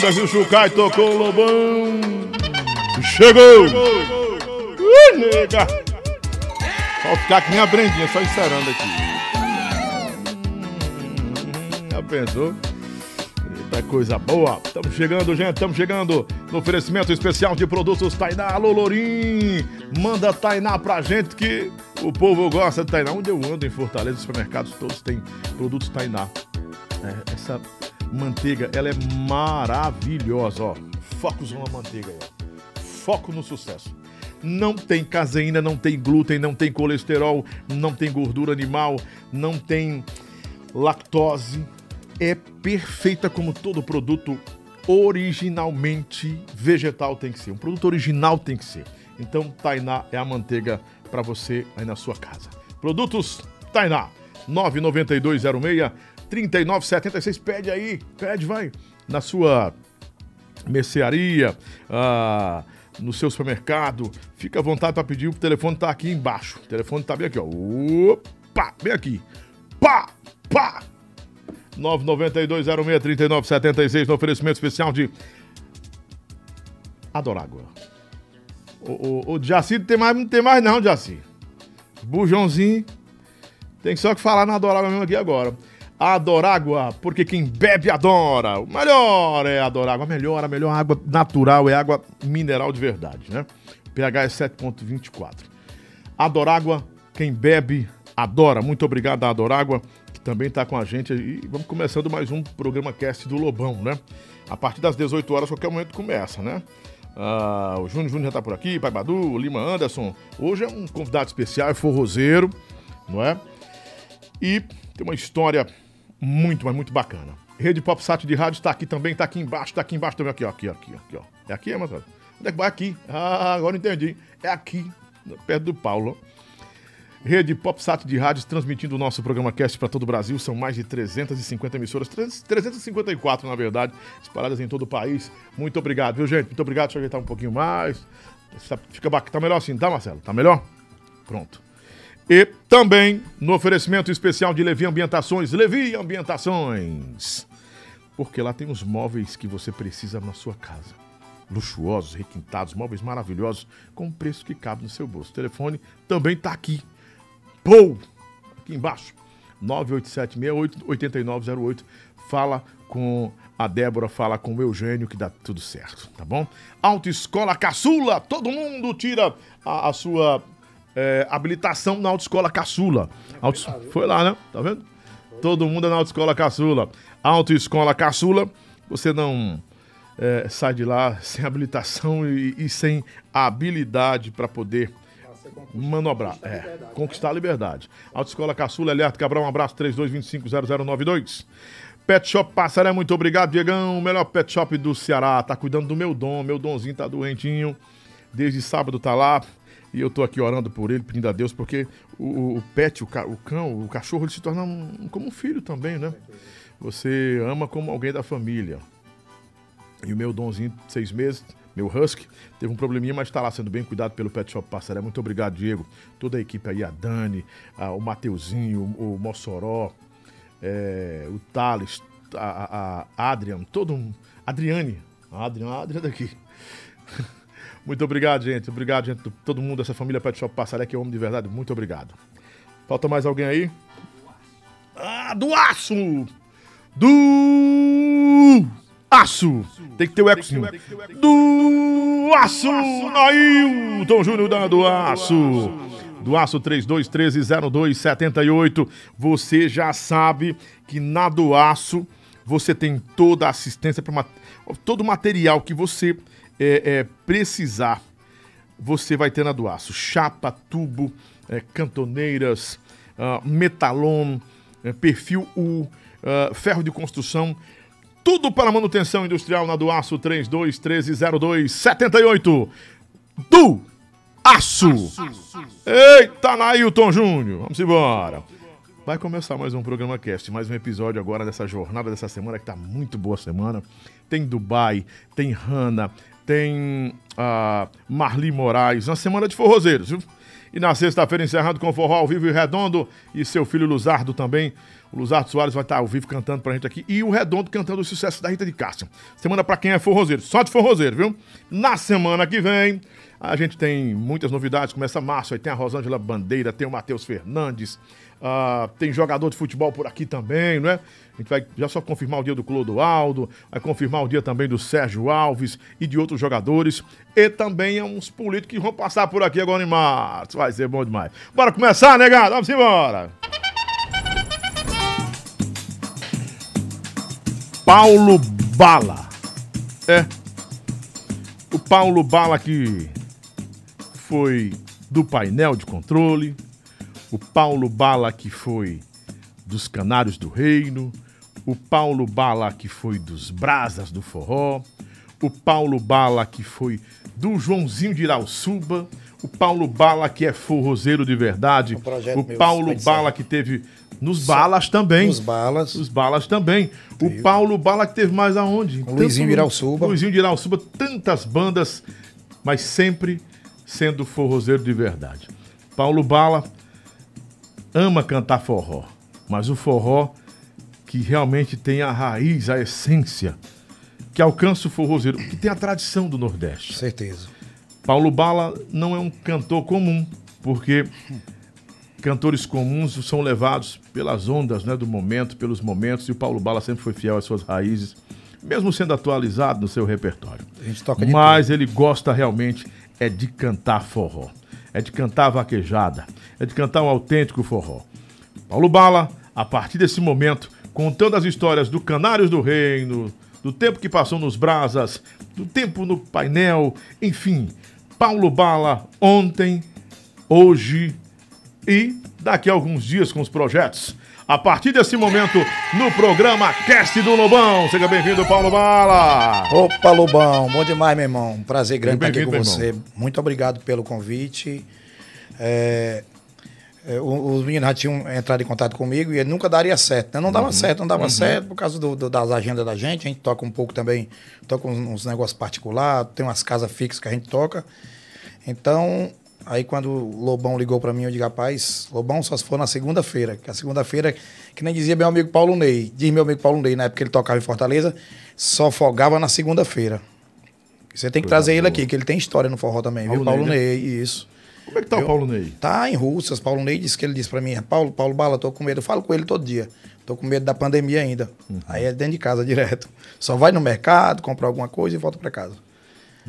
se o Chucai tocou o lobão. Chegou! Ui, nega! Vou ficar com minha brendinha só encerando aqui. Hum, Já pensou? Eita coisa boa! Estamos chegando, gente, estamos chegando no oferecimento especial de produtos Tainá. Alô, Lorim! Manda Tainá pra gente que o povo gosta de Tainá. Onde eu ando em Fortaleza, os supermercados todos têm produtos Tainá. É, essa manteiga, ela é maravilhosa, ó. Focos na manteiga ó. Foco no sucesso. Não tem caseína, não tem glúten, não tem colesterol, não tem gordura animal, não tem lactose. É perfeita como todo produto originalmente vegetal tem que ser. Um produto original tem que ser. Então, Tainá é a manteiga para você aí na sua casa. Produtos Tainá, 99206 3976. Pede aí, pede, vai. Na sua mercearia, ah, no seu supermercado. Fica à vontade para pedir, o telefone tá aqui embaixo. O telefone tá bem aqui, ó. Opa, bem aqui. Pá, pá. 992063976 no oferecimento especial de Adorágua. O, o, o tem mais, não tem mais não, Jaci. Bujãozinho. Tem só que falar na Adorágua mesmo aqui agora. Adorágua, porque quem bebe adora. O melhor é Adorágua. A melhor, a melhor água natural é água mineral de verdade, né? pH é 7.24. Adorágua, quem bebe adora. Muito obrigado a Adorágua, que também está com a gente. E vamos começando mais um programa cast do Lobão, né? A partir das 18 horas, qualquer momento começa, né? Ah, o Júnior Júnior já tá por aqui, Pai Badu, o Lima Anderson. Hoje é um convidado especial, é forrozeiro, não é? E tem uma história muito, mas muito bacana. Rede Pop Sat de rádio está aqui também, está aqui embaixo, está aqui embaixo também, aqui, ó, aqui, ó, aqui, ó, aqui, ó. É aqui, é, Matheus? Onde é que vai? Aqui. Ah, agora entendi. É aqui, perto do Paulo. Rede PopSat de rádios transmitindo o nosso programa Cast para todo o Brasil. São mais de 350 emissoras, 354 na verdade, espalhadas em todo o país. Muito obrigado, viu, gente? Muito obrigado. Deixa eu ajeitar um pouquinho mais. Fica. Tá melhor assim, tá, Marcelo? Tá melhor? Pronto. E também no oferecimento especial de Levi Ambientações. Levi Ambientações. Porque lá tem os móveis que você precisa na sua casa. Luxuosos, requintados, móveis maravilhosos, com preço que cabe no seu bolso. O telefone também tá aqui. Pou! Aqui embaixo. 987688908. Fala com a Débora, fala com o Eugênio que dá tudo certo, tá bom? Autoescola Caçula, todo mundo tira a, a sua é, habilitação na Autoescola Caçula. Auto... Foi lá, né? Tá vendo? Todo mundo é na Autoescola Caçula. Autoescola Caçula, você não é, sai de lá sem habilitação e, e sem habilidade para poder manobrar. Conquistar, é, liberdade, conquistar né? a liberdade. Autoescola Caçula, Eliardo Cabral, um abraço, 32250092. Pet Shop Passaré, muito obrigado, Diegão. O melhor pet shop do Ceará. Tá cuidando do meu dom. Meu donzinho tá doentinho. Desde sábado tá lá. E eu tô aqui orando por ele, pedindo a Deus, porque o, o pet, o, ca, o, cão, o cachorro, ele se torna um, como um filho também, né? Você ama como alguém da família. E o meu donzinho, seis meses, meu husky, teve um probleminha, mas está lá sendo bem cuidado pelo Pet Shop Passaré. Muito obrigado, Diego. Toda a equipe aí, a Dani, a, o Mateuzinho, o, o Mossoró, é, o Thales, a, a, Adrian, todo um. Adriane. A Adrian, a Adrian daqui. Muito obrigado, gente. Obrigado, gente. Todo mundo dessa família Pet Shop Passaré, que é homem de verdade. Muito obrigado. Falta mais alguém aí? Ah, do aço! Do aço! Tem que ter o ecozinho. Do aço! Ailton Júnior dando aço! do Aço 3213-0278. Você já sabe que na do Aço você tem toda a assistência para todo o material que você é, é, precisar. Você vai ter na do Aço. Chapa, tubo, é, cantoneiras, uh, metalon, é, perfil U, uh, ferro de construção. Tudo para manutenção industrial na do Aço 3213-0278. Do Aço. Eita, Nailton Júnior. Vamos embora. Vai começar mais um programa cast, mais um episódio agora dessa jornada dessa semana que tá muito boa semana. Tem Dubai, tem Hanna, tem uh, Marli Moraes, uma semana de forrozeiros, viu? E na sexta-feira encerrando com forró ao vivo e redondo e seu filho Luzardo também. O Luzardo Soares vai estar ao vivo cantando pra gente aqui. E o Redondo cantando o sucesso da Rita de Cássia. Semana pra quem é forrozeiro. Só de forrozeiro, viu? Na semana que vem, a gente tem muitas novidades. Começa março, aí tem a Rosângela Bandeira, tem o Matheus Fernandes. Uh, tem jogador de futebol por aqui também, não é? A gente vai já só confirmar o dia do Clodoaldo, vai confirmar o dia também do Sérgio Alves e de outros jogadores. E também uns políticos que vão passar por aqui agora em março. Vai ser bom demais. Bora começar, negado? Vamos embora! Paulo Bala. É. O Paulo Bala que foi do painel de controle. O Paulo Bala que foi dos Canários do Reino. O Paulo Bala que foi dos Brasas do Forró. O Paulo Bala que foi do Joãozinho de Irauçuba. O Paulo Bala que é forrozeiro de verdade. O, o Paulo Bala que teve nos balas também. Nos balas. Nos balas também. O Paulo Bala que teve mais aonde? O Luizinho de Irauçuba. Luizinho de Irauçuba, tantas bandas, mas sempre sendo forrozeiro de verdade. Paulo Bala ama cantar forró, mas o forró que realmente tem a raiz, a essência, que alcança o forrozeiro, que tem a tradição do Nordeste. Certeza. Paulo Bala não é um cantor comum, porque cantores comuns são levados pelas ondas né, do momento, pelos momentos, e o Paulo Bala sempre foi fiel às suas raízes, mesmo sendo atualizado no seu repertório. Mas ele gosta realmente é de cantar forró, é de cantar vaquejada, é de cantar um autêntico forró. Paulo Bala, a partir desse momento, contando as histórias do Canários do Reino, do tempo que passou nos brasas, do tempo no painel, enfim, Paulo Bala ontem, hoje e daqui a alguns dias com os projetos. A partir desse momento, no programa Cast do Lobão. Seja bem-vindo, Paulo Bala. Opa, Lobão. Bom demais, meu irmão. Prazer grande estar aqui com você. Irmão. Muito obrigado pelo convite. É, é, os meninos já tinham entrado em contato comigo e nunca daria certo. Né? Não dava uhum. certo, não dava uhum. certo por causa do, do, das agendas da gente. A gente toca um pouco também, toca uns, uns negócios particulares, tem umas casas fixas que a gente toca. Então, Aí quando o Lobão ligou para mim, eu digo, rapaz, Lobão só se for na segunda-feira. Que a segunda-feira, que nem dizia meu amigo Paulo Ney, diz meu amigo Paulo Ney, na época que ele tocava em Fortaleza, só folgava na segunda-feira. Você tem que trazer ele aqui, que ele tem história no forró também, Paulo viu? Paulo Ney, Ney isso. Como é que tá eu, o Paulo Ney? Tá em Russas. Paulo Ney disse que ele disse para mim, Paulo, Paulo Bala, tô com medo. Eu falo com ele todo dia. Tô com medo da pandemia ainda. Uhum. Aí é dentro de casa direto. Só vai no mercado, compra alguma coisa e volta para casa.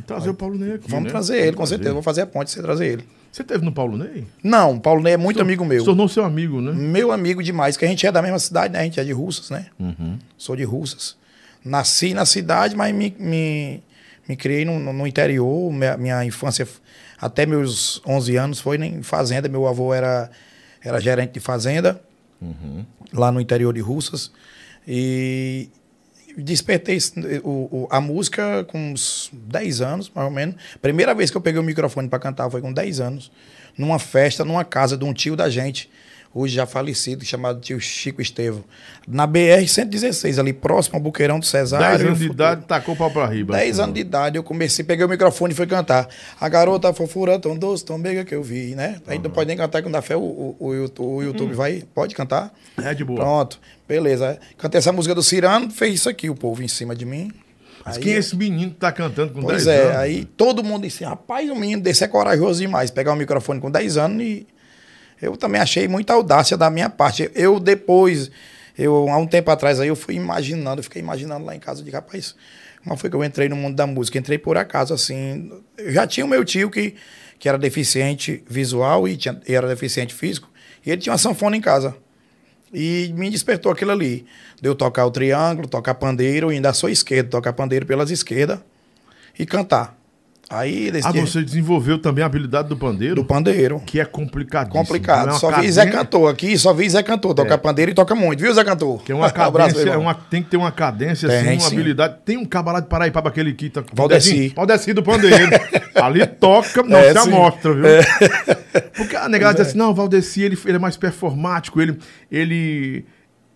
Trazer o Paulo Ney aqui. Vamos né? trazer ele, com certeza. Vou fazer a ponte você trazer ele. Você teve no Paulo Ney? Não, Paulo Ney é muito amigo meu. Se tornou seu amigo, né? Meu amigo demais, que a gente é da mesma cidade, né? A gente é de Russas, né? Uhum. Sou de Russas. Nasci na cidade, mas me, me, me criei no, no interior. Minha, minha, infância, até meus 11 anos, foi em fazenda. Meu avô era, era gerente de fazenda, uhum. lá no interior de Russas. E, despertei o, o, a música com uns 10 anos, mais ou menos. Primeira vez que eu peguei o microfone para cantar foi com 10 anos, numa festa, numa casa de um tio da gente, hoje já falecido, chamado tio Chico Estevam. Na BR-116, ali próximo ao Buqueirão do Cesário. 10 anos de idade, tacou o pau pra riba. 10 anos de idade, eu comecei, peguei o microfone e fui cantar. A garota fofura tão doce, tão meiga que eu vi, né? Aí uhum. não pode nem cantar com da fé, o, o, o, o YouTube uhum. vai, pode cantar? É de boa. Pronto. Beleza. Cantei essa música do Cirano, fez isso aqui, o povo em cima de mim. Mas aí, quem é esse menino que tá cantando com pois 10 é, anos? Pois é, aí todo mundo disse, rapaz, o menino desse é corajoso demais, pegar o um microfone com 10 anos e eu também achei muita audácia da minha parte. Eu depois, eu há um tempo atrás aí eu fui imaginando, eu fiquei imaginando lá em casa de rapaz, como foi que eu entrei no mundo da música? Entrei por acaso assim, eu já tinha o meu tio que que era deficiente visual e, tinha, e era deficiente físico, e ele tinha uma sanfona em casa. E me despertou aquilo ali. De eu tocar o triângulo, tocar pandeiro, e ainda sou esquerdo, tocar pandeiro pelas esquerdas e cantar. Aí Ah, dia... você desenvolveu também a habilidade do pandeiro? Do pandeiro. Que é complicado. Complicado. É só vi Zé Cantor aqui, só vi Zé Cantor. Toca é. pandeiro e toca muito, viu, Zé Cantor? Que é uma cadência, é uma, tem que ter uma cadência, tem, assim, uma sim. habilidade. Tem um cabalado de Paraíba, aquele que tá. Valdeci. Valdeci do pandeiro. Ali toca, não é, se sim. amostra, viu? É. Porque a negada diz assim: não, o Valdeci ele, ele é mais performático, ele. ele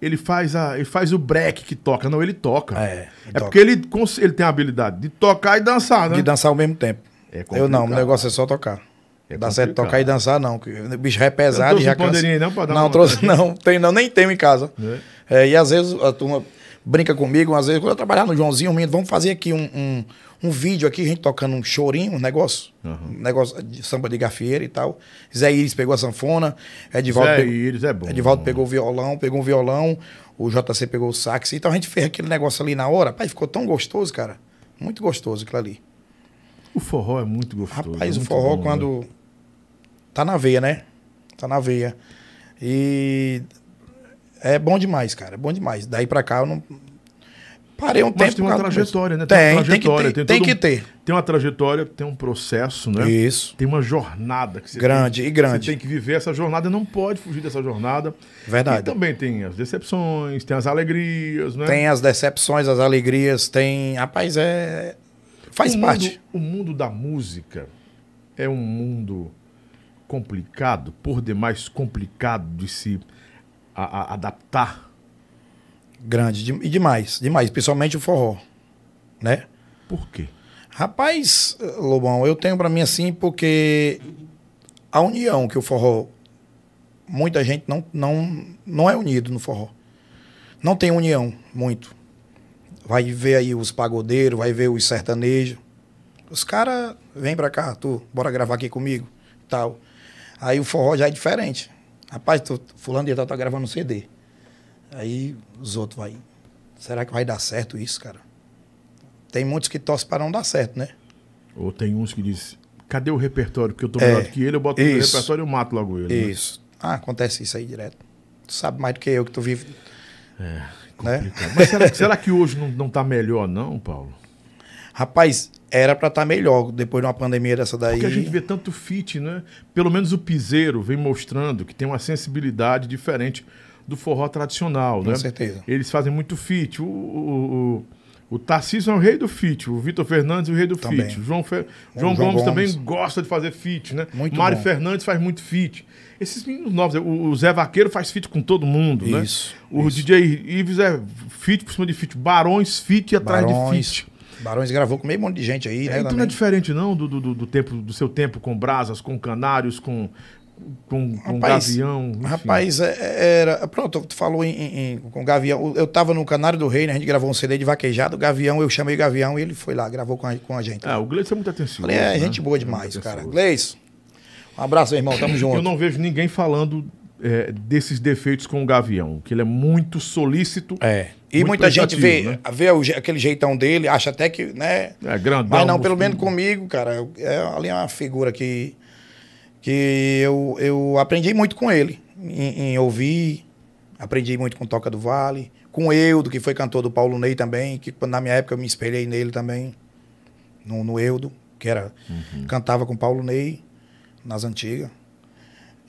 ele faz, a, ele faz o break que toca. Não, ele toca. É, é toca. porque ele, ele tem a habilidade de tocar e dançar, né? De dançar ao mesmo tempo. É eu não, o negócio é só tocar. É Dá certo tocar e dançar, não. O bicho é pesado trouxe e já aí não pra dar Não, trouxe não. Tem não, nem tenho em casa. Né? É, e às vezes a turma brinca comigo, às vezes quando eu trabalhar no Joãozinho, menino, vamos fazer aqui um, um, um vídeo aqui, a gente tocando um chorinho, um negócio. Um negócio de samba de gafieira e tal. Zé Iris pegou a sanfona, Edivaldo, Zé pegou, Iris é bom. Edivaldo pegou o violão, pegou um violão, o JC pegou o sax. Então a gente fez aquele negócio ali na hora. Pai, ficou tão gostoso, cara. Muito gostoso aquilo ali. O forró é muito gostoso. Rapaz, é o muito forró bom, né? quando. Tá na veia, né? Tá na veia. E. É bom demais, cara. É bom demais. Daí pra cá eu não. Parei um Mas tempo. tem uma trajetória, né? Tem, uma tem que trajetória, ter. Tem, todo que um- ter. Tem uma trajetória, tem um processo, né? Isso. Tem uma jornada que você Grande, tem, e grande. Você tem que viver essa jornada, não pode fugir dessa jornada. Verdade. E também tem as decepções, tem as alegrias, né? Tem as decepções, as alegrias, tem. Rapaz, é. Faz o parte. Mundo, o mundo da música é um mundo complicado, por demais complicado de se a- a- adaptar. Grande. de- E demais. Demais. Principalmente o forró. Né? Por quê? Rapaz, Lobão, eu tenho pra mim assim, porque a união que o forró. Muita gente não, não, não é unido no forró. Não tem união, muito. Vai ver aí os pagodeiros, vai ver os sertanejos. Os caras vêm pra cá, tu, bora gravar aqui comigo, tal. Aí o forró já é diferente. Rapaz, tu, fulano de tal tá gravando um CD. Aí os outros vai. Será que vai dar certo isso, cara? Tem muitos que torcem para não dar certo, né? Ou tem uns que dizem, cadê o repertório? Porque eu tô É, melhor do que ele, eu boto no isso. repertório e eu mato logo ele. né? Isso. Ah, acontece isso aí direto. Tu sabe mais do que eu que tu vive. É. Né? Complicado. Mas será, será que hoje não, não tá melhor, não, Paulo? Rapaz, era pra estar melhor depois de uma pandemia dessa daí. Porque a gente vê tanto fit, né? Pelo menos o piseiro vem mostrando que tem uma sensibilidade diferente do forró tradicional, né? Com certeza. Eles fazem muito fit. O, o, o, o Tarcísio é o rei do fit. O Vitor Fernandes é o rei do Também. fit. O João, João, João Gomes, Gomes. também gosta de fazer fit, né? Muito Mário bom. Fernandes faz muito fit. Esses meninos novos, o, Zé Vaqueiro faz fit com todo mundo, né? Isso, O isso. DJ Ives é fit por cima de fit. Barões fit atrás de Barões. fit. Barões gravou com meio monte de gente aí, É, né? então não é diferente, não, do, do, do tempo, do seu tempo com brasas, com canários, com, com, com Rapaz, gavião. enfim. Rapaz, é- é- era. Pronto, tu falou em, em- com o Gavião. Eu tava no Canário do Rei, né? A gente gravou um CD de vaquejado. O Gavião, eu chamei o Gavião e ele foi lá, gravou com a, com a gente. É, o Gleison é muito atencioso. Falei, é, né? gente boa É demais, muito cara. Gleison, um abraço, meu irmão. Tamo junto. Eu não vejo ninguém falando é, desses defeitos com o Gavião, que ele é muito solícito. É. E Muito muita gente vê, né? vê o aquele jeitão dele, acha até que, né? É grandão. Mas não, pelo menos comigo, cara, é, ali é uma figura que, que eu, eu aprendi muito com ele, em, em ouvir, aprendi muito com Toca do Vale, com o Eudo, que foi cantor do Paulo Ney também, que na minha época eu me espelhei nele também, no, no Eudo, que era, cantava com Paulo Ney, nas antigas.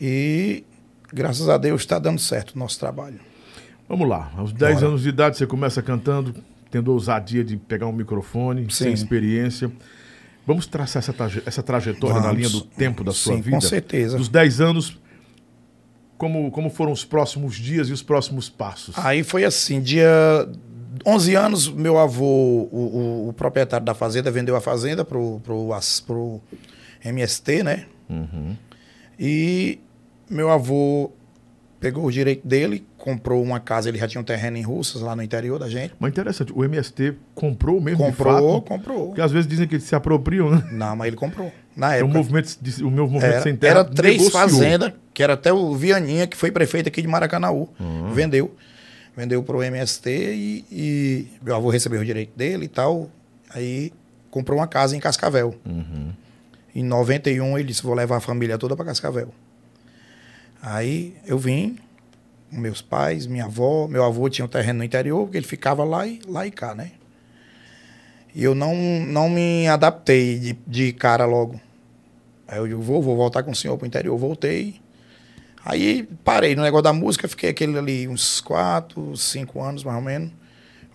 E graças a Deus está dando certo o nosso trabalho. Vamos lá. Aos 10 Bora. anos de idade, você começa cantando, tendo ousadia de pegar um microfone, sem Sim. experiência. Vamos traçar essa, traje- essa trajetória na Vamos. linha do tempo da sua Sim, vida? com certeza. Dos 10 anos, como, como foram os próximos dias e os próximos passos? Aí foi assim, dia 11 anos, meu avô, o, o- o proprietário da fazenda, vendeu a fazenda pro, pro, as- pro MST, né? E meu avô pegou o direito dele, comprou uma casa, ele já tinha um terreno em Russas, lá no interior da gente. Mas interessante, o MST comprou mesmo Comprou, fato? comprou. Porque às vezes dizem que eles se apropriam, né? Não, mas ele comprou. Na É o época. movimento, de- o meu movimento Era, sem terra era três negociou. fazendas, que era até o Vianinha, que foi prefeito aqui de Maracanaú. Uhum. Vendeu. Vendeu pro MST e, e meu avô recebeu o direito dele e tal. Aí comprou uma casa em Cascavel. Uhum. Em 91 ele disse, vou levar a família toda para Cascavel. Aí eu vim com meus pais, minha avó, meu avô tinha um terreno no interior, porque ele ficava lá e, lá e cá, né? E eu não, não me adaptei de, de cara logo. Aí eu digo, vou, vou voltar com o senhor pro interior. Voltei. Aí parei no negócio da música, fiquei aquele ali uns quatro, cinco anos mais ou menos.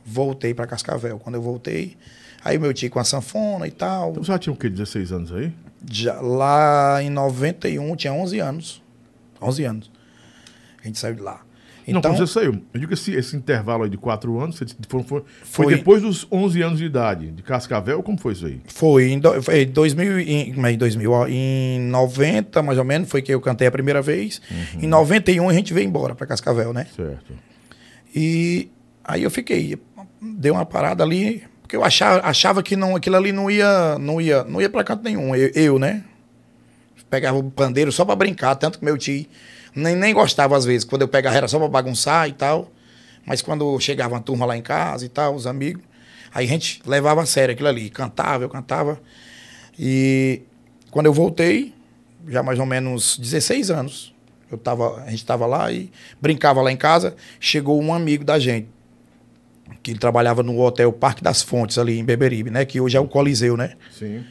Voltei para Cascavel. Quando eu voltei, aí meu tio com a sanfona e tal. Então você já tinha o quê? 16 anos aí? Já, lá em 91, tinha 11 anos. 11 anos. A gente saiu de lá. Não, Então, quando você saiu. Eu digo que esse, esse intervalo aí de quatro anos, você, foi, foi, foi depois dos 11 anos de idade, de Cascavel, como foi isso aí? Foi em, do, foi em 2000, em, é, em 2000, ó, em 90, mais ou menos, foi que eu cantei a primeira vez. Uhum. Em 91 a gente veio embora para Cascavel, né? Certo. E aí eu fiquei, dei uma parada ali, porque eu achava, achava que não, aquilo ali não ia, não ia, não ia para canto nenhum. Eu, eu, né? Pegava o pandeiro só para brincar, tanto que meu tio nem, nem gostava às vezes, quando eu pegava era só para bagunçar e tal. Mas quando chegava uma turma lá em casa e tal, os amigos, aí a gente levava a sério aquilo ali, cantava, eu cantava. E quando eu voltei, já mais ou menos 16 anos, eu tava, a gente estava lá e brincava lá em casa, chegou um amigo da gente, que ele trabalhava no hotel Parque das Fontes, ali em Beberibe, né? Que hoje é o Coliseu, né? Sim.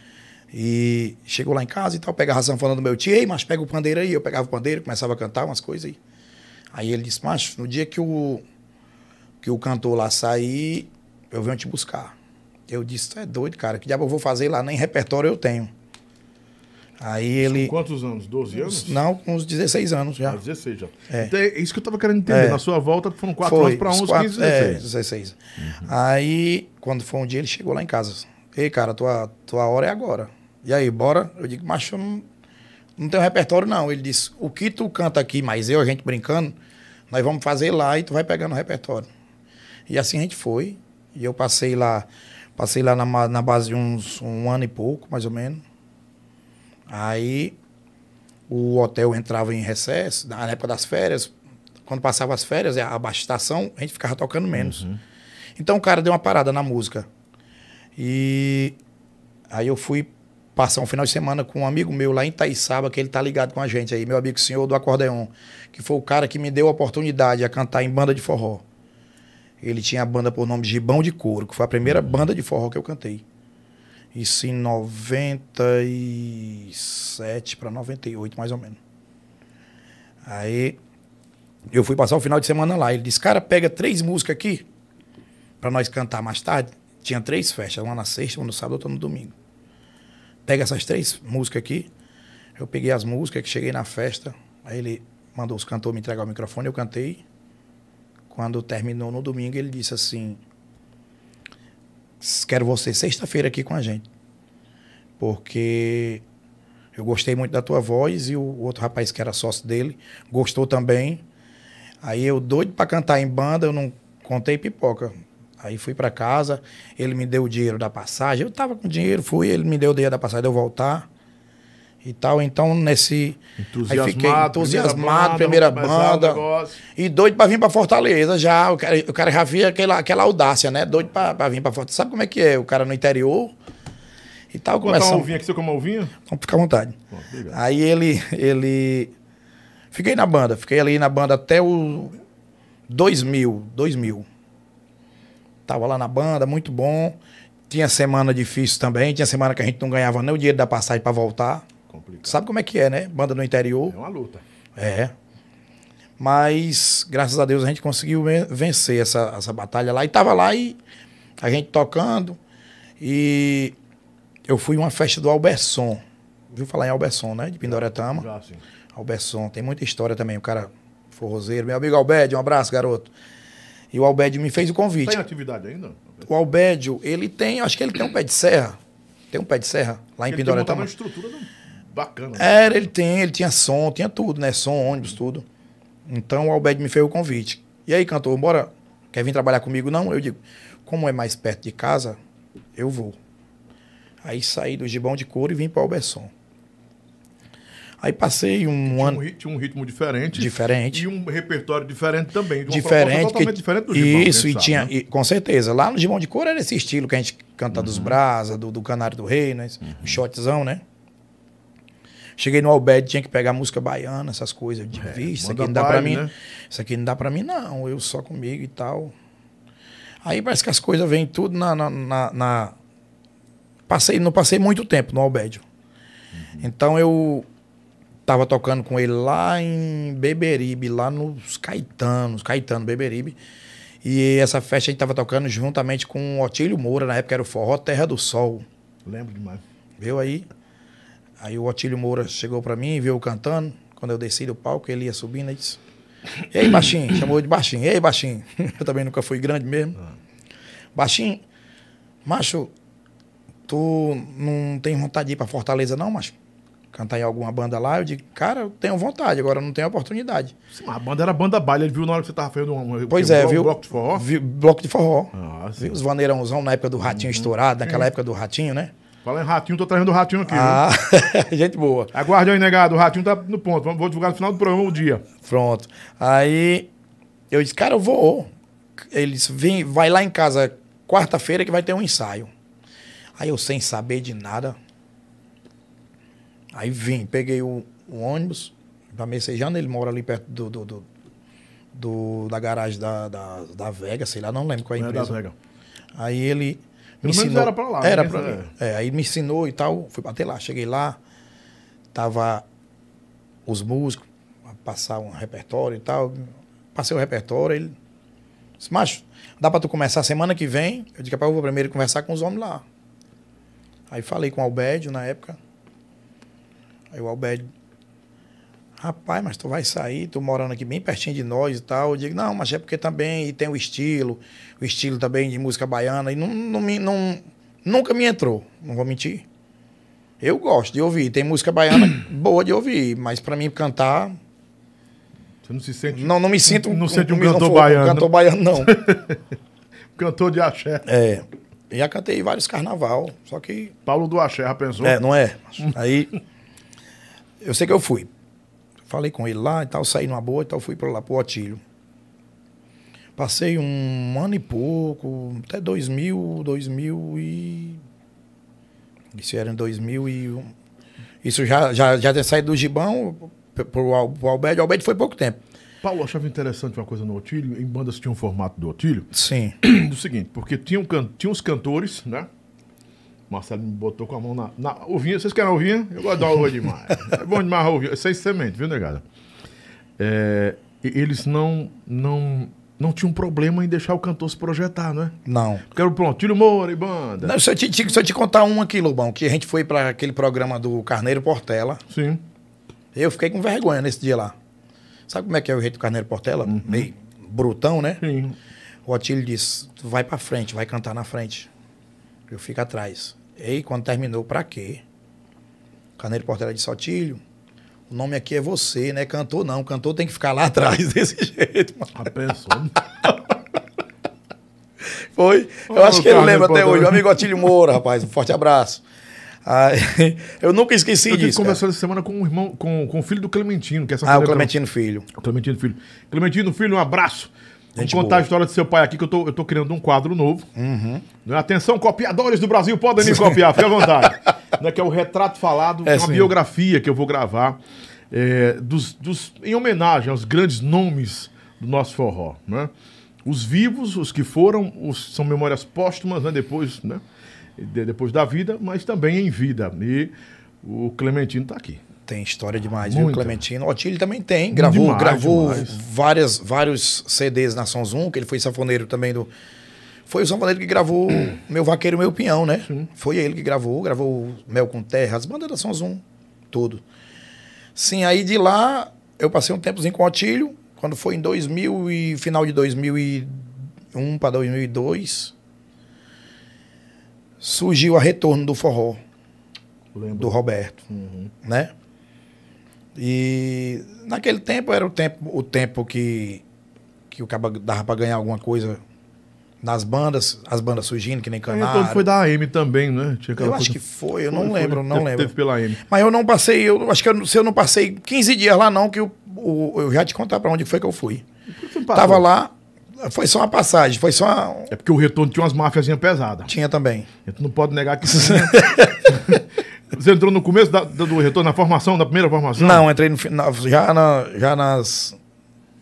E chegou lá em casa e tal, pegava a sanfona do meu tio, ei, mas pega o pandeiro aí. Eu pegava o pandeiro, começava a cantar umas coisas aí. Aí ele disse, macho, no dia que o, que o cantor lá sair, eu venho te buscar. Eu disse, tu é doido, cara, que diabo eu vou fazer lá? Nem repertório eu tenho. Aí ele... Quantos anos? 12 anos? Não, com uns 16 anos já. Ah, 16 já. É. Então, é isso que eu tava querendo entender. É. Na sua volta foram 4 Foi, anos para os 11, quatro- 15, É, 16. 16. Aí, quando foi um dia, ele chegou lá em casa. Ei, cara, tua, tua hora é agora. E aí, bora? Eu digo, macho, eu não, não tenho repertório, não. Ele disse, o que tu canta aqui, mas eu, a gente brincando, nós vamos fazer lá e tu vai pegando o repertório. E assim a gente foi. E eu passei lá, passei lá na, na base de uns um ano e pouco, mais ou menos. Aí o hotel entrava em recesso, na época das férias. Quando passava as férias, a baixa estação, a gente ficava tocando menos. Então o cara deu uma parada na música. E aí eu fui passar um final de semana com um amigo meu lá em Itaiçaba, que ele tá ligado com a gente aí, meu amigo senhor do acordeon, que foi o cara que me deu a oportunidade a cantar em banda de forró. Ele tinha a banda por nome de Gibão de Couro, que foi a primeira banda de forró que eu cantei. Isso em 97 para 98, mais ou menos. Aí eu fui passar o final de semana lá. Ele disse, cara, pega três músicas aqui para nós cantar mais tarde. Tinha três festas, uma na sexta, uma no sábado, outra no domingo. Pega essas três músicas aqui. Eu peguei as músicas, que cheguei na festa. Aí ele mandou os cantores me entregar o microfone, eu cantei. Quando terminou no domingo, ele disse assim: Quero você sexta-feira aqui com a gente. Porque eu gostei muito da tua voz e o outro rapaz que era sócio dele gostou também. Aí eu doido para cantar em banda, eu não contei pipoca. Aí fui para casa, ele me deu o dinheiro da passagem. Eu tava com dinheiro, fui, ele me deu o dinheiro da passagem de eu voltar. E tal, então nesse. Aí fiquei entusiasmado, primeira começar o banda. E doido pra vir pra Fortaleza já. O cara, o cara já via aquela, aquela audácia, né? Doido pra, pra vir pra Fortaleza. Sabe como é que é? O cara no interior e tal. Vou uma Começando. ovinha aqui, você como ovinha? Então fica à vontade. Bom. Aí ele, ele. Fiquei na banda, fiquei ali na banda até o 2000, 2000. Tava lá na banda, muito bom. Tinha semana difícil também, tinha semana que a gente não ganhava nem o dinheiro da passagem pra voltar. Complicado. Sabe como é que é, né? Banda no interior. É uma luta. É. Mas, graças a Deus, a gente conseguiu ven- vencer essa, essa batalha lá. E tava lá e a gente tocando. E eu fui uma festa do Alberson. Viu falar em Alberson, né? De Pindoretama. Já, sim. Alberson, tem muita história também. O cara forrozeiro. Meu amigo Albédio, um abraço, garoto. E o Albédio me fez o convite. Tá em atividade ainda? O Albédio, ele tem, acho que ele tem um pé de serra. Tem um pé de serra lá em Ele tem Pindoretama. uma estrutura bacana. Era, ele tem, ele tinha som, tinha tudo, né? Som, ônibus, tudo. Então o Albed me fez o convite. E aí, cantor, bora? Quer vir trabalhar comigo? Não, eu digo, como é mais perto de casa, eu vou. Aí saí do Gibão de Couro e vim para o Alberson. Aí passei um Tinha um, ano rit- tinha um ritmo diferente. diferente. E um repertório diferente também. de diferente. totalmente que- diferente do Gibão, Isso, gente e tinha, né? e, com certeza. Lá no Gibão de Couro era esse estilo que a gente canta dos brasa, do, do Canário do Rei, né? Um shotzão, né? Cheguei no Albed, tinha que pegar música baiana, essas coisas. Eu disse, "Vixe, isso aqui não dá pra baile, mim. né? Isso aqui não dá pra mim, não. Eu só comigo e tal. Aí parece que as coisas vêm tudo na. na, na- na- Passei, não passei muito tempo no Albédio. Então eu tava tocando com ele lá em Beberibe, lá nos Caetanos, Caetano, Beberibe. E essa festa a gente tava tocando juntamente com o Otílio Moura, na época era o Forró Terra do Sol. Lembro demais. Viu aí? Aí o Otílio Moura chegou pra mim, viu eu cantando. Quando eu desci do palco, ele ia subindo e disse: E aí, baixinho? Chamou de baixinho. E aí, baixinho? Eu também nunca fui grande mesmo. Baixinho, macho, tu não tem vontade de ir pra Fortaleza, não, macho? Cantar em alguma banda lá? Eu digo, cara, eu tenho vontade, agora não tenho oportunidade. Sim, A banda era banda baile, ele viu na hora que você tava fazendo um, Pois um é, blo- viu? bloco de forró. Vi- bloco de forró. Ah, sim. Viu os vaneirãozão na época do Ratinho estourado, naquela época do Ratinho, né? Fala em ratinho, tô trazendo o ratinho aqui. Ah, gente boa. Aguarde aí, negado. O ratinho tá no ponto. Vou divulgar no final do programa o dia. Pronto. Aí eu disse, cara, eu vou. Eles vem, vai lá em casa quarta-feira que vai ter um ensaio. Aí eu sem saber de nada. Aí vim, peguei o, o ônibus pra Messejana, ele mora ali perto do, do, do- do- da garagem da, da, da Vega, sei lá, não lembro qual é a Não é da empresa. Vega. Aí ele Pelo me ensinou. era pra lá, Era né? pra mim. É, aí me ensinou e tal. Fui bater lá. Cheguei lá, tava os músicos, passar um repertório e tal. Passei o repertório, ele disse, macho, dá pra tu começar semana que vem? Eu disse, rapaz, eu vou primeiro conversar com os homens lá. Aí falei com o Albédio na época. Aí o Albédio, rapaz, mas tu vai sair, tu morando aqui bem pertinho de nós e tal. Eu digo, não, mas é porque também tem o estilo, o estilo também de música baiana, e não, não, não- nunca me entrou, não vou mentir. Eu gosto de ouvir, tem música baiana boa de ouvir, mas pra mim cantar, Você não se sente não, não me sinto Não sente um me- cantor baiano. cantor baiano, não. cantor de axé. é, já cantei vários carnaval, só que Paulo do axé, já pensou? É, não é? Aí, eu sei que eu fui. Falei com ele lá e tal, saí numa boa e tal, fui para lá, pro Otílio. Passei um ano e pouco, até 2000, 2000 e... Isso era em 2001. Isso já, já, já tinha saído do Gibão pro, pro, Alberto. O Alberto foi pouco tempo. Paulo, achava interessante uma coisa no Otílio, em bandas tinha um formato do Otílio, Sim. do seguinte, porque tinha, um can... tinha uns cantores, né? Marcelo me botou com a mão na, na ovinha. Vocês querem ovinha? Eu gosto da uva demais. É bom demais a ovinha. É Sem semente, viu, negada? É, eles não, não, não tinham problema em deixar o cantor se projetar, não é? Não. Quero pronto, Tílio Moura e banda. Não, se, eu te, te- se eu te contar um aqui, Lobão, que a gente foi para aquele programa do Carneiro Portela, Sim. Eu fiquei com vergonha nesse dia lá. Sabe como é que é o jeito do Carneiro Portela? Meio brutão, né? Sim. O Otílio disse: vai pra frente, vai cantar na frente. Eu fico atrás. E aí, quando terminou, pra quê? O Carneiro Portela disse: Otílio, o nome aqui é você, né? Cantor não. Cantor tem que ficar lá atrás desse jeito, mano. A pensou. Foi. Eu Oh, acho que ele lembra até hoje. O amigo Otílio Moura, rapaz. Um forte abraço. Aí, eu nunca esqueci Eu disso. conversando essa semana com o irmão, com, com o filho do Clementino, que é essa Ah, o Clementino Filho. Clementino Filho. Clementino Filho, um abraço. Vamos contar boa. a história do seu pai aqui, que eu tô, eu tô criando um quadro novo. Uhum. Né? Atenção, copiadores do Brasil, podem me copiar, fique à vontade. Né, Que é o Retrato Falado, É, é uma sim. biografia que eu vou gravar é, dos, dos- em homenagem aos grandes nomes do nosso forró. Né? Os vivos, os que foram, os, são memórias póstumas, né? depois, né? de- depois da vida, mas também em vida. E o Clementino está aqui. Tem história demais, viu, Muita. Clementino? O Otílio também tem. Gravou, Demais, gravou demais. Várias, vários CDs na Som Zoom, que ele foi sanfoneiro também do. Foi o sanfoneiro que gravou Meu Vaqueiro, Meu Pinhão, né? Foi ele que gravou, gravou Mel com Terra, as bandas da Som Zoom, tudo. Sim, aí de lá eu passei um tempozinho com o Otílio, quando foi em 2000 e final de 2001 para 2002, surgiu a retorno do forró Lembro. do Roberto, né? E naquele tempo era o tempo, o tempo que que o cara dava para ganhar alguma coisa nas bandas, as bandas surgindo que nem Aí, Canário. então foi da AM também, né? Tinha aquela Eu acho coisa- que foi, eu Foi, não foi. lembro, não Teve- lembro. Teve pela AM. Mas eu não passei, eu acho que eu- se eu não passei 15 dias lá não, que o, o- eu já te contar para onde foi que eu fui. Passou? Tava lá, foi só uma passagem, foi só uma, É porque o retorno tinha umas máfiazinhas pesadas. tinha também. Gente não pode negar que. Você entrou no começo da- do retorno, na formação, na primeira formação? Não, entrei no final, já na, já nas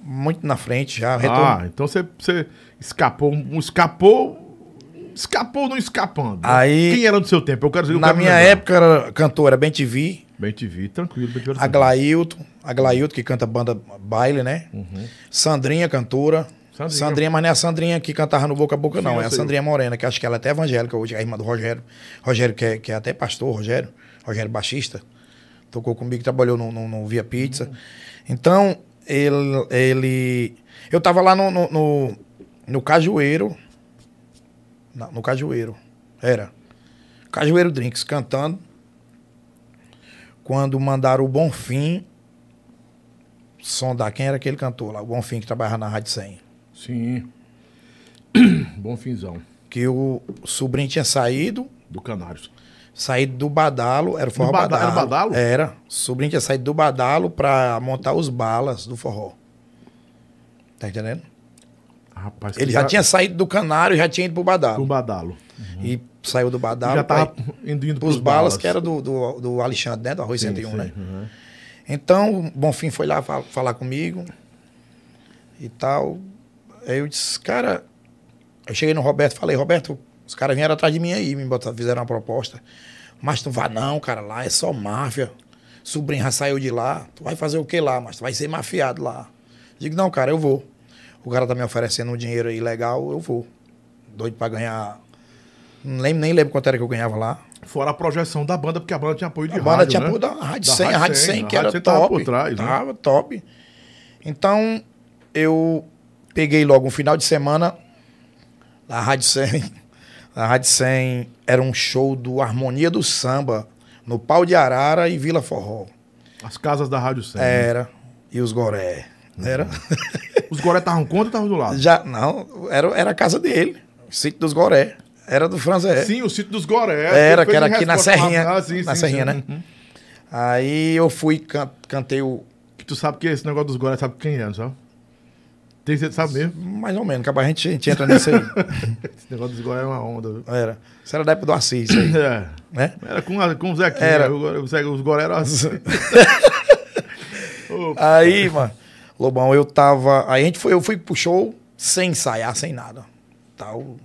muito na frente, já retorno. Ah, então você, você escapou, escapou, escapou não escapando. Aí- Quem era do seu tempo? Eu quero dizer, Na quero minha lembrar. época era cantora Bem TV, Bem te vi, tranquilo. Bem a Glailton, a Glailton que canta banda baile, né? Sandrinha, cantora. Sandrinha. Sandrinha. mas não é a Sandrinha que cantava no Boca a Boca, Sim, não. eu É a. Sandrinha Morena, que acho que ela é até evangélica hoje, é a irmã do Rogério. Rogério, que é, que é até pastor, Rogério. Rogério Baixista. Tocou comigo, trabalhou no, no- no Via Pizza. Então, ele, ele. Eu tava lá no, no, no, no Cajueiro. Não, no Cajueiro. Era. Cajueiro Drinks, cantando. Quando mandaram o Bonfim sondar quem era aquele cantor lá, o Bonfim que trabalhava na Rádio 100. Sim. Bom finzão. Que o sobrinho tinha saído, Do Canários. saído do Badalo, era o forró Do Bada- Badalo. era Badalo? Era. O sobrinho tinha saído do Badalo pra montar os balas do forró. Tá entendendo? Rapaz, Ele já tá- tinha saído do Canário e já tinha ido pro Badalo. Badalo. E saiu do Badalo já tava pra indo, indo pros pros balas, que era do, do, do Alexandre, né? Do Arroz Sim, 101, sim, né? uhum. Então, o Bonfim foi lá fa- falar comigo e tal. Aí eu disse, cara. Eu cheguei no Roberto e falei, Roberto, os caras vieram atrás de mim aí, me botaram, fizeram uma proposta. Mas tu vai não, cara, lá é só máfia. Sobrinho já saiu de lá. Tu vai fazer o que lá? Mas tu vai ser mafiado lá. Digo, não, cara, eu vou. O cara tá me oferecendo um dinheiro aí legal, eu vou. Doido pra ganhar. Não lembro, nem lembro quanto era que eu ganhava lá. Fora a projeção da banda, porque a banda tinha apoio de A banda rádio, tinha né? apoio da Rádio Da 100, a Rádio 100, a que era 100 tava top. por trás, né? Tava top. Então, eu peguei logo um final de semana na Rádio 100. Na Rádio 100 era um show do Harmonia do Samba, no Pau de Arara e Vila Forró. As casas da Rádio 100. né? Era. E os Goré. Era. Os Goré estavam contra ou estavam do lado? Já, não, era, era a casa dele. O sítio dos Goré. Era do Franzé. Sim, o sítio dos Goré. Era, que era aqui na Serrinha. Ah, sim, na sim, Serrinha, sim. né? Uhum. Aí eu fui, can- cantei o. Que tu sabe que esse negócio dos Goré, sabe quem é, não sabe? Tem você sabe mesmo. Mais ou menos, acaba a gente, a gente entra nisso aí. Esse negócio dos Goré é uma onda. viu? Era. Isso era da época do Assis, isso aí, É. né? Era com, a- com o Zequinha. Era. Zé- Os Goré eram assim. Aí, mano, Lobão, eu tava. Aí a gente foi, eu fui pro show sem ensaiar, sem nada. Tal.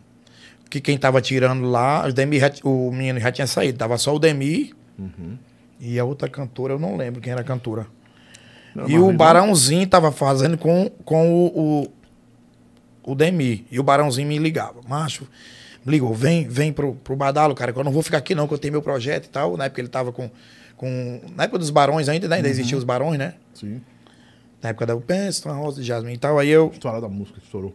Que quem tava tirando lá, o, Demi já- o menino já tinha saído. Tava só o Demi e a outra cantora, eu não lembro quem era a cantora. E o Barãozinho tava fazendo com, com o, o, o Demi. E o Barãozinho me ligava. Macho, me ligou, vem, vem pro, pro Badalo, cara, que eu não vou ficar aqui não, que eu tenho meu projeto e tal. Na época ele tava com. com na época dos Barões ainda, né? Ainda existiam os Barões, né? Sim. Na época da Pensa, Rosa de Jasmine e tal. Aí eu, História da música estourou.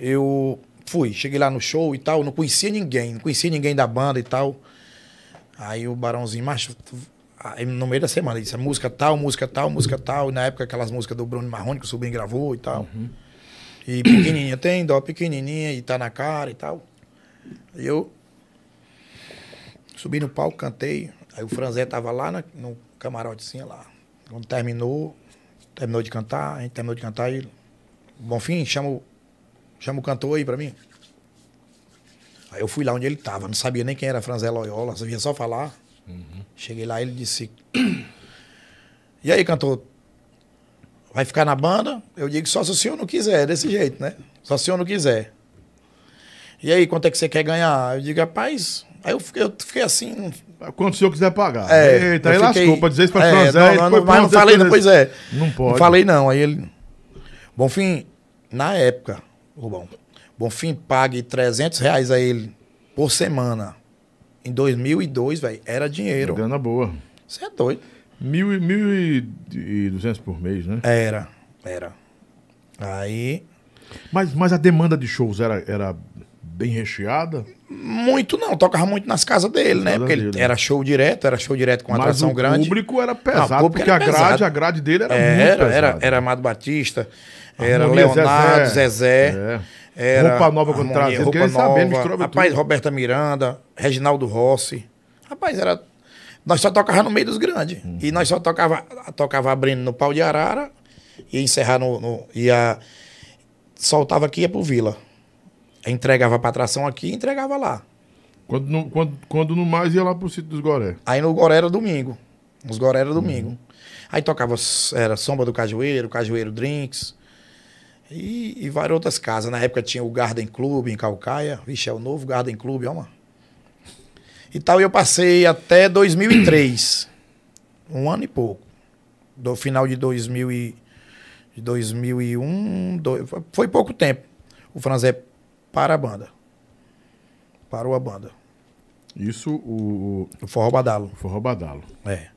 eu fui, cheguei lá no show e tal, não conhecia ninguém, não conhecia ninguém da banda e tal. Aí o Barãozinho, macho, aí no meio da semana, disse, música tal, música tal, música tal. E na época aquelas músicas do Bruno Marrone que o sobrinho gravou e tal. E pequenininha, tem dó pequenininha e tá na cara e tal. Aí eu subi no palco, cantei. Aí o Franzé tava lá na- no camarote, assim, lá. Quando terminou, terminou de cantar, a gente terminou de cantar e... Bonfim, chama o, chama o cantor aí pra mim. Aí eu fui lá onde ele tava, não sabia nem quem era Franzé Loyola, sabia só falar. Cheguei lá, ele disse: E aí, cantor? Vai ficar na banda? Eu digo: Só se o senhor não quiser, desse jeito, né? Só se o senhor não quiser. E aí, quanto é que você quer ganhar? Eu digo: Rapaz. Aí eu fiquei, eu fiquei assim. Quando o senhor quiser pagar. É, Eita, aí fiquei- lascou pra dizer isso pra é, Franzé. não, não, depois mas não falei, não, pois é. Não pode. Não falei não. Aí ele. Bonfim, na época, Rubão, Bonfim pague 300 reais a ele por semana. Em 2002, velho, era dinheiro. Grana boa. Você é doido. Mil, e- mil e e duzentos por mês, né? Era, era. Aí, Mas, mas a demanda de shows era, era bem recheada? muito não, tocava muito nas casas dele, né? Porque ele dele. era show direto, era show direto com atração o grande. público era pesado, Não, o público porque era a grade, pesado. a grade dele era, Era, muito era, pesada. era, era Amado Batista, era Harmonia Leonardo, Zezé. Zezé. Era Roupa nova quando trazia, roupa saber, nova. misturava Rapaz, tudo. Roberta Miranda, Reginaldo Rossi. Rapaz, era. Nós só tocava no meio dos grandes. Uhum. E nós só tocava, tocava abrindo no pau de arara, ia encerrar no. no ia, soltava aqui e ia pro Vila. Entregava pra atração aqui e entregava lá. Quando, no, quando, quando no mais ia lá pro sítio dos Goré. Aí no Goré era domingo. Nos Goré era domingo. Uhum. Aí tocava, era Sombra do Cajueiro, Cajueiro Drinks. E, e várias outras casas. Na época tinha o Garden Club em Calcaia. Vixe, é o novo Garden Club, ó, mano. E tal, eu passei até 2003. um ano e pouco. Do final de 2000 e, de 2001. do- foi pouco tempo. O Franzé para a banda. Parou a banda. Isso, o, O Forró Badalo. o Forró Badalo. É.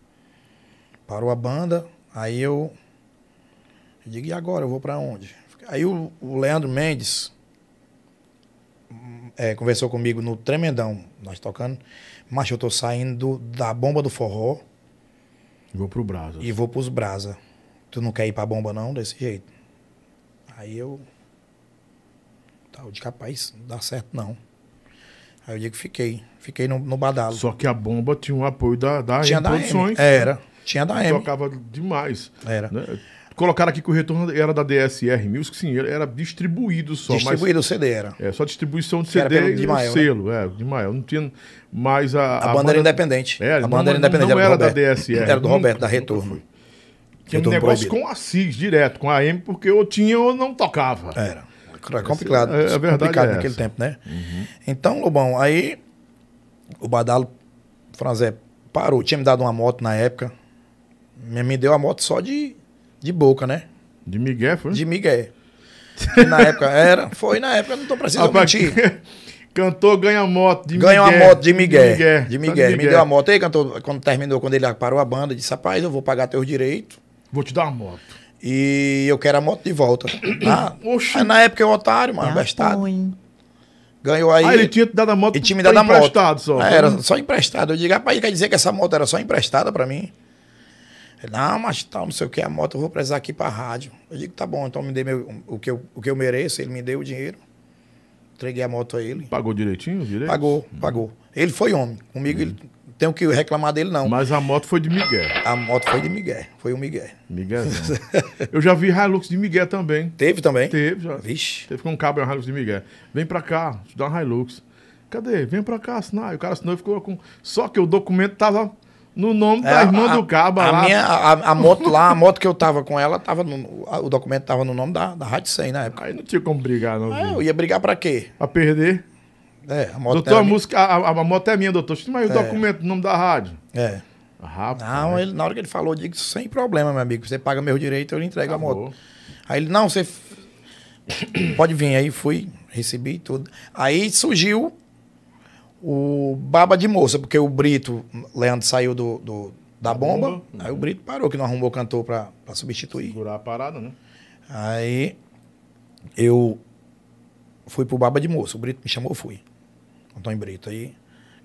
Parou a banda, aí eu Eu digo, e agora? Eu vou pra onde? Aí o, o Leandro Mendes é, conversou comigo no Tremendão, nós tocando. Mas eu tô saindo do- da bomba do forró Vou pro Brasa. e vou pros brasa. Tu não quer ir pra bomba não, desse jeito? Aí eu... Tá, eu disse, capaz, não dá certo não. Aí eu digo, fiquei. Fiquei no, no badalo. Só que a bomba tinha um apoio da, da Tinha M da. M. Era. Tinha da M. Tocava demais. Era. né? Colocaram aqui que o retorno era da DSR Music, sim, era distribuído só. Distribuído o CD era. Mas, é, só distribuição de era CD pelo e Dimael, o selo, é, de Mael. Não tinha mais a. A, banda era independente. É, a não- banda era não- independente. não do era da. DSR. Era do Roberto, da Retorno. Tinha um negócio proibido. com a CIS direto, com a M, porque ou tinha ou não tocava. Era. Era complicado. é- a verdade complicado é naquele essa. Uhum. tempo, né? Então, Lobão, aí o Badalo Franzé parou. Tinha me dado uma moto na época. Me, me deu a moto só de, de boca, né? De Miguel, foi? De Miguel. Na época era. Foi na época, não tô precisando Rapaz, mentir. Cantor ganha moto de Ganhou Miguel. uma moto de Miguel. De Tá Miguel. Me deu a moto aí, cantou, quando terminou, quando ele parou a banda, disse: Rapaz, eu vou pagar teus direitos. Vou te dar uma moto. E eu quero a moto de volta. Ah, Oxi. aí na época eu otário, mano, bestado. Ganhou aí. Ah, ele tinha te dado a moto e tinha me dado a moto. emprestado só. Ah, era só emprestado. Eu digo, rapaz, quer dizer que essa moto era só emprestada pra mim? Ele, não, mas tal, não sei o que, a moto eu vou precisar aqui pra rádio. Eu digo, tá bom, então me dê meu, o, que eu, o que eu mereço. Ele me deu o dinheiro. Entreguei a moto a ele. Pagou direitinho os direitos? Pagou, pagou. Ele foi homem. Comigo, ele tenho que reclamar dele, não. Mas a moto foi de Miguel. A moto foi de Miguel. Foi o Miguel. Miguelzão. Eu já vi Hilux de Miguel também. Teve também? Teve, já. Vixe. Teve com um cabo uma Hilux de Miguel. Vem pra cá, te dá uma Hilux. Cadê? Vem pra cá assinar. E o cara assinou e ficou com. Só que o documento tava no nome da É, irmã a- do cabo a lá. Minha, a, a moto lá, a moto que eu tava com ela, tava no, o documento tava no nome da, da Rádio 100 na época. Aí não tinha como brigar, não. Ah, eu ia brigar pra quê? Pra perder. É, a moto doutor, era a, minha. música, a, a- moto é minha, doutor. Mas o documento, o nome da rádio. É. Rapaz. Não, ele, na hora que ele falou, eu digo, sem problema, meu amigo. Você paga meu direito, eu lhe entrego a Acabou. moto. Aí ele, não, você. Pode vir. Aí fui, recebi tudo. Aí surgiu o Baba de Moça, porque o Brito, Leandro saiu do, do- da bomba. bomba. Aí o Brito parou, que não arrumou cantor pra, pra substituir. Segurar a parada, né? Aí eu fui pro Baba de Moça. O Brito me chamou, eu fui. Antônio Brito aí.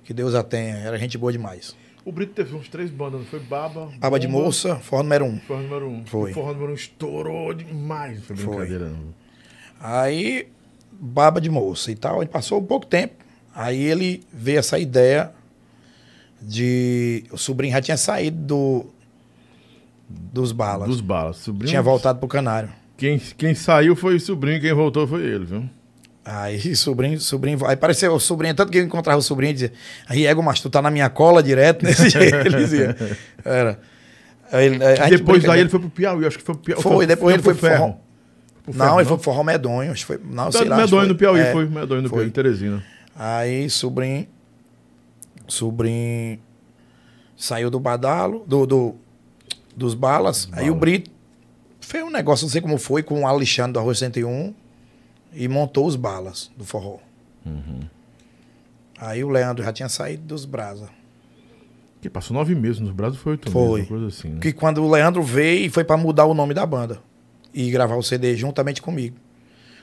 Que Deus a tenha. Era gente boa demais. O Brito teve uns três bandas, não foi? Baba. Baba de Bomba, Moça, forró número um. Forró número um. Foi. Forró número um estourou demais. Foi Foi. brincadeira, não. Aí, baba de moça e tal. Aí passou um pouco tempo. Aí ele veio essa ideia de. O sobrinho já tinha saído do, dos balas. Dos balas. Sobrinho. Tinha voltado pro Canário. Quem, quem saiu foi o sobrinho, quem voltou foi ele, viu? Aí, sobrinho, sobrinho. Aí apareceu o sobrinho, tanto que eu encontrava o sobrinho e dizia: Aí, Ego, mas tu tá na minha cola direto, desse jeito. Ele dizia. Era. Aí, Depois brinca- daí ele foi pro Piauí, acho que foi pro Piauí. Foi, depois ele foi pro pro Ferro. Forró. Pro Não, Ferro, ele foi pro Forró Medonho. Acho que foi. Não, sei lá. que Medonho foi. no Piauí, É. foi Medonho no foi. Piauí, Teresina. Aí, sobrinho. Sobrinho. Saiu do badalo, do, do- dos balas. Aí o Brito fez um negócio, não sei como foi, com o Alexandre do Arroz 101 e montou os balas do forró. Uhum. Aí o Leandro já tinha saído dos brasa. Que passou nove meses nos braços, foi oito Foi. meses, coisa assim, né? Que quando o Leandro veio, foi pra mudar o nome da banda. E gravar o CD juntamente comigo.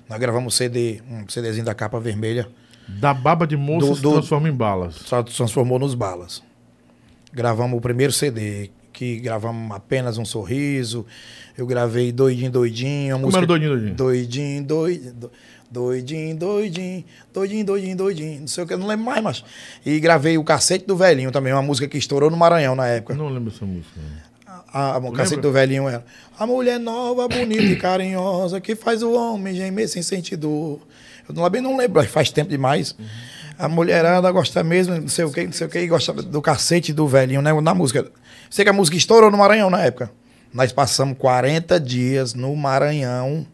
Nós gravamos o CD, um CDzinho da capa vermelha. Da baba de moça Do- se do- transforma em balas. só transformou nos balas. Gravamos o primeiro CD, que gravamos apenas um sorriso. Eu gravei Doidinho, Doidinho. Como música- era doidinho, doidinho? Doidinho, doidinho, do- doidinho, doidinho, doidinho, doidinho, doidinho. Não sei o que, eu não lembro mais, mas. E gravei o Cacete do Velhinho também, uma música que estourou no Maranhão na época. Eu não lembro essa música. não. A, a, o Cacete lembra? do Velhinho era. A mulher nova, bonita e carinhosa, que faz o homem gemer sem sentir dor. Eu não, bem não lembro, faz tempo demais. A mulherada gosta mesmo, não sei o que, não sei o que, e gosta do cacete do velhinho, né? Na música. Sei que a música estourou no Maranhão na época. Nós passamos 40 dias no Maranhão,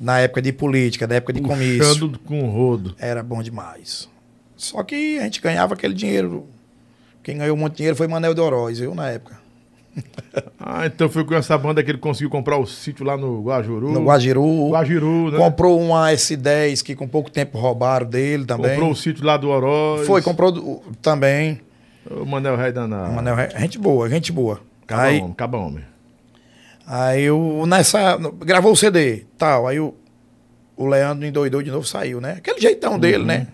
na época de política, na época de comício. Puxando com o rodo. Era bom demais. Só que a gente ganhava aquele dinheiro. Quem ganhou muito dinheiro foi Manel de Oroz, eu na época. Ah, então foi com essa banda que ele conseguiu comprar o sítio lá no Guajuru. No Guajiru. Guajiru, né? Comprou uma S10 que com pouco tempo roubaram dele também. Comprou o sítio lá do Oroz. Foi, comprou do- também. O Manel Rei danado. Manel, gente boa, gente boa. Caba Aí, homem, caba homem. Aí eu, nessa. Gravou o CD, tal. Aí o, o Leandro endoidou de novo, saiu, né? Aquele jeitão dele, né?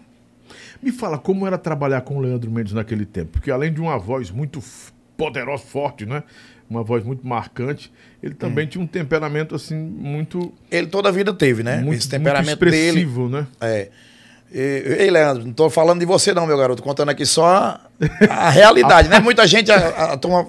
Me fala como era trabalhar com o Leandro Mendes naquele tempo, porque além de uma voz muito poderosa, forte, né? Uma voz muito marcante, ele também tinha um temperamento assim muito, Ele toda a vida teve, né? muito, Esse temperamento muito dele. expressivo, né? É. E- Ei, Leandro, não tô falando de você não, meu garoto. Contando aqui só a, a realidade, né? Muita gente a, a, a turma,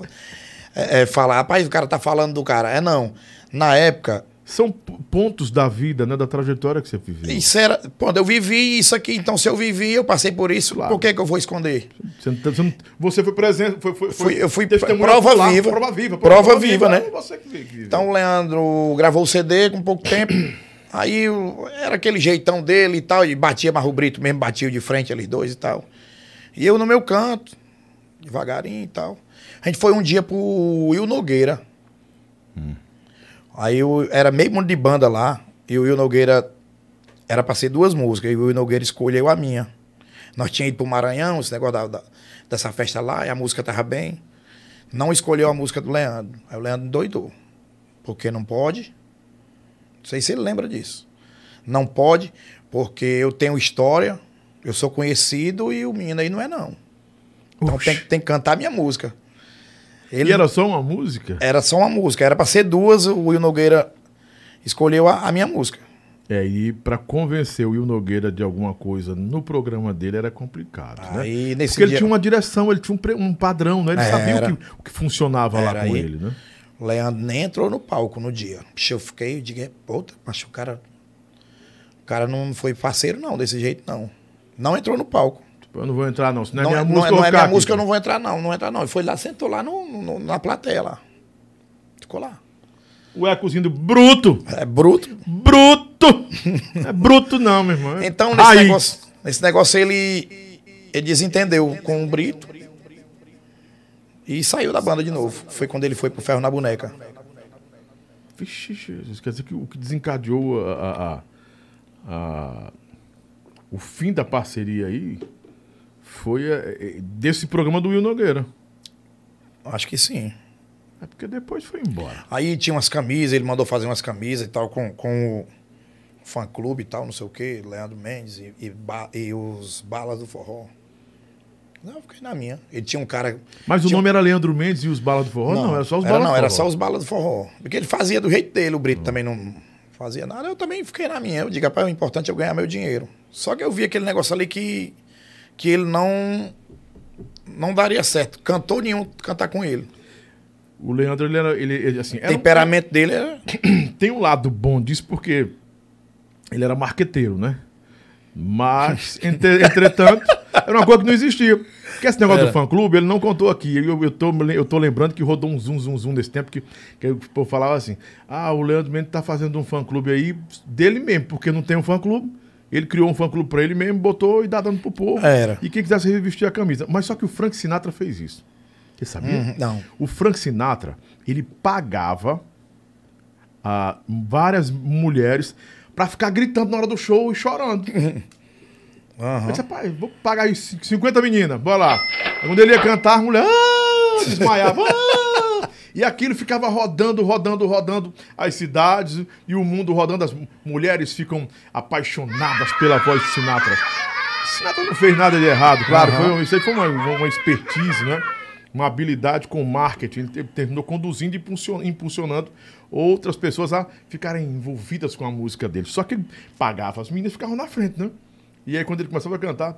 é, é, fala, rapaz, o cara tá falando do cara. É não. Na época, São pontos da vida, né? Da trajetória que você viveu. isso era... Pô, eu vivi isso aqui, então se eu vivi, eu passei por isso, Claro. por que que eu vou esconder? Você, tá- você você foi presente, foi, foi, foi eu fui testemunha prova ocular, viva. prova viva, Prova viva, né? Você que vive. Então o Leandro gravou o CD com pouco tempo. Aí era aquele jeitão dele e tal, e batia mais o Brito mesmo, batia de frente eles dois e tal. E eu no meu canto, devagarinho e tal. A gente foi um dia pro Will Nogueira. Aí eu, era meio mundo de banda lá, e o Will Nogueira era pra ser duas músicas, e o Will Nogueira escolheu a minha. Nós tínhamos ido pro Maranhão, esse negócio da- da- dessa festa lá, e a música tava bem. Não escolheu a música do Leandro. Aí o Leandro doidou. Porque não pode. Não sei se ele lembra disso. Não pode, porque eu tenho história, eu sou conhecido e o menino aí não é, não. Então tem, que- tem que cantar minha música. Ele E era só uma música? era só uma música, era pra ser duas, o Will Nogueira escolheu a, a minha música. É, e pra convencer o Will Nogueira de alguma coisa no programa dele era complicado, né? Aí nesse Porque ele dia, tinha uma direção, ele tinha um, um padrão, né? Ele Era. sabia o que, o que funcionava lá Era com aí. ele, né? o Leandro nem entrou no palco no dia. Eu fiquei, eu digo, é, puta, mas o cara. O cara não foi parceiro, não, desse jeito, não. Não entrou no palco. Eu não vou entrar, não. Se não é Não, minha é- não música, é, eu não vou é minha aqui. música, eu não vou entrar, não. Não entra, não. Ele foi lá, sentou lá no, no- na plateia lá. Ficou lá. O ecozinho do bruto! É bruto. Bruto! é bruto não, meu irmão. Então, nesse Aí, negócio, nesse negócio ele, ele desentendeu com o Brito e saiu da banda de novo. Foi quando ele foi pro Ferro na Boneca. Vixe, Jesus, quer dizer que o que desencadeou a, a- a- a- o fim da parceria aí foi é, é, desse programa do Will Nogueira. Acho que sim. É porque depois foi embora. Aí tinha umas camisas, ele mandou fazer umas camisas e tal com, com o fã-clube e tal, não sei o quê, Leandro Mendes e, e, ba- e os Balas do Forró. Não, eu fiquei na minha. Ele tinha um cara... Mas o um- nome era Leandro Mendes e os Balas do Forró? Não, era só os era, Balas Não, do era Forró. só os Balas do Forró. Porque ele fazia do jeito dele, o Brito também não fazia nada. Eu também fiquei na minha. Eu digo, rapaz, o importante é eu ganhar meu dinheiro. Só que eu vi aquele negócio ali que, que ele não... Não daria certo. Cantor nenhum cantar com ele. O Leandro, ele era, ele, ele, assim, O era um- temperamento dele era... tem um lado bom disso porque ele era marqueteiro, né? Mas, entre- entretanto, era uma coisa que não existia. Porque esse negócio Era. do fã-clube, ele não contou aqui. Eu, eu, tô, eu tô lembrando que rodou um zoom, zoom, zoom desse tempo que, que o povo falava assim: ah, o Leandro Mendes tá fazendo um fã-clube aí dele mesmo, porque não tem um fã-clube. Ele criou um fã-clube pra ele mesmo, botou e dá dando pro povo. Era. E quem quisesse revestir a camisa. Mas só que o Frank Sinatra fez isso. Você sabia? Uhum, não. O Frank Sinatra, ele pagava a várias mulheres pra ficar gritando na hora do show e chorando. Aham. Eu disse, pai, vou pagar aí 50 meninas, bora lá. Aí quando ele ia cantar, a mulher ah, desmaiava. ah, e aquilo ficava rodando, rodando, rodando as cidades e o mundo rodando. As mulheres ficam apaixonadas pela voz de Sinatra. Sinatra não fez nada de errado, claro. Aham. Foi, isso aí foi uma, uma expertise, né? Uma habilidade com marketing. Ele te- terminou conduzindo e impulsion- impulsionando outras pessoas a ficarem envolvidas com a música dele. Só que ele pagava, as meninas ficavam na frente, né? E aí quando ele começava a cantar,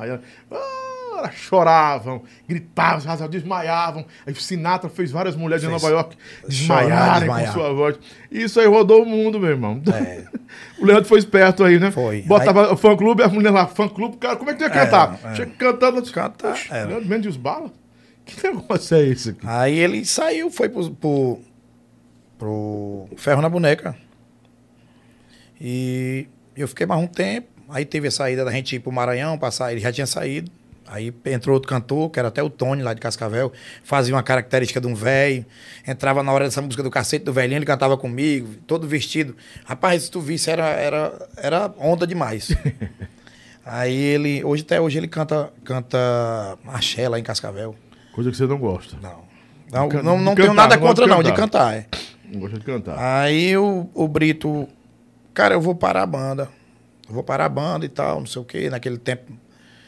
aí ela, ah, elas choravam, gritavam, desmaiavam. Aí Sinatra fez várias mulheres Fez. de Nova York desmaiarem com desmaiar. sua voz. Isso aí rodou o mundo, meu irmão. É. o Leandro foi esperto aí, né? Foi. Botava o fã-clube, as mulheres lá, fã-clube, cara, como é que tu ia cantar? é. Chega cantando, Cantar, Puxa, era. Leandro Mendes os balas? Que negócio é esse aqui? Aí ele saiu, foi pro, pro, pro Ferro na Boneca. E eu fiquei mais um tempo. Aí teve a saída da gente ir pro Maranhão, passar, ele já tinha saído. Aí entrou outro cantor, que era até o Tony, lá de Cascavel, fazia uma característica de um velho. Entrava na hora dessa música do cacete do velhinho, ele cantava comigo, todo vestido. Rapaz, se tu visse, era, era, era onda demais. Aí ele, hoje até hoje ele canta, canta axé lá em Cascavel. Coisa que você não gosta. Não. Não, can- não, não tenho cantar, nada contra, não, de cantar. É. Não gosta de cantar. Aí o, o Brito, cara, eu vou parar a banda. Eu vou parar a banda e tal, não sei o quê. Naquele tempo.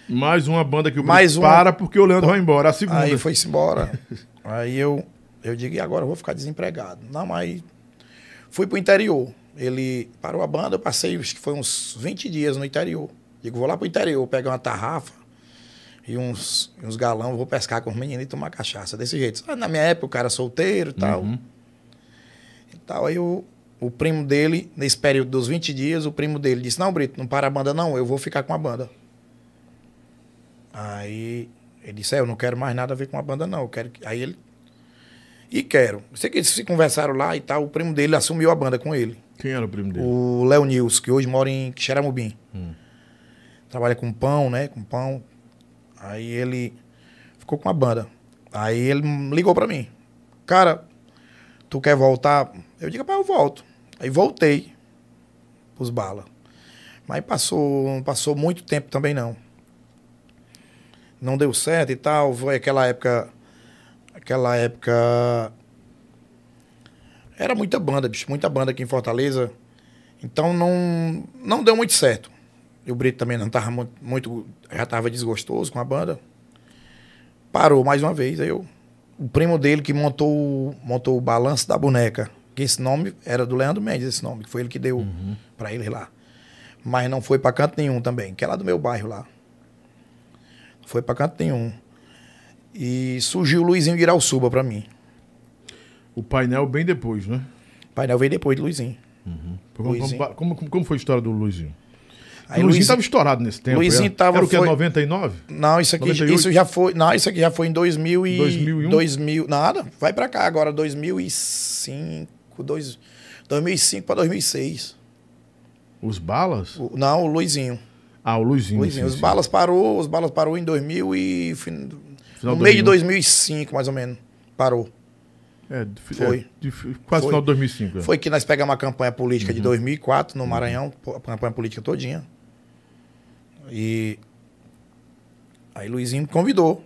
Mais uma banda que o Mais uma- para porque o Leandro vai embora. A segunda. Aí foi-se embora. aí eu, eu digo, e agora eu vou ficar desempregado. Não, mas fui pro interior. Ele parou a banda, eu passei, acho que foi uns 20 dias no interior. Digo, vou lá pro interior, pegar uma tarrafa e uns, uns galão, vou pescar com os meninos e tomar cachaça. Desse jeito. Ah, Na minha época, o cara solteiro e tal. Uhum. Tal. Aí o, o primo dele, nesse período dos 20 dias, o primo dele disse, não, Brito, não para a banda não, eu vou ficar com a banda. Aí ele disse, é, eu não quero mais nada a ver com a banda não, eu quero... que-" Aí ele... E quero. Sei que eles se conversaram lá e tal, o primo dele assumiu a banda com ele. Quem era o primo dele? O Léo Nils, que hoje mora em Xeramubim. Trabalha com pão, né? Com pão. Aí ele ficou com a banda. Aí ele ligou pra mim. Cara, tu quer voltar? Eu digo, rapaz, eu volto. Aí voltei pros bala. Mas passou, não passou muito tempo também não. Não deu certo e tal. Foi aquela época. Aquela época. Era muita banda, bicho, muita banda aqui em Fortaleza. Então não, não deu muito certo. E o Brito também não tava muito, muito já estava desgostoso com a banda. Parou mais uma vez. Aí eu, o primo dele que montou, o- montou o Balanço da Boneca, que esse nome era do Leandro Mendes, esse nome, que foi ele que deu pra ele lá. Mas não foi pra canto nenhum também, que é lá do meu bairro lá. Foi pra canto nenhum. E surgiu o Luizinho de Irauçuba pra mim. O painel bem depois, né? O painel veio depois de Luizinho. Como, Luizinho. como, como- como foi a história do Luizinho? Aí o Luizinho estava estourado nesse tempo. Luizinho era, tava- Era o que? foi- 99? Não, isso aqui 98? isso já foi. Não, isso aqui já foi em 2000 e 2001? 2000, nada, vai pra cá agora 2005, dois, 2005 para 2006. Os balas? O- não, o Luizinho. Ah, o Luizinho. Luizinho, sim, os sim. balas parou, os balas parou em 2000 e fin- Final no meio de 2001. 2005, mais ou menos. Parou. É, de- Foi. é, de- quase Foi. final de 2005. é. Foi que nós pegamos uma campanha política de Uhum. 2004 no Maranhão, pô, a campanha política todinha. E aí Luizinho me convidou.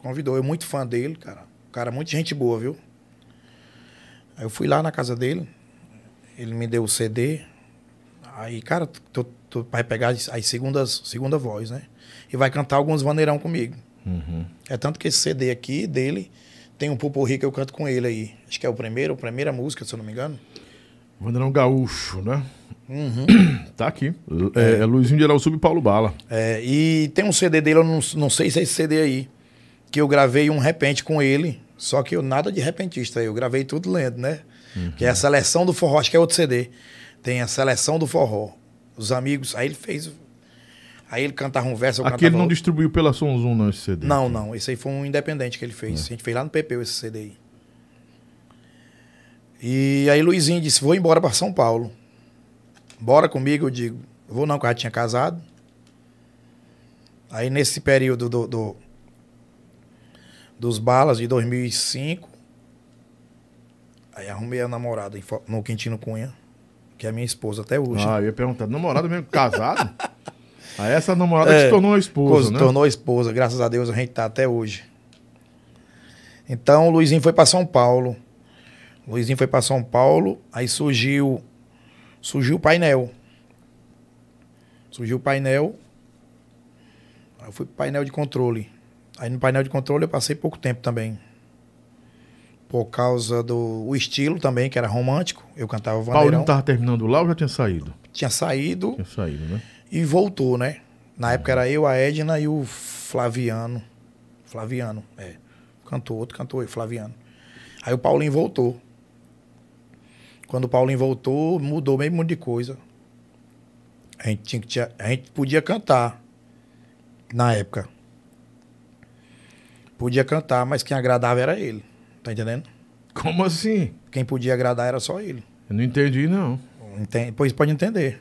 Convidou, eu muito fã dele, cara. Cara, muita gente boa, viu? Aí eu fui lá na casa dele, ele me deu o CD. Aí, cara, tu vai pegar as as segundas, segunda voz, né? E vai cantar alguns vaneirão comigo. Uhum. É tanto que esse CD aqui dele tem um pupurri que eu canto com ele aí. Acho que é o primeiro, a primeira música, se eu não me engano. Vanderão Gaúcho, né? Uhum. Tá aqui. É, é Luizinho de Sub e Paulo Bala. É, e tem um CD dele, eu não, não sei se é esse CD aí, que eu gravei um repente com ele, só que eu nada de repentista, eu gravei tudo lento, né? Que é a seleção do forró, acho que é outro CD. Tem a seleção do forró. Os amigos, aí ele fez. Aí ele cantava um verso, eu Aqui ele cantava não outro. distribuiu pela Som Zoom, não, esse CD. Não, não, esse aí foi um independente que ele fez. É. A gente fez lá no PPU esse CD aí. E aí Luizinho disse: vou embora para São Paulo. Bora comigo, eu digo, vou não, porque eu já tinha casado. Aí nesse período do, do- dos balas de 2005, aí arrumei a namorada no Quintino Cunha, que é minha esposa até hoje. Ah, eu ia perguntar, namorada mesmo, casado? Aí essa namorada É, se tornou a esposa, né? tornou esposa, graças a Deus a gente tá até hoje. Então o Luizinho foi para São Paulo. O Luizinho foi para São Paulo, aí surgiu surgiu o painel. Surgiu o painel. Aí eu fui pro painel de controle. Aí no painel de controle eu passei pouco tempo também. Por causa do o estilo também, que era romântico. Eu cantava Paulo Vaneirão. não tava terminando lá ou já tinha saído? Tinha saído Tinha saído, né? e voltou, né? Na época era eu, a Edna e o Flaviano. Flaviano, é. Cantor, outro cantor, Flaviano. Aí o Paulinho voltou. Quando o Paulinho voltou, mudou meio monte de coisa. A gente, tinha tinha- a gente podia cantar na época. Podia cantar, mas quem agradava era ele. Tá entendendo? Como assim? Quem podia agradar era só ele. Eu não entendi, não. Entende? Pois pode entender.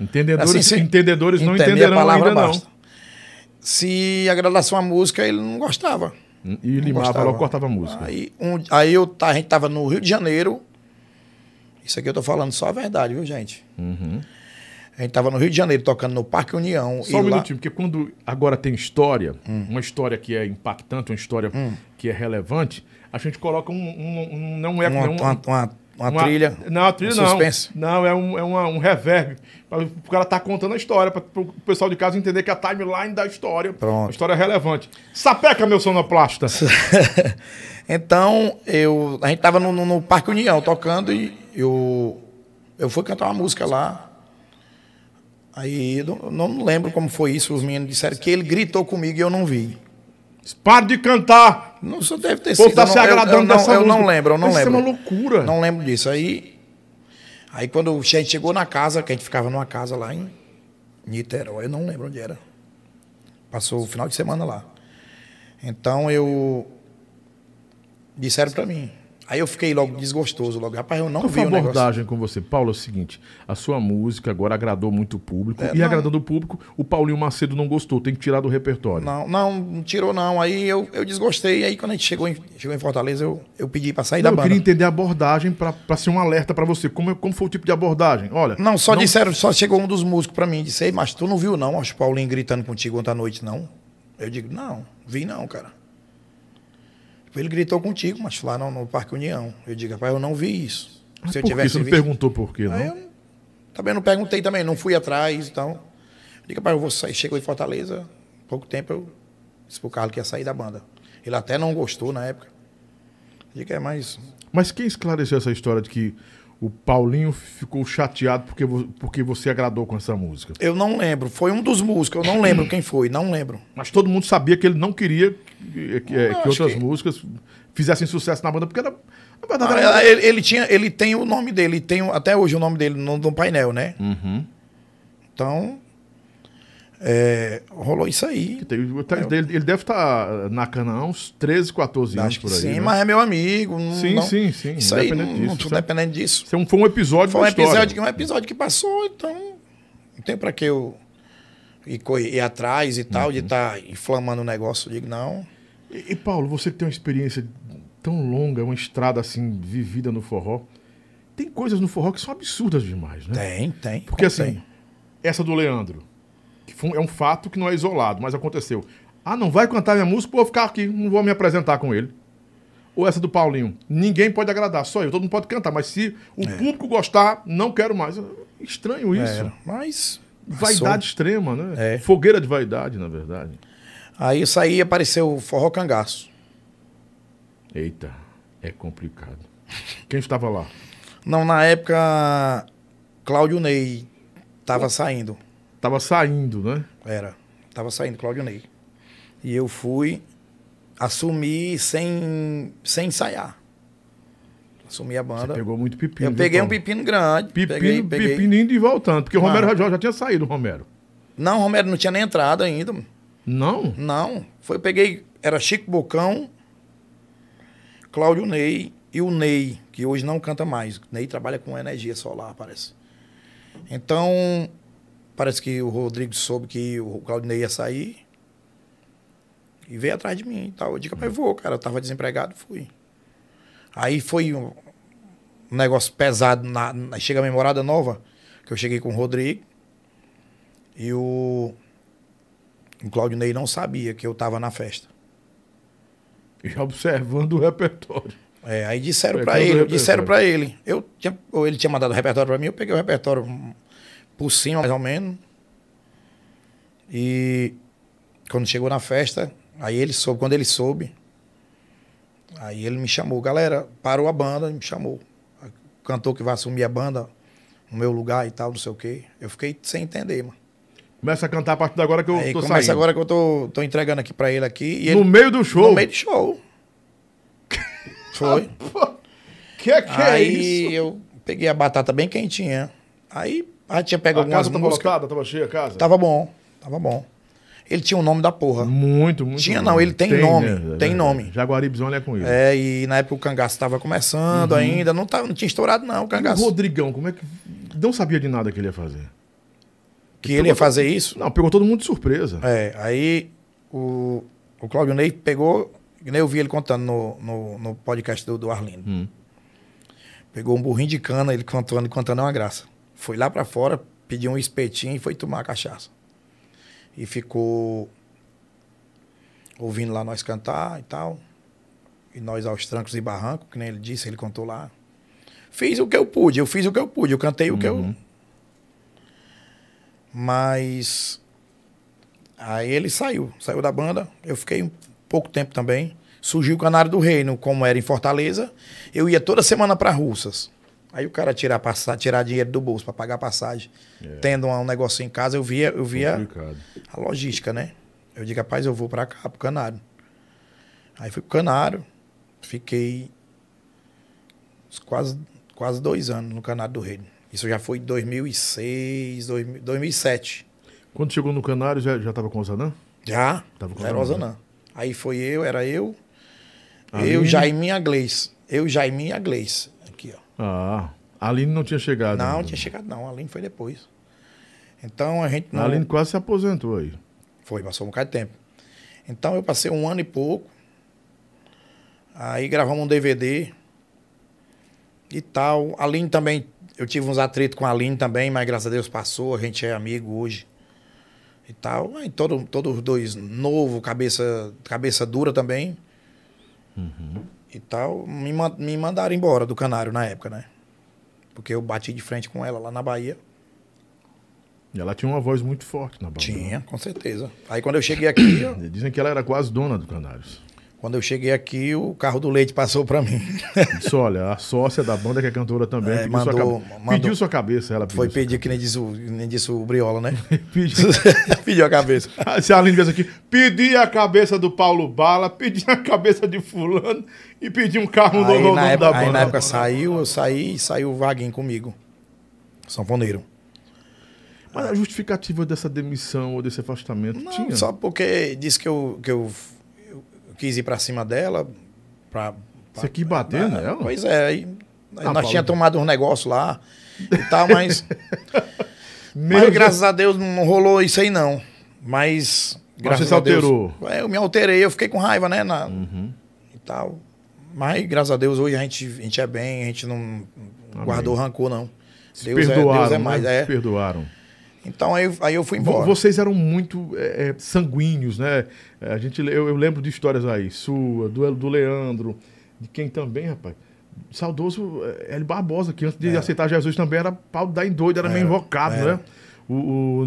Entendedores, Assim, se- entendedores não Entender entenderão a palavra ainda, basta. Se agradasse uma música, ele não gostava. não. E Não limava logo, cortava a música. Aí, um- aí eu, a gente tava no Rio de Janeiro. Isso aqui eu tô falando só a verdade, viu, gente? Uhum. A gente tava no Rio de Janeiro tocando no Parque União. Só um lá- minutinho, porque quando agora tem história, uma história que é impactante, uma história que é relevante, a gente coloca um. um- um- não é. uma, não, uma, uma- uma trilha. Não, a trilha um não. suspense. Não, é um, é uma- um reverb. Para o cara tá contando a história, para o pessoal de casa entender que a timeline da história. Pronto. A história é relevante. Sapeca, meu sonoplasta. então, eu, a gente tava no, no- Parque União tocando e eu, eu fui cantar uma música lá. Aí, eu não lembro como foi isso. Os meninos disseram que ele gritou comigo e eu não vi. Para de cantar! Não, isso deve ter O sido. tá eu se não- eu- agradando eu, não, dessa eu música. não lembro, eu não Isso lembro. é uma loucura. Não lembro disso. Aí, aí quando a gente chegou na casa, que a gente ficava numa casa lá em Niterói, eu não lembro onde era. Passou o final de semana lá. Então eu disseram pra mim. Aí eu fiquei logo desgostoso, logo, rapaz, eu não Qual vi o negócio. abordagem com você? Paulo, é o seguinte, a sua música agora agradou muito o público, É, e não. agradando o público, o Paulinho Macedo não gostou, tem que tirar do repertório. Não, não, não tirou não. Aí eu, eu desgostei. Aí quando a gente chegou em, chegou em Fortaleza, eu, eu pedi pra sair Não, da eu banda. queria entender a abordagem pra pra ser um alerta pra você. Como, como foi o tipo de abordagem? Olha. Não, só disseram, só chegou um dos músicos pra mim e disse, mas tu não viu não, acho o Paulinho gritando contigo ontem à noite, não? Eu digo, não, vi não, cara. Ele gritou contigo, mas lá no, no Parque União. Eu digo, rapaz, eu não vi isso. Mas Se eu tivesse Você não visto... perguntou por quê, não? Eu também não perguntei também, não fui atrás, então. Eu digo, rapaz, eu vou sair. Chegou em Fortaleza, pouco tempo eu disse pro Carlos que ia sair da banda. Ele até não gostou na época. Eu digo, é, mas Mas quem esclareceu essa história de que o Paulinho ficou chateado porque, porque você agradou com essa música? eu não lembro. Foi um dos músicos, eu não lembro quem foi, não lembro. Mas todo mundo sabia que ele não queria que, que- Eu que outras que- músicas fizessem sucesso na banda, porque era. Verdade, Ah, era- ele, ele tinha, ele tem o nome dele, tem até hoje o nome dele no, no painel, né? Uhum. Então, é, rolou isso aí. Tem- Ele, deve estar na cana uns 13, 14 anos Acho por aí. sim, né? mas é meu amigo. não- Sim, não- sim, sim, Isso aí, não, não disso, tô certo? dependendo disso. Isso é foi um episódio Foi um episódio, que- um episódio que passou, então não tem pra que eu ir, ir atrás e tal, Uhum. de estar inflamando o negócio. Eu digo, não. E, e, Paulo, você que tem uma experiência tão longa, uma estrada assim, vivida no forró, tem coisas no forró que são absurdas demais, né? Tem, tem. Porque assim, tem. essa do Leandro, é um fato que não é isolado, mas aconteceu. Ah, não vai cantar minha música, vou ficar aqui, não vou me apresentar com ele. Ou essa do Paulinho, ninguém pode agradar, só eu, todo mundo pode cantar, mas se o É. público gostar, não quero mais. Estranho isso. Era. Mas. Vaidade extrema, né? É. Fogueira de vaidade, na verdade. Aí isso aí apareceu o forró cangaço. Eita, é complicado. Quem estava lá? Não, na época, Cláudio Ney tava saindo. Tava saindo, né? Era. Tava saindo Cláudio Ney. E eu fui assumir sem, sem ensaiar. Assumi a Você banda. pegou muito pepino. Eu peguei um pepino grande. Pepino, peguei, peguei. pepino indo e voltando, porque o. Romero já, já tinha saído, o Romero. Não, Romero não tinha nem entrado ainda. Não? Não. Foi, peguei. Era Chico Bocão, Cláudio Ney e o Ney, que hoje não canta mais. Ney trabalha com energia solar, parece. Então, parece que o Rodrigo soube que o Cláudio Ney ia sair. E veio atrás de mim e tal. Eu digo, rapaz, vou, cara. Eu tava desempregado, fui. Aí foi um negócio pesado. Na, na- chega a memorada nova, que eu cheguei com o Rodrigo. E o, o Cláudio Ney não sabia que eu tava na festa. E observando o repertório. É, aí disseram o ele, disseram pra ele. Eu tinha, ou ele tinha mandado o repertório pra mim, eu peguei o repertório por cima, mais ou menos. E quando chegou na festa, aí ele soube, quando ele soube, aí ele me chamou, galera, parou a banda, me chamou. O cantor que vai assumir a banda no meu lugar e tal, não sei o quê. Eu fiquei sem entender, mano. Começa a cantar a partir de agora que eu Aí tô começa saindo. agora que eu tô, tô entregando aqui pra ele aqui. No ele, meio do show. no meio do show. Foi. Que que é Aí isso? eu peguei a batata bem quentinha. Aí a tinha pego A algumas casa tava músicas. lotada, tava cheia a casa? Tava bom, tava bom. Ele tinha o nome da porra. Muito, muito. Tinha não, ele tem nome, tem É, nome. Jaguaribzão é com ele. É, e na época o cangaço tava começando ainda, não, tava, não tinha estourado não o E o cangaço. Rodrigão, como é que. Não sabia de nada que ele ia fazer. Que ele ia fazer isso. Não, pegou todo mundo de surpresa. É, aí o, o Claudio Ney pegou, nem eu vi ele contando no, no, no podcast do, do Arlindo. Hum. Pegou um burrinho de cana, ele contando, contando é uma graça. Foi lá pra fora, pediu um espetinho e foi tomar cachaça. E ficou ouvindo lá nós cantar e tal. E nós aos trancos e barrancos, que nem ele disse, ele contou lá. Fiz o que eu pude, eu fiz o que eu pude, eu cantei o que eu. Mas. Aí ele saiu, saiu da banda, eu fiquei um pouco tempo também. Surgiu o Canário do Reino, como era em Fortaleza. Eu ia toda semana para Russas. Aí o cara tirar, passar, tirar dinheiro do bolso para pagar passagem, tendo um negócio em casa, eu via, eu via Complicado. a logística, né? Eu digo, rapaz, eu vou pra cá, pro Canário. Aí fui pro Canário, fiquei quase, quase dois anos no Canário do Reino. Isso já foi em 2006, 2000 2007. Quando chegou no Canário, já, já tava com o Zanã? Já, Tava com já era Zanã. Ozanã. Aí foi eu, era eu, eu, Jaiminha Inglês. Eu, Jaiminha Inglês. Aqui, ó. Ah, a Aline não tinha chegado. Não, não tinha chegado não, a Aline foi depois. Então a gente não... A Aline quase se aposentou aí. Foi, passou um bocado de tempo. Então eu passei um ano e pouco. Aí gravamos um DVD e tal. A Aline também, eu tive uns atritos com a Aline também, mas graças a Deus passou, a gente é amigo hoje. E tal. Aí todo, todos os dois novo, cabeça, cabeça dura também. E tal. Me, me mandaram embora do Canário na época, né? Porque eu bati de frente com ela lá na Bahia. E ela tinha uma voz muito forte na banda. Tinha, com certeza. Aí quando eu cheguei aqui, eu- Dizem que ela era quase dona do Canários. Quando eu cheguei aqui, o carro do leite passou pra mim. Disse, olha, a sócia da banda, que é cantora também, É, pediu, mandou- sua cabe- mandou- pediu sua cabeça. Ela pediu Foi pedir, que nem disse, o, nem disse o Briola, né? Pediu. Pediu a cabeça. Ah, Se a Aline viesse aqui, pedi a cabeça do Paulo Bala, pedi a cabeça de fulano e pedi um carro no Aí, nome na da época, banda. aí na época saiu, eu saí e saiu o Vaguinho comigo. Sanfoneiro. Mas a justificativa dessa demissão ou desse afastamento Não, tinha? só porque disse que eu, que eu quis ir pra cima dela. Pra, pra- Você quis bater nela? Pois é, aí, Ah, nós Paulo. tinha tomado um negócio lá e tal, mas, mas graças a Deus não rolou isso aí não. Mas graças você se a Deus, alterou? é, eu me alterei, eu fiquei com raiva, né, na, Uhum. e tal. Mas graças a Deus hoje a gente, a gente é bem, a gente não guardou rancor não. Se Deus é, perdoaram, Deus é né? mais, Se é. perdoaram. Então aí, aí eu fui embora. Vocês eram muito é, é, sanguíneos, né? É, A gente, eu, eu lembro de histórias aí, sua, do, do Leandro, de quem também, rapaz. Saudoso é, Hélio Barbosa, que antes de É. aceitar Jesus também era pau da em doido, era meio invocado, era. né? O, o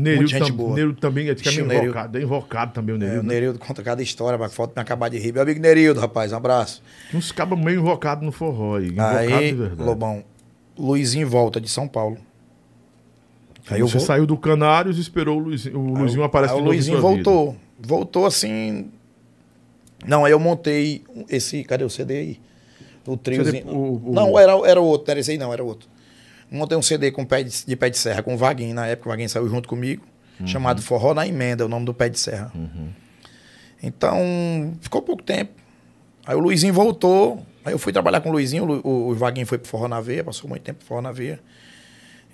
tam, boa. Nerildo também, é meio o invocado, é invocado também o É, Nerildo. o né? Nerildo conta cada história, mas falta me acabar de rir. Meu amigo Nerildo, rapaz, um abraço. Uns cabos meio invocados no forró aí, invocado Aí. Lobão, Luizinho volta de São Paulo. Aí Você vou. saiu do Canários e esperou o Luizinho, o Luizinho aparece Aí de o novo Luizinho sua vida. voltou. Voltou assim. Não, aí eu montei esse. Cadê o CD aí? O triozinho. o- o- Não, era, era outro, não era esse aí, não, era outro. Montei um CD com pé de, de pé de serra, com o Vaguinho. Na época o Vaguinho saiu junto comigo, Uhum. chamado Forró na Emenda, o nome do pé de serra. Então, ficou pouco tempo. Aí o Luizinho voltou. Aí eu fui trabalhar com o Luizinho. O, o, o Vaguinho foi pro Forró na Veia, passou muito tempo pro Forró na Veia.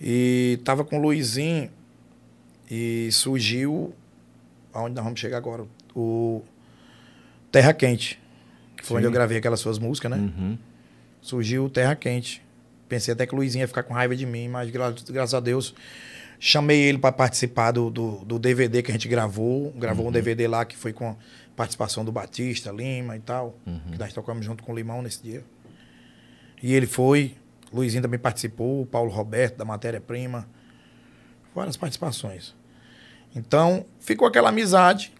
E tava com o Luizinho e surgiu. Aonde nós vamos chegar agora? O Terra Quente. Que foi onde Sim. eu gravei aquelas suas músicas, né? Uhum. Surgiu o Terra Quente. Pensei até que o Luizinho ia ficar com raiva de mim, mas gra- graças a Deus chamei ele para participar do, do, do DVD que a gente gravou. Gravou um DVD lá que foi com a participação do Batista, Lima e tal. Que nós tocamos junto com o Limão nesse dia. E ele foi. Luizinho também participou, Paulo Roberto, da Matéria Prima. Várias participações. Então, ficou aquela amizade.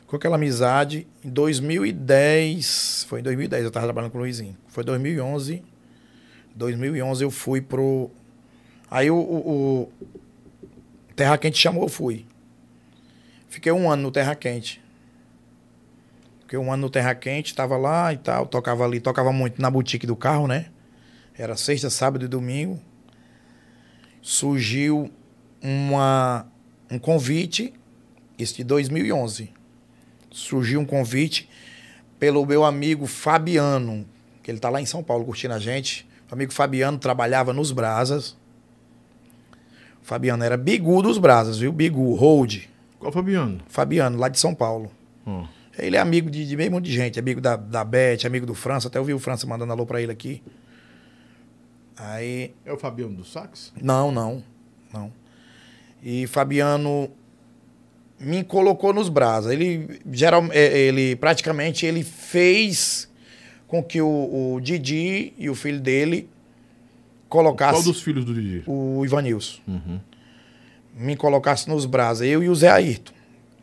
Ficou aquela amizade. Em 2010, foi em 2010 eu estava trabalhando com o Luizinho. Foi 2011. 2011 eu fui pro. Aí o, o, o Terra Quente chamou, eu fui. Fiquei um ano no Terra Quente. Fiquei um ano no Terra Quente, tava lá e tal, tocava ali, tocava muito na boutique do carro, né? Era sexta, sábado e domingo. Surgiu uma, um convite, isso de 2011. Surgiu um convite pelo meu amigo Fabiano, que ele tá lá em São Paulo curtindo a gente. O amigo Fabiano trabalhava nos Brasas. O Fabiano era Bigu dos Brasas, viu? Bigu, Hold. Qual Fabiano? Fabiano, lá de São Paulo. Ó. Ele é amigo de, de meio monte de gente, amigo da, da Beth, amigo do França. Até eu vi o França mandando alô pra ele aqui. Aí. É o Fabiano do Sax? Não, não. Não. E Fabiano me colocou nos brasas. Ele, geral, é, ele praticamente ele fez com que o, o Didi e o filho dele colocassem... Qual dos filhos do Didi? O Ivanilson. Uhum. Me colocasse nos brasas. Eu e o Zé Ayrton.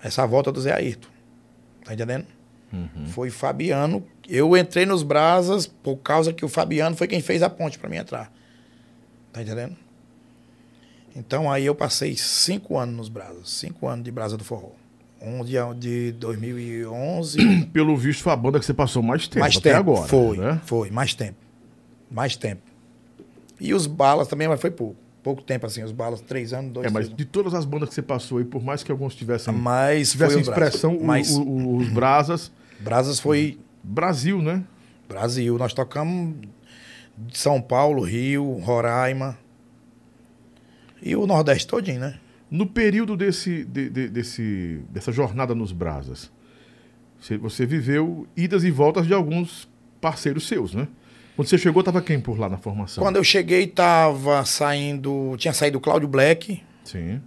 Essa volta do Zé Ayrton. Tá entendendo? Uhum. Foi Fabiano. Eu entrei nos brasas por causa que o Fabiano foi quem fez a ponte para mim entrar. Tá entendendo? Então aí eu passei cinco anos nos brasas. Cinco anos de brasa do forró. Um dia de 2011. Pelo visto, foi a banda que você passou mais tempo mais até tempo. agora. Foi, né? foi. Mais tempo. Mais tempo. E os balas também, mas foi pouco. Pouco tempo, assim. Os balas, três anos, dois É, mas três de todas as bandas que você passou aí, por mais que alguns tivessem, Mas tivessem os expressão, o- Mas o- o- os brasas, Brasas foi Brasil, né? Brasil. Nós tocamos São Paulo, Rio, Roraima. E o Nordeste todinho, né? No período desse, de- de- desse, dessa jornada nos brasas, você, você viveu idas e voltas de alguns parceiros seus, né? Quando você chegou, tava quem por lá na formação? Quando eu cheguei, tava saindo. Tinha saído o Cláudio Black Sim.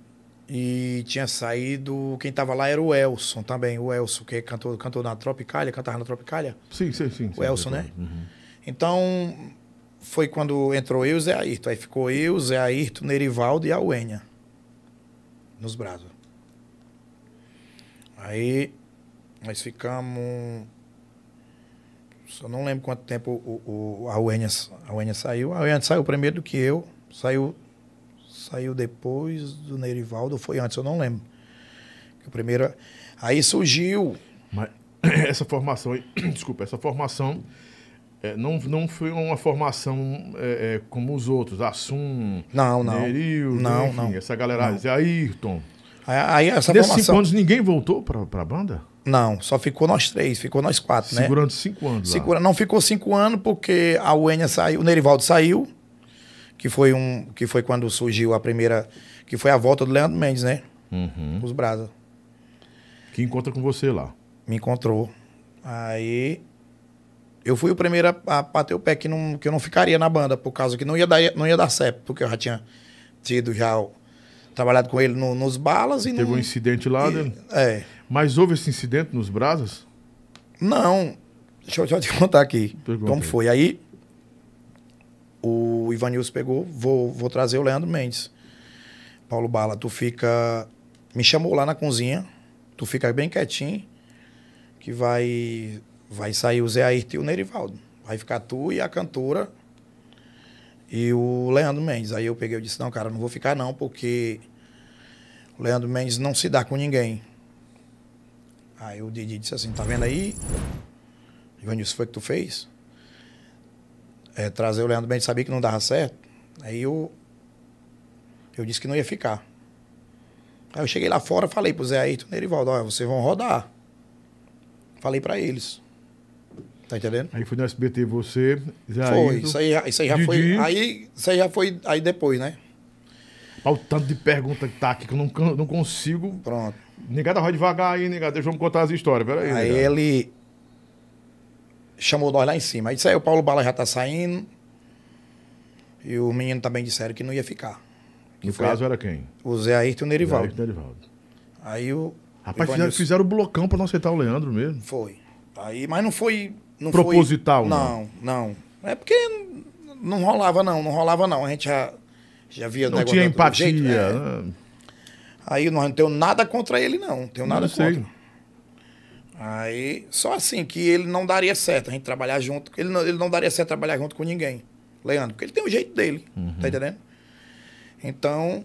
e tinha saído. Quem tava lá era o Elson também. O Elson, que cantou, cantou na Tropicália, cantava na Tropicália. Sim, sim, sim. O sim, Elson, né? Uhum. Então, foi quando entrou eu e o Zé Ayrton. Aí ficou eu, Zé Ayrton, Nerivaldo e a Uênia. Nos braços. Aí, nós ficamos... Só não lembro quanto tempo o, o- a, Uênia, a Uênia saiu. A Uênia saiu primeiro do que eu. Saiu, saiu depois do Nerivaldo, ou foi antes, eu não lembro. O primeiro... Aí surgiu... Mas essa formação, desculpa, essa formação é, não, não foi uma formação é, é, como os outros, Assum, Não, não. Nerildo, Não, enfim, não. essa galera, Não. Ayrton. Aí, aí essa Nesses formação... cinco anos ninguém voltou pra, pra banda? Não, só ficou nós três, ficou nós quatro, né? Segurando cinco anos. Segura, não ficou cinco anos porque a Uênia saiu, o Nerivaldo saiu, que foi um, que foi quando surgiu a primeira, que foi a volta do Leandro Mendes, né? Uhum. Os Brasa. Que encontra com você lá. Me encontrou. Aí eu fui o primeiro a, a bater o pé que, não, que eu não ficaria na banda, por causa que não ia dar, não ia dar certo, porque eu já tinha tido já trabalhado com ele no- nos balas e Teve um incidente lá, e- né? É. mas houve esse incidente nos brasas? Não. Deixa eu, deixa eu te contar aqui Pergunta como aí. foi. Aí o Ivanilson pegou, vou, vou trazer o Leandro Mendes. Paulo Bala, tu fica. Me chamou lá na cozinha, tu fica bem quietinho, que vai vai sair o Zé Ayrton e o Nerivaldo. Vai ficar tu e a cantora e o Leandro Mendes. Aí eu peguei e disse, não, cara, não vou ficar não, porque o Leandro Mendes não se dá com ninguém. Aí o Didi disse assim, tá vendo aí? Ivanilson, foi o que tu fez? É, trazer o Leandro Mendes, sabia que não dava certo. Aí eu, eu disse que não ia ficar. Aí eu cheguei lá fora, falei pro Zé Ayrton e Nerivaldo, olha, vocês vão rodar. Falei pra eles. Tá entendendo? Aí foi no SBT você, Zé foi, Ayrton. isso aí, isso aí já Didi. foi. Aí, isso aí já foi aí depois, né? Olha o tanto de pergunta que tá aqui que eu não, não consigo. Pronto. Negada, vai devagar aí, negada. Deixa eu contar as histórias. Aí. Negada. ele chamou nós lá em cima. Aí disse, aí o Paulo Bala já tá saindo. E o menino também disseram que não ia ficar. Que No caso era quem? o Zé Ayrton e o Nerivaldo. Ayrton Nerivaldo. Aí o. Rapaz, o fizeram, fizeram o blocão pra não aceitar o Leandro mesmo. Foi. Aí, mas não foi. Não Proposital, foi, não. Não, É porque não rolava, não. Não rolava, não. A gente já, já via Não tinha empatia. jeito, é. né? Aí nós não temos nada contra ele, não. Não tenho nada sei. contra. Aí, só assim, que ele não daria certo a gente trabalhar junto. Ele não, ele não daria certo trabalhar junto com ninguém. Leandro, porque ele tem o jeito dele. Uhum. Tá entendendo? Então,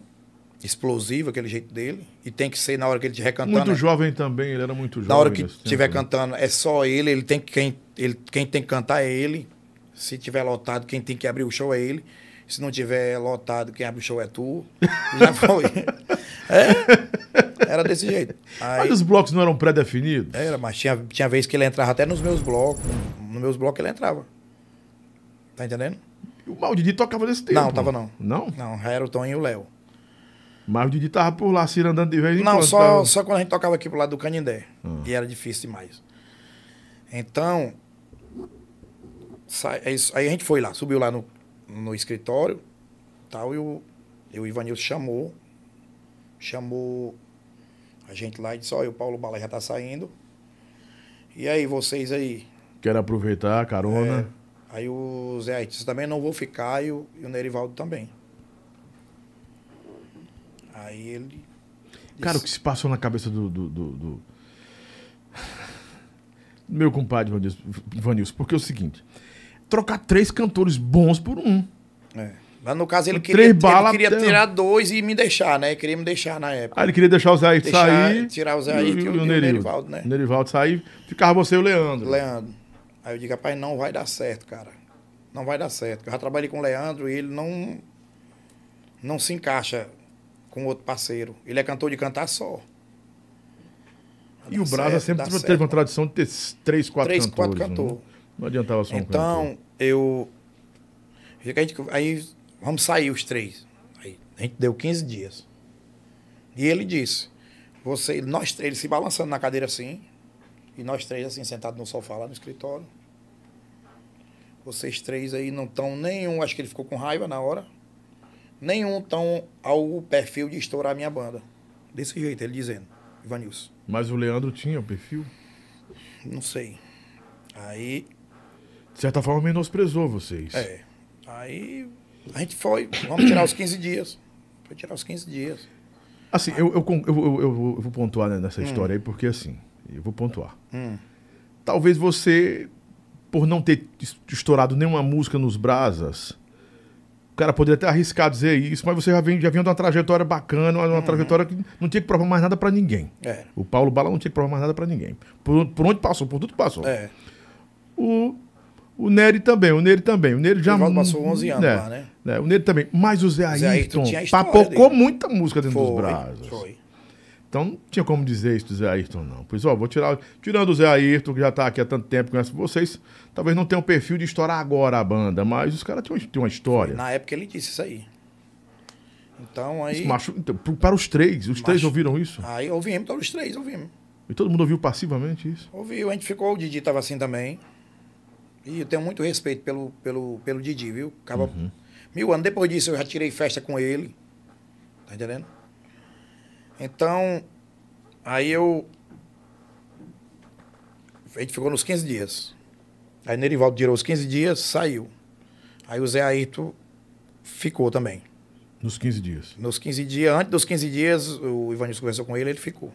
explosivo aquele jeito dele. E tem que ser na hora que ele estiver cantando. Muito né? jovem também, ele era muito jovem. Na hora que estiver né? cantando, é só ele, ele tem que quem, ele, quem tem que cantar é ele. Se tiver lotado, quem tem que abrir o show é ele. Se não tiver lotado, quem abre o show é tu. Já foi. É, era desse jeito. Mas Aí, os blocos não eram pré-definidos? era, mas tinha, tinha vez que ele entrava até nos meus blocos. Nos meus blocos ele entrava. Tá entendendo? O Mal Didi tocava nesse tempo. Não, tava não. Não? Não, já era o Tom e o Léo. Mas o Didi tava por lá, se andando de vez em Não, quando. só, tava- só quando a gente tocava aqui pro lado do Canindé. Ah. E era difícil demais. Então, é aí a gente foi lá, subiu lá no, no escritório tal, e o, E o Ivanilson chamou, chamou a gente lá e disse, olha, o Paulo Bala já tá saindo. E aí, vocês aí? Quero aproveitar a carona. É. Aí o Zé disse, também não vou ficar e o, e o Nerivaldo também. Aí ele. Cara, o que se passou na cabeça do. do, do, do... Meu compadre Vanilson, porque é o seguinte: trocar três cantores bons por um. É. Mas no caso ele queria, ele queria tirar dois e me deixar, né? Ele queria me deixar na época. Ah, ele queria deixar o Zé Ayrton sair. Tirar o Zé Ayrton e, e, o, e o Nerivaldo, né? O Nerivaldo sair, ficava você e o Leandro. Leandro. Aí eu digo, rapaz, não vai dar certo, cara. Não vai dar certo. Eu já trabalhei com o Leandro e ele não, não se encaixa com outro parceiro. Ele é cantor de cantar só. E o Brasa sempre teve certo. uma tradição de ter três, quatro três, cantores. quatro cantores. Não, não adiantava só um Então, cantor. eu... Aí, vamos sair os três. Aí, a gente deu 15 dias. E ele disse, você, nós três, ele se balançando na cadeira assim, e nós três assim, sentados no sofá lá no escritório. Vocês três aí não estão nenhum, acho que ele ficou com raiva na hora, nenhum estão ao perfil de estourar a minha banda. Desse jeito, ele dizendo, Ivanilson. Mas o Leandro tinha o perfil? Não sei. Aí. De certa forma, menosprezou vocês. É. Aí a gente foi, vamos tirar os 15 dias. Foi tirar os 15 dias. Assim, eu, eu, eu, eu, vou pontuar nessa hum. história aí, porque assim, eu vou pontuar. Hum. Talvez você, por não ter estourado nenhuma música nos Brasas, o cara poderia até arriscar dizer isso, mas você já, vem, já vinha de uma trajetória bacana, uma uhum. trajetória que não tinha que provar mais nada para ninguém. É. O Paulo Bala não tinha que provar mais nada para ninguém. Por, por onde passou, por tudo passou. É. O, o Nery também, o Nery também. O Nery já. O passou 11 anos né, lá, né? né? O Nery também. Mas o Zé Ayrton, Zé Ayrton papocou muita música dentro foi, dos Brasas. Foi. Então não tinha como dizer isso do Zé Ayrton, não. Pois, ó, vou tirar. Tirando o Zé Ayrton, que já tá aqui há tanto tempo, conhece vocês, talvez não tenham perfil de estourar agora a banda, mas os caras tinham uma história. Na época ele disse isso aí. Então aí. Então, para os três, os três ouviram isso? Aí ouvimos, todos os três ouvimos. E todo mundo ouviu passivamente isso? Ouviu, a gente ficou, o Didi tava assim também. E eu tenho muito respeito pelo, pelo, pelo Didi, viu? Acaba, uhum. Mil anos depois disso eu já tirei festa com ele. Tá entendendo? Então, aí eu. A gente ficou nos 15 dias. Aí Nerivaldo tirou os 15 dias, saiu. Aí o Zé Ayrton ficou também. Nos 15 dias? Nos 15 dias. Antes dos 15 dias, o Ivanilson conversou com ele, ele ficou.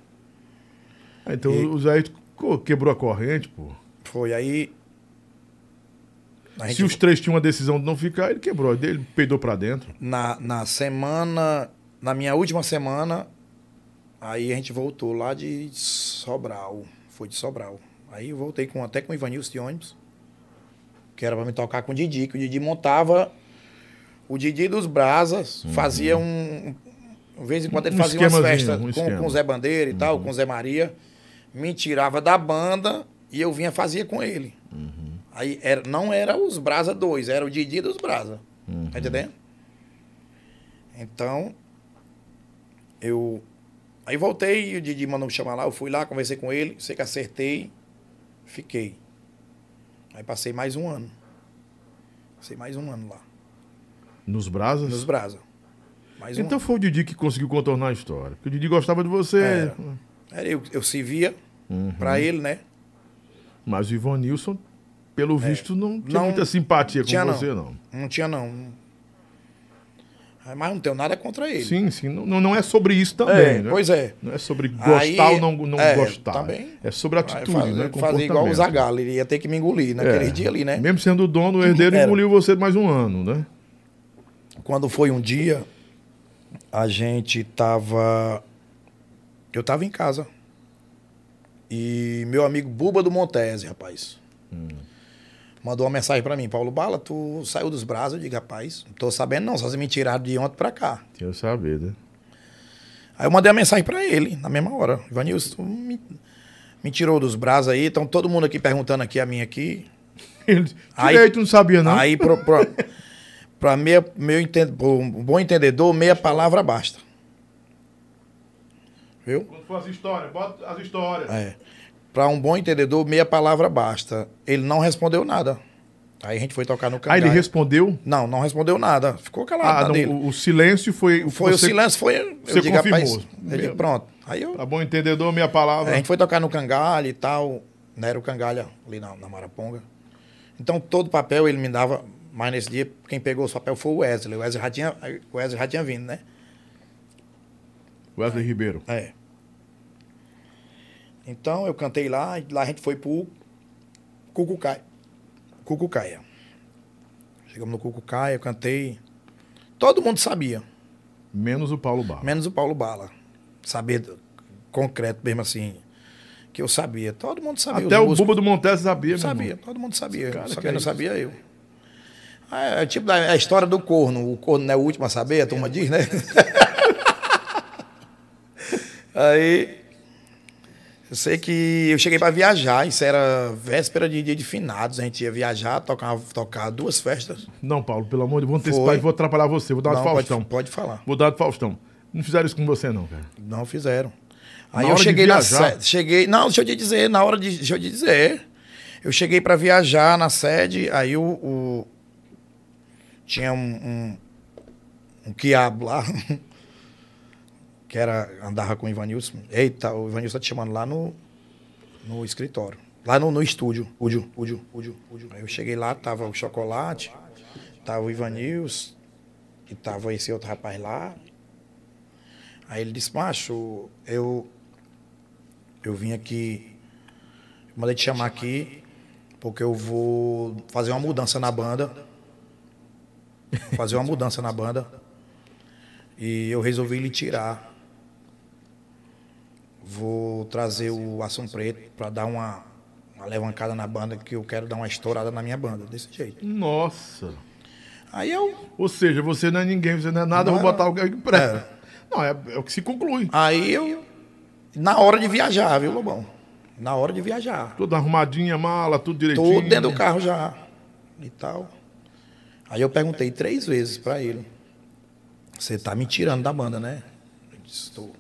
Ah, então e... o Zé Ayrton quebrou a corrente, pô. Foi. Aí se os três tinham uma decisão de não ficar, ele quebrou. Ele peidou para dentro. Na, na semana, na minha última semana, aí a gente voltou lá de Sobral. Foi de Sobral. Aí eu voltei com, até com o Ivanilson de ônibus, que era para me tocar com o Didi, que o Didi montava. O Didi dos Brasas uhum. fazia um. De vez em quando ele um fazia umas festas um com, com o Zé Bandeira e uhum. tal, com o Zé Maria. Me tirava da banda e eu vinha fazia com ele. Uhum. Aí era, não era os Brasa 2, era o Didi dos Brasa. Uhum. Tá entendendo? Então, eu. Aí voltei, o Didi mandou me chamar lá, eu fui lá, conversei com ele, sei que acertei, fiquei. Aí passei mais um ano. Passei mais um ano lá. Nos Brasas? Nos Brasa. Mais então um foi o Didi que conseguiu contornar a história. Porque o Didi gostava de você. Era. Era eu, eu servia uhum. pra ele, né? Mas o Ivanilson pelo é. visto, não tinha não, muita simpatia com tinha, você, não. não. Não tinha, não. Mas não tenho nada contra ele. Sim, sim. Não, não é sobre isso também. É, né? Pois é. Não é sobre gostar Aí, ou não, não é, gostar. Também. É sobre atitude, faz, né? Fazer igual o Zagallo, ele ia ter que me engolir naquele é. dia ali, né? Mesmo sendo o dono, o herdeiro Era. engoliu você mais um ano, né? Quando foi um dia, a gente tava. Eu tava em casa. E meu amigo Buba do Montese, rapaz. Hum mandou uma mensagem para mim, Paulo Bala, tu saiu dos braços? Eu digo, rapaz, não tô sabendo não, só se me tiraram de ontem para cá. Quero saber, né? Aí eu mandei a mensagem para ele, na mesma hora. Ivanilson, tu me, me tirou dos braços aí, então todo mundo aqui perguntando aqui a mim aqui. Ele, aí tu não sabia não? Aí, pro, pro, pra meia, meu entend, um bom entendedor, meia palavra basta. Viu? Quando for as histórias, bota as histórias. É. Para um bom entendedor, meia palavra basta. Ele não respondeu nada. Aí a gente foi tocar no Aí Cangalha. ele respondeu. Não, não respondeu nada. Ficou calado Ah, não, dele. o, o silêncio foi. o Foi o você- silêncio, foi. Você digo, confirmou. digo, pronto. Aí eu. Tá bom, entendedor, minha palavra. A gente foi tocar no Cangalha e tal. Não era o Cangalha ali na, na Maraponga. Então todo papel ele me dava. Mas nesse dia, quem pegou os papéis foi o Wesley. O Wesley já tinha, o Wesley já tinha vindo, né? Wesley Ribeiro. É. Então eu cantei lá, lá a gente foi pro Cucucaia. Cucucaia. Chegamos no Cucucaia, eu cantei. Todo mundo sabia, Menos o Paulo Barra. menos o Paulo Bala. Saber concreto mesmo assim. Que eu sabia. Todo mundo sabia. Até o músicos. Buba do Montes sabia, Sabia, irmão. todo mundo sabia. Cara, Só que é não sabia eu. É, é tipo da, a história do corno. O corno não é o último a saber, a turma diz, né? Aí. Eu sei que eu cheguei para viajar, isso era véspera de dia de finados. A gente ia viajar, tocar, tocar duas festas. Não, Paulo, pelo amor de Deus, vou antecipar Foi. e vou atrapalhar você. Vou dar uma de Não, Faustão. pode, pode falar. Vou dar de Faustão. Não fizeram isso com você, não, cara. Não fizeram. Aí Na eu hora de cheguei na sede. Cheguei. Não, deixa eu te dizer, na hora de. Deixa eu te dizer. Eu cheguei para viajar na sede, aí o. o- tinha um, um. um quiabo lá. que era. Andava com o Ivanilson. Eita, o Ivanilson tá te chamando lá no. No escritório. Lá no, no estúdio. Údio, Údio, Údio, Údio. Aí eu cheguei lá, tava o chocolate, tava o Ivanilson, e tava esse outro rapaz lá. Aí ele disse, macho, eu, eu vim aqui, mandei te chamar aqui, porque eu vou fazer uma mudança na banda. Fazer uma mudança na banda. E eu resolvi lhe tirar. Vou trazer o Ação Preto para dar uma, uma levantada na banda, que eu quero dar uma estourada na minha banda, desse jeito. Nossa. Aí eu Ou seja, você não é ninguém, você não é nada, Não vou é, botar alguém que presta. Não, é, é o que se conclui. Aí eu. Na hora de viajar, viu, Lobão? Na hora de viajar. Tudo arrumadinha, mala, tudo direitinho. Tudo dentro do carro já. E tal. Aí eu perguntei três vezes pra ele. Você tá me tirando da banda, né? Ele disse, estou.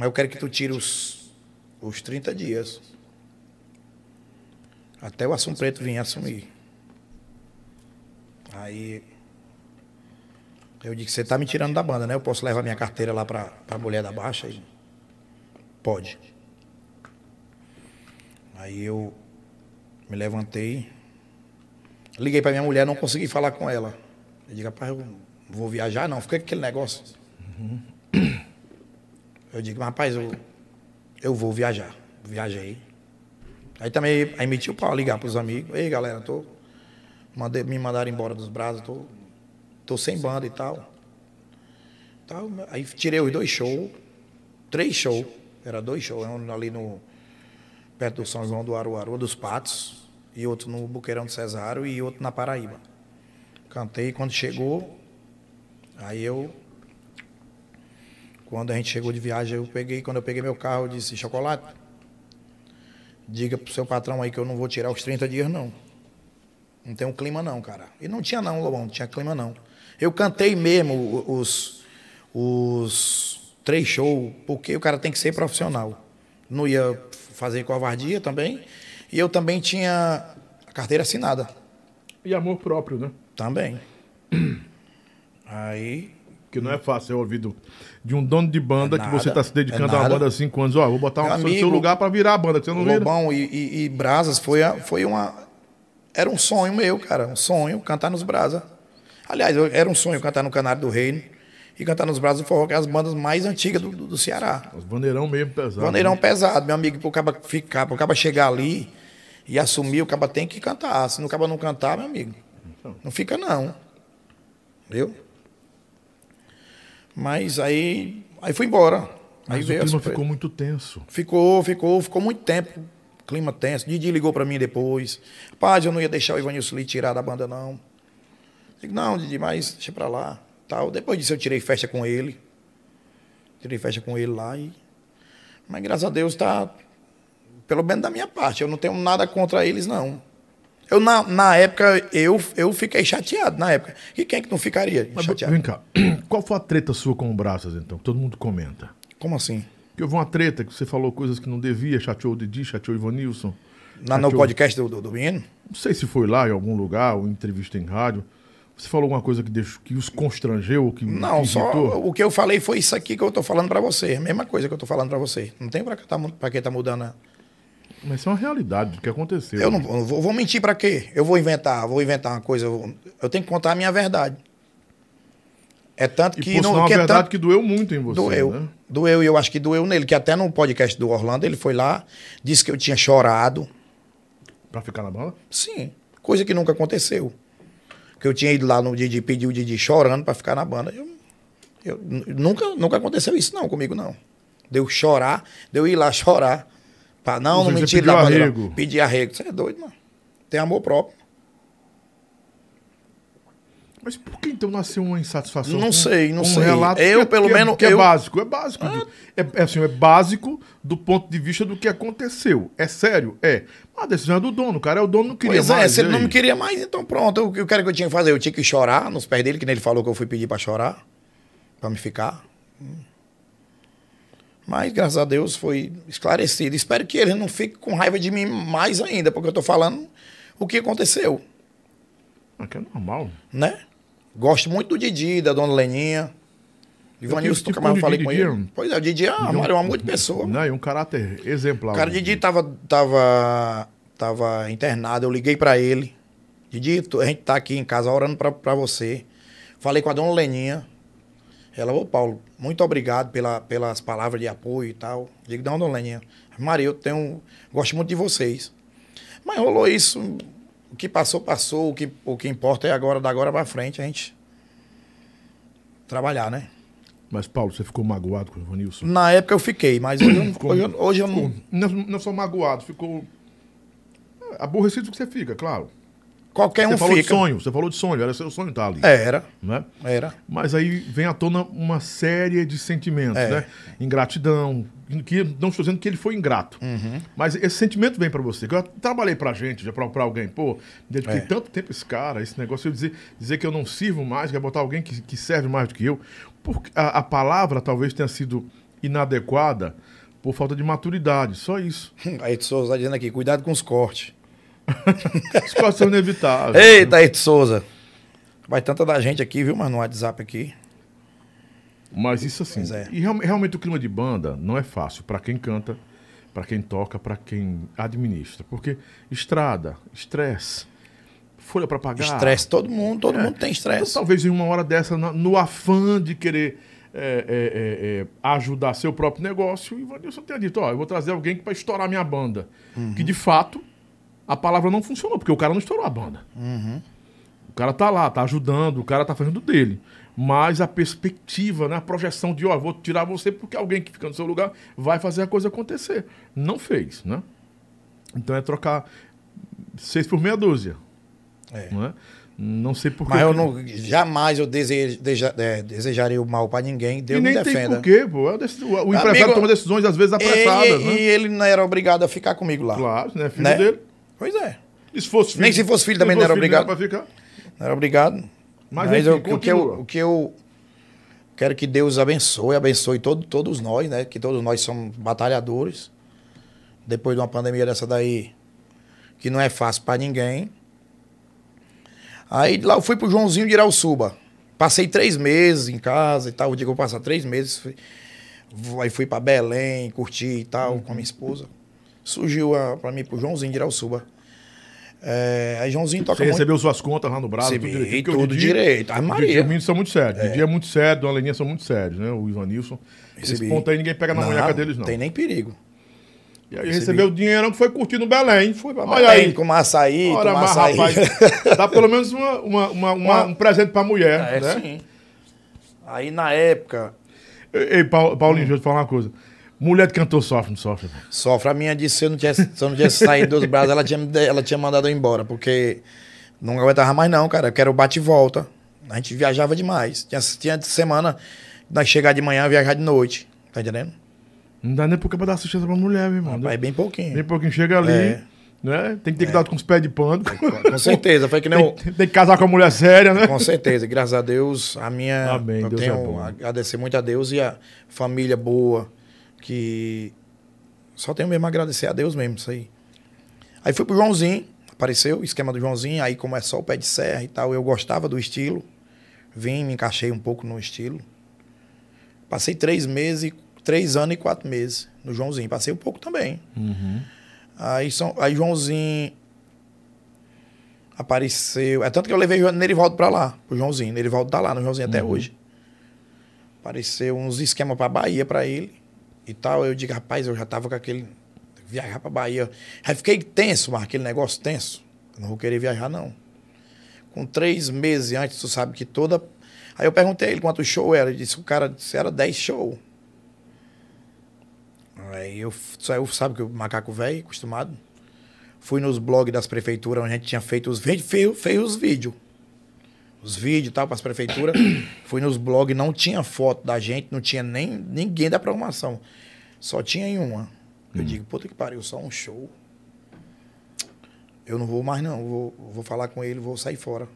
Mas eu quero que tu tire os, os 30 dias. Até o Assum Preto vir assumir. Aí eu disse, você tá me tirando da banda, né? Eu posso levar minha carteira lá pra, pra mulher da baixa? Ele, Pode. Aí eu me levantei, liguei pra minha mulher, não consegui falar com ela. Eu digo, rapaz, eu vou viajar, não, fica aquele negócio. Eu digo, rapaz, eu, eu vou viajar. Viajei. Aí também aí meti o pau ligar pros amigos. Ei, galera, tô. Mandei, me mandaram embora dos braços, tô, tô sem banda e tal. tal. Aí tirei os dois shows, três shows. Era dois shows, um ali no. perto do São João do Aruaru, dos Patos, e outro no Buqueirão do Cesário e outro na Paraíba. Cantei quando chegou, aí eu. Quando a gente chegou de viagem, eu peguei, quando eu peguei meu carro, eu disse, chocolate, diga pro seu patrão aí que eu não vou tirar os 30 dias, não. Não tem um clima não, cara. E não tinha não, Lobão, não tinha clima não. Eu cantei mesmo os, os três shows, porque o cara tem que ser profissional. Não ia fazer covardia também. E eu também tinha a carteira assinada. E amor próprio, né? Também. Aí, Que não é fácil ser ouvido de um dono de banda É que você nada, está se dedicando é a uma nada. banda há cinco anos. Ó, vou botar um no seu amigo, lugar para virar a banda, que você não vira. Lobão e, e, e Brasas foi, a- foi uma. Era um sonho meu, cara. Um sonho cantar nos Brasas. Aliás, eu- era um sonho cantar no Canário do Reino e cantar nos Brasas do Forró, que é as bandas mais antigas do, do, do Ceará. Os bandeirão mesmo pesado. Bandeirão pesado, meu amigo, pro caba ficar, pro caba chegar ali e assumir, o caba tem que cantar. Se o caba não cantar, meu amigo, não fica não. Viu? Mas aí, aí fui embora. Aí Mas o veio clima ficou muito tenso. Ficou, ficou, ficou muito tempo. Clima tenso. Didi ligou pra mim depois. Paz, eu não ia deixar o Ivanilson Lee tirar da banda, não. Digo, não, Didi, mas deixa pra lá. Tal. Depois disso eu tirei festa com ele. Tirei festa com ele lá e. Mas graças a Deus tá. Pelo menos da minha parte. Eu não tenho nada contra eles, não. Eu, na, na época, eu, eu fiquei chateado na época. E quem é que não ficaria Mas chateado? vem cá, qual foi a treta sua com o Braças, então? que Todo mundo comenta. Como assim? Que houve uma treta que você falou coisas que não devia, chateou o Didi, chateou o Ivanilson. Na, no Aqui eu- podcast do, do, do Menino. Não sei se foi lá em algum lugar, ou entrevista em rádio. Você falou alguma coisa que, deixou, que os constrangeu, ou que, Não, que só o que eu falei foi isso aqui que eu tô falando pra você. A mesma coisa que eu tô falando pra você. Não tem pra que tá, mu- pra que tá mudando. né? Mas isso é uma realidade do que aconteceu. Eu não eu vou, vou mentir pra quê? Eu vou inventar, vou inventar uma coisa. Eu, vou- eu tenho que contar a minha verdade. É tanto E que por não sinal, que a é verdade tanto, que doeu muito em você, doeu. né? Doeu e eu acho que doeu nele, que até no podcast do Orlando ele foi lá, disse que eu tinha chorado. Pra ficar na banda? Sim, coisa que nunca aconteceu. Que eu tinha ido lá no Didi, pedir o Didi chorando pra ficar na banda. Eu, eu- nunca, nunca aconteceu isso não comigo, não. Deu chorar, deu ir lá chorar. Pra, não, não seja, me você tire da não. arrego. Pedir arrego. Você é doido, mano. Tem amor próprio. Mas por que então nasceu uma insatisfação? Não sei, não um sei. relato Eu, que é- pelo que é- menos, Que é eu- básico, é básico. do- É, é assim, é básico do ponto de vista do que aconteceu. É sério? É. Mas a decisão é do dono. O cara é o dono, não queria Pois é, mais. se ele não me queria mais, então pronto. O que eu quero que eu tinha que fazer? Eu tinha que chorar nos pés dele, que nem ele falou que eu fui pedir pra chorar. Pra me ficar. Mas, graças a Deus, foi esclarecido. Espero que ele não fique com raiva de mim mais ainda, porque eu tô falando o que aconteceu, Ah, que é normal. né? Gosto muito do Didi, da dona Leninha. Ivanilson, tipo nunca mais de eu falei Didi, com ele. é- Pois é, o Didi é uma, é uma muito pessoa. Né? E um caráter exemplar. O cara Didi tava, tava, tava internado, eu liguei pra ele. Didi, a gente tá aqui em casa orando pra você. Falei com a dona Leninha. Ela, ô Paulo, muito obrigado pela, pelas palavras de apoio e tal. Digo, não, dona Leninha. Maria, eu tenho. Gosto muito de vocês. Mas rolou isso. O que passou, passou. O que, o que importa é agora, da agora pra frente, a gente trabalhar, né? Mas, Paulo, você ficou magoado com o Ivanilson? Na época eu fiquei, mas hoje eu não. Ficou- Hoje eu, hoje eu não não, não só magoado, ficou aborrecido que você fica, claro. Qualquer Você um falou de fica. sonho, você falou de sonho, era seu sonho estar ali. Era, Né? era. Mas aí vem à tona uma série de sentimentos, É. né? Ingratidão, que não estou dizendo que ele foi ingrato, Uhum. mas esse sentimento vem pra você. Eu trabalhei pra gente, já pra alguém, pô, dediquei É. tanto tempo esse cara, esse negócio, eu dizer, dizer que eu não sirvo mais, que é botar alguém que, que serve mais do que eu. Porque a, a palavra talvez tenha sido inadequada por falta de maturidade, só isso. Aí de Souza tá dizendo aqui, cuidado com os cortes. São inevitáveis. Eita, aí de Souza. Vai tanta da gente aqui, viu, mano, no WhatsApp aqui. Mas isso assim. É. E real- realmente o clima de banda não é fácil para quem canta, para quem toca, para quem administra. Porque estrada, estresse, folha para pagar. Estresse, todo mundo, todo É. mundo tem Então, estresse. talvez em uma hora dessa, no afã de querer é, é, é, é, ajudar seu próprio negócio, o Ivanilson tenha dito: Ó, eu vou trazer alguém para estourar minha banda. Uhum. Que de fato a palavra não funcionou, porque o cara não estourou a banda. Uhum. O cara tá lá, tá ajudando, o cara tá fazendo dele. Mas a perspectiva, né, a projeção de, ó, vou tirar você porque alguém que fica no seu lugar vai fazer a coisa acontecer. Não fez, né? Então é trocar seis por meia dúzia. É. Não, é? não sei por Mas eu não, jamais eu deseja, deja- é, desejaria o mal pra ninguém. Deus E nem me tem defenda. porquê, pô. É O, empresário Amigo, toma decisões, às vezes, E, apressadas, e- né? e ele não era obrigado a ficar comigo lá. Claro, né? Filho Né? dele. Pois é. E se fosse filho, Nem se fosse filho também fosse não era filho, obrigado. ficar. Não era obrigado. Mas, Mas, enfim, eu- o, que eu, o que eu quero que Deus abençoe, abençoe todo, todos nós, né? Que todos nós somos batalhadores. Depois de uma pandemia dessa daí, que não é fácil pra ninguém. Aí lá eu fui pro Joãozinho de Irauçuba. Passei três meses em casa e tal. Eu digo, eu vou passar três meses. Aí fui pra Belém, curti e tal, com a minha esposa. Surgiu a, pra mim pro Joãozinho de Irauçuba. É, aí Joãozinho toca Você muito. recebeu suas contas lá no Brasil, Recebi, tudo direitinho. porque o tudo Didi- direito. Ah, Maria. o Mendes são muito sérios. O Didi é muito sério, Dona Leninha são muito sérios, né? O Ivanilson. Esse Recebi. ponto aí ninguém pega na Não, munheca deles, não. Tem nem perigo. E aí recebeu o dinheiro que foi curtir no Belém. Fui pra Olha Belém, aí. com açaí, tomar mas, açaí. rapaz, dá pelo menos uma, uma, uma- um presente pra mulher, É, né? sim. Aí na época, Ei, Paulinho, deixa eu te falar uma coisa. Mulher de cantor sofre, não sofre. sofre. A minha disse se eu não tivesse, se eu não tivesse saído dos braços, ela tinha, ela tinha mandado eu embora, porque não aguentava mais não, cara. Eu quero bate e volta. A gente viajava demais. Tinha, tinha semana, nós chegar de manhã, viajar de noite. Tá entendendo? Não dá nem porque pra dar assistência pra mulher, meu irmão. Aí bem pouquinho. Bem pouquinho chega ali, É. né? Tem que ter cuidado com os pés de pano. Com certeza. Foi que nem o... Tem, tem que casar com a mulher séria, né? Com certeza, graças a Deus, a minha. Amém, eu Deus é tenho bom. a agradecer muito a Deus e a família boa, que só tenho mesmo a agradecer a Deus mesmo, isso aí. Aí fui pro Joãozinho, apareceu o esquema do Joãozinho, aí como é só o pé de serra e tal, eu gostava do estilo. Vim, me encaixei um pouco no estilo. Passei três meses, três anos e quatro meses no Joãozinho. Passei um pouco também. Uhum. Aí, são, aí Joãozinho apareceu. É tanto que eu levei o Nerivaldo pra lá, pro Joãozinho. Nerivaldo tá lá no Joãozinho até hoje. Apareceu uns esquemas pra Bahia pra ele e tal. Eu digo, rapaz, eu já tava com aquele. Viajar pra Bahia. Aí fiquei tenso, mas aquele negócio tenso. Eu não vou querer viajar, não. Com três meses antes, tu sabe que toda. Aí eu perguntei a ele quanto show era. Ele disse, o cara disse, era 10 show. Aí eu, eu sabe que o macaco velho, acostumado. Fui nos blogs das prefeituras onde a gente tinha feito os vídeos, fez, fez os vídeos. Os vídeos e tal para as prefeituras. Fui nos blogs, não tinha foto da gente, não tinha nem ninguém da programação. Só tinha em uma. Eu digo, puta que pariu, só um show. Eu não vou mais, não. Vou, vou falar com ele, vou sair fora.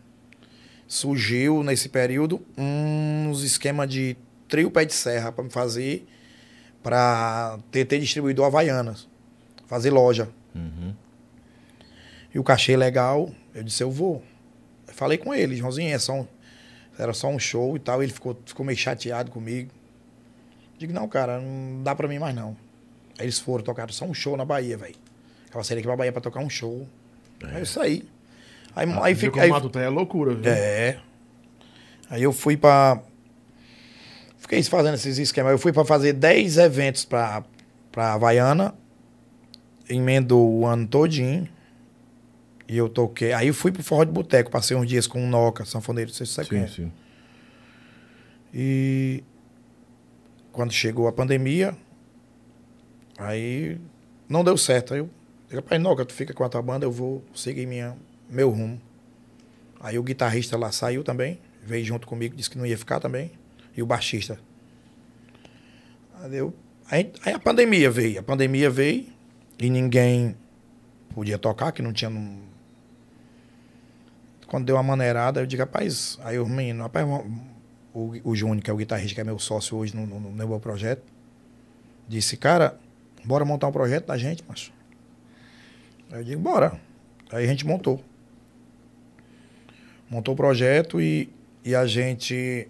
Surgiu nesse período uns esquemas de trio pé de serra para me fazer para ter, ter distribuidor Havaianas, fazer loja. Uhum. E o cachê legal, eu disse, eu vou. Falei com ele, Joãozinho, é só um- era só um show e tal. Ele ficou, ficou meio chateado comigo. Digo, não, cara, não dá pra mim mais não. Aí eles foram, tocaram só um show na Bahia, velho. Ela seria aqui pra Bahia pra tocar um show. Aí eu saí. Aí, Ah, aí, fica, aí, o Matuta é loucura, viu? é. Aí eu fui pra. Fiquei fazendo esses esquemas. Eu fui pra fazer 10 eventos pra, pra Havaiana. Emendou o ano todinho. E eu toquei. Aí eu fui pro Forró de Boteco. Passei uns dias com o Noca, sanfoneiro, não sei se você Sim, sim. E quando chegou a pandemia, aí não deu certo. Aí eu falei, rapaz, Noca, tu fica com a tua banda, eu vou seguir minha, meu rumo. Aí o guitarrista lá saiu também, veio junto comigo, disse que não ia ficar também. E o baixista. Aí, eu, aí, aí a pandemia veio. A pandemia veio e ninguém podia tocar, que não tinha. num- Quando deu uma maneirada, eu digo, rapaz, aí o menino, rapaz, o, o Júnior, que é o guitarrista, que é meu sócio hoje no, no, no meu projeto, disse, cara, bora montar um projeto da gente, macho. Aí eu digo, bora. Aí a gente montou. Montou o projeto e, e a gente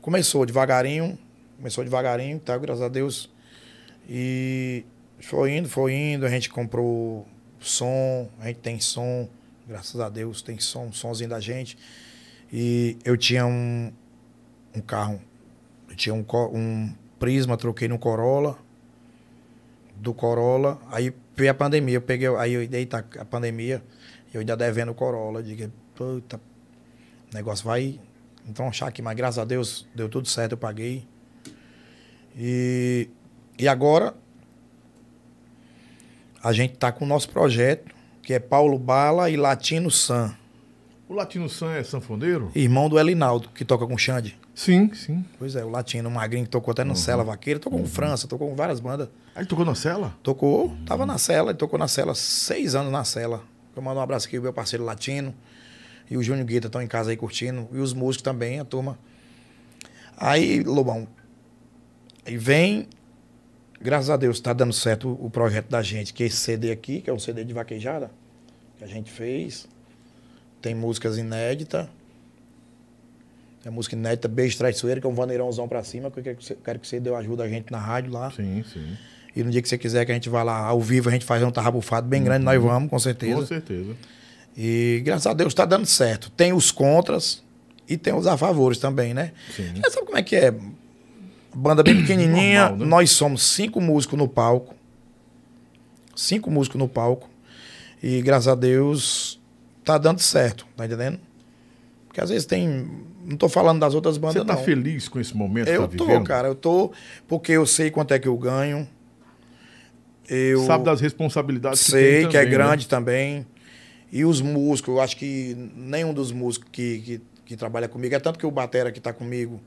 começou devagarinho, começou devagarinho, tá? Graças a Deus. E foi indo, foi indo, a gente comprou som, a gente tem som, graças a Deus, tem som, somzinho da gente. E eu tinha um, um carro, eu tinha um, um Prisma, troquei no Corolla. Do Corolla, aí veio a pandemia, eu peguei, aí eu dei tá, a pandemia, eu ainda devendo o Corolla, digo, puta, o negócio vai achar aqui, mas graças a Deus deu tudo certo, eu paguei. E, e agora a gente tá com o nosso projeto, que é Paulo Bala e Latino San, O Latino Sam é sanfoneiro? irmão do Elinaldo, que toca com Xande. Sim, sim. Pois é, o Latino, o Magrinho, que tocou até no Cela Vaqueira, tocou com França, tocou com várias bandas. Aí ele tocou na cela? Tocou, tava na cela, ele tocou na cela, seis anos na cela. Eu mando um abraço aqui pro meu parceiro latino. E o Júnior Guita estão em casa aí curtindo. E os músicos também, a turma. Aí, Lobão, aí vem, graças a Deus, tá dando certo o, projeto da gente, que é esse CD aqui, que é um CD de vaquejada, que a gente fez. Tem músicas inéditas. Tem música inédita, Beijo Traiçoeiro, que é um vaneirãozão pra cima, que eu quero que você, quero que você dê ajuda a gente na rádio lá. Sim, sim. E no dia que você quiser que a gente vá lá ao vivo, a gente faz um tarrabufado bem grande, nós vamos, com certeza. Com certeza. E graças a Deus está dando certo. Tem os contras e tem os a favores também, né? Sim. Você sabe como é que é? Banda bem pequenininha, Normal, né? nós somos cinco músicos no palco. Cinco músicos no palco. E graças a Deus tá dando certo, tá entendendo? Porque às vezes tem. Não tô falando das outras bandas, Você tá não. feliz com esse momento Eu que tá tô, vivendo? cara, eu tô. Porque eu sei quanto é que eu ganho. Eu Sabe das responsabilidades que sei tem que é né? grande também. E os músicos, eu acho que nenhum dos músicos que, que, que trabalha comigo, é tanto que o Batera que tá comigo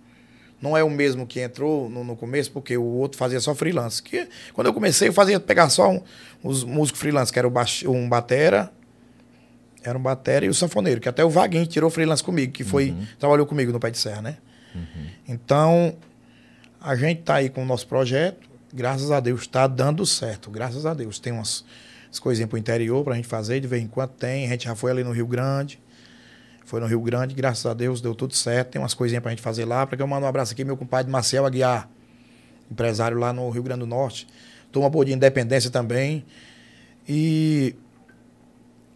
não é o mesmo que entrou no, no começo, porque o outro fazia só freelance. Que, quando eu comecei, eu fazia pegar só um- os músicos freelance, que era o um Batera, era um Batera e o Sanfoneiro, que até o Vaguinho tirou freelance comigo, que foi, Uhum. trabalhou comigo no Pé de Serra, né? Então, a gente tá aí com o nosso projeto, graças a Deus, está dando certo, graças a Deus. Tem umas as coisinhas pro interior pra gente fazer, de vez em quando tem. A gente já foi ali no Rio Grande. Foi no Rio Grande, graças a Deus deu tudo certo. Tem umas coisinhas pra gente fazer lá. Pra que eu mando um abraço aqui, meu compadre Marcel Aguiar, empresário lá no Rio Grande do Norte. Toma por de independência também. E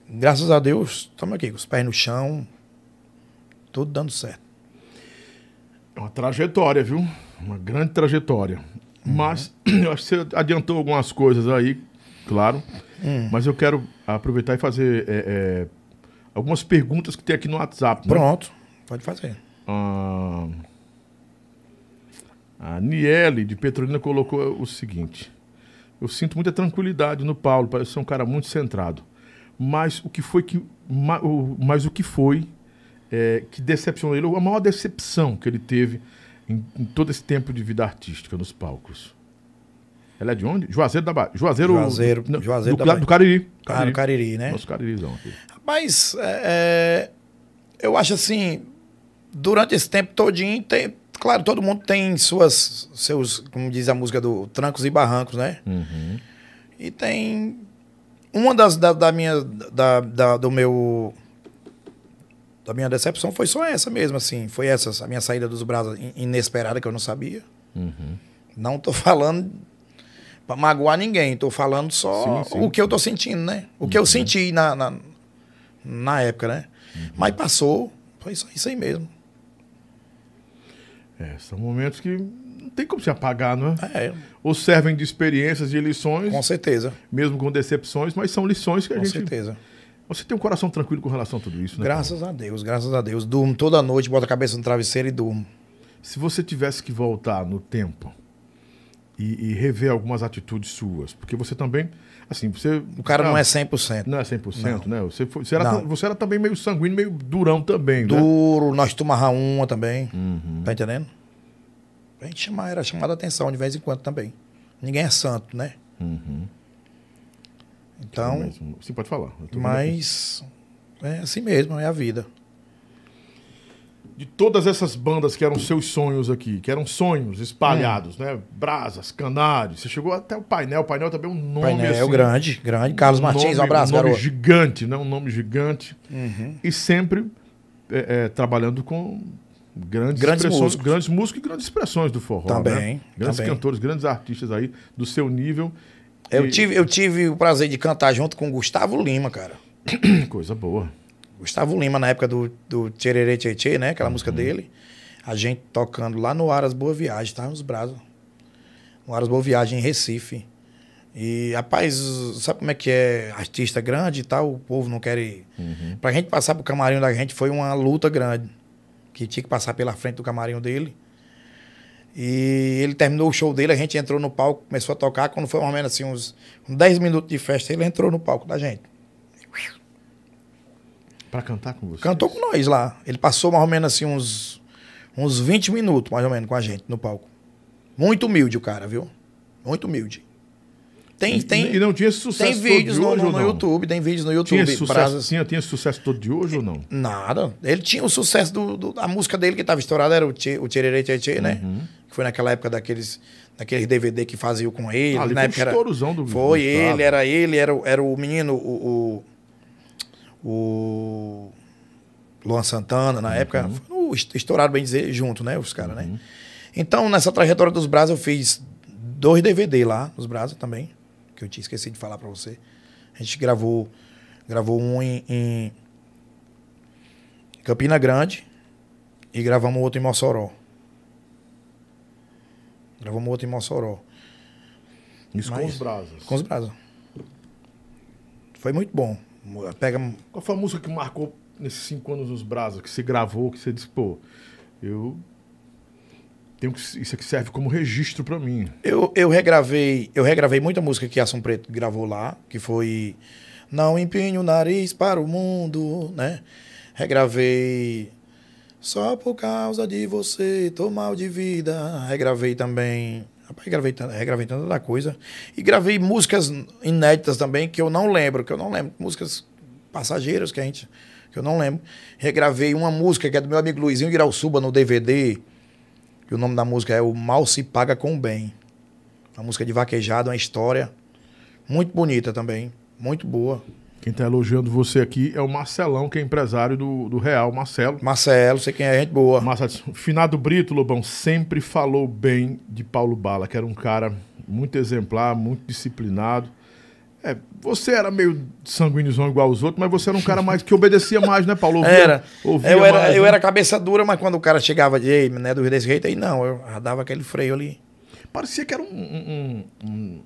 graças a Deus, estamos aqui, com os pés no chão, tudo dando certo. É uma trajetória, viu? Uma grande trajetória. Uhum. Mas eu acho que você adiantou algumas coisas aí, claro. Hum. Mas eu quero aproveitar e fazer é, é, algumas perguntas que tem aqui no WhatsApp. né? Pronto, pode fazer. Ah, a Niele de Petrolina colocou o seguinte: Eu sinto muita tranquilidade no Paulo, parece ser um cara muito centrado. Mas o que foi que. Mas o que foi é, que decepcionou ele? A maior decepção que ele teve em, em todo esse tempo de vida artística nos palcos. Ela é de onde? Juazeiro da Bahia. Juazeiro, Juazeiro- do, Juazeiro do, da Bahia. do Cariri. Ah, no Cariri, né? Nosso Caririzão aqui. Mas é, é, eu acho assim, durante esse tempo todinho, tem, claro, todo mundo tem suas, seus, como diz a música do Trancos e Barrancos, né? Uhum. E tem uma das da, da minha da, da- do meu da minha decepção foi só essa mesmo assim, foi essa a minha saída dos braços in- inesperada que eu não sabia. Uhum. Não tô falando pra magoar ninguém, tô falando só Sim, sim. o que eu tô sentindo, né? O que eu senti na, na, na época, né? Mas passou, foi isso, isso aí mesmo. É, são momentos que não tem como se apagar, não é? É, Ou servem de experiências, de lições, com certeza, mesmo com decepções, mas são lições que a com gente. certeza. Você tem um coração tranquilo com relação a tudo isso, né? Graças a Deus, graças a Deus. Durmo toda noite, boto a cabeça no travesseiro e durmo. Se você tivesse que voltar no tempo e, e rever algumas atitudes suas, porque você também. Assim, você. O cara não ah, é 100%. Não é 100%, né? Você, foi- você, era, Não. você era também meio sanguíneo, meio durão também, né? Duro, nós tomava uma também. Uhum. Tá entendendo? A gente chama, era chamada a atenção de vez em quando também. Ninguém é santo, né? Uhum. Então, Sim, pode falar. Mas é assim mesmo, é a vida. De todas essas bandas que eram seus sonhos aqui, que eram sonhos espalhados, Hum. né? Brasas, Canários, você chegou até o Painel. O Painel também é um nome Painel assim, grande, grande. Carlos Martins, nome, um abraço, um nome garoto. gigante, né? Um nome gigante. Uhum. E sempre é, é, trabalhando com grandes, Grandes músicos. grandes músicos e grandes expressões do forró. Também, né? Grandes também. cantores, grandes artistas aí do seu nível. Eu, E- tive, eu tive o prazer de cantar junto com o Gustavo Lima, cara. Coisa boa. Gustavo Lima, na época do, do Tchererê Tchê né? Aquela música dele. A gente tocando lá no Aras Boa Viagem, tá? Nos braços. No Aras Boa Viagem, em Recife. E, rapaz, sabe como é que é artista grande e tal? O povo não quer ir. Pra gente passar pro camarim da gente foi uma luta grande. Que tinha que passar pela frente do camarim dele. E ele terminou o show dele, a gente entrou no palco, começou a tocar. Quando foi mais ou menos assim, uns 10 minutos de festa, ele entrou no palco da gente. Pra cantar com você. Cantou com nós lá. Ele passou mais ou menos assim uns, uns 20 minutos, mais ou menos, com a gente no palco. Muito humilde o cara, viu? Muito humilde. Tem, tem, E não tinha esse sucesso tem vídeos todo de no, hoje no- no? YouTube, tem vídeos no Tinha YouTube. esse, sucesso, Brasas- tinha, tinha esse sucesso todo de hoje ou não? Nada. Ele tinha o sucesso do, do- da música dele que estava estourada, era o, tchê, o Tchererê Tchê Tchê, né? Uhum. Que foi naquela época daqueles, daqueles DVD que faziam com ele. Ah, na época era, do Foi do ele, era ele, era, o- era o menino, o, o, o Luan Santana, na época. Uhum. Foi o est- estourado, bem dizer, junto, né? Os caras, né? Então, nessa trajetória dos Brazos, eu fiz dois DVD lá, nos Brazos também, que eu tinha esquecido de falar pra você. A gente gravou, gravou um em, em Campina Grande e gravamos outro em Mossoró. Gravamos outro em Mossoró. Isso com Mas- os brasas. Com os Brazos. Foi muito bom. Pega. Qual foi a música que marcou nesses cinco anos nos brasas, que você gravou, que você disse, pô, eu tenho que, isso aqui serve como registro pra mim. Eu, eu regravei, eu regravei muita música que Ação Preto gravou lá, que foi Não Empinhe o Nariz para o Mundo, né? Regravei Só por causa de você, tô mal de vida. Regravei também. Gravei, regravei tanta coisa. E gravei músicas inéditas também, que eu não lembro, que eu não lembro. Músicas passageiras que a gente. que eu não lembro. Regravei uma música que é do meu amigo Luizinho Irauçuba no DVD. E o nome da música é O Mal Se Paga com o Bem. Uma música de vaquejada, uma história muito bonita também. Muito boa. Quem tá elogiando você aqui é o Marcelão, que é empresário do, do Real, Marcelo. Marcelo, sei quem é, gente boa. Marcelo, Finado Brito, Lobão, sempre falou bem de Paulo Bala, que era um cara muito exemplar, muito disciplinado. É, você era meio sanguíneo igual os outros, mas você era um cara mais que obedecia mais, né, Paulo? Ouvia, era. Ouvia eu, era mais, eu né? era cabeça dura, mas quando o cara chegava de, né, do desse jeito, aí não, eu dava aquele freio ali. Parecia que era um, um, um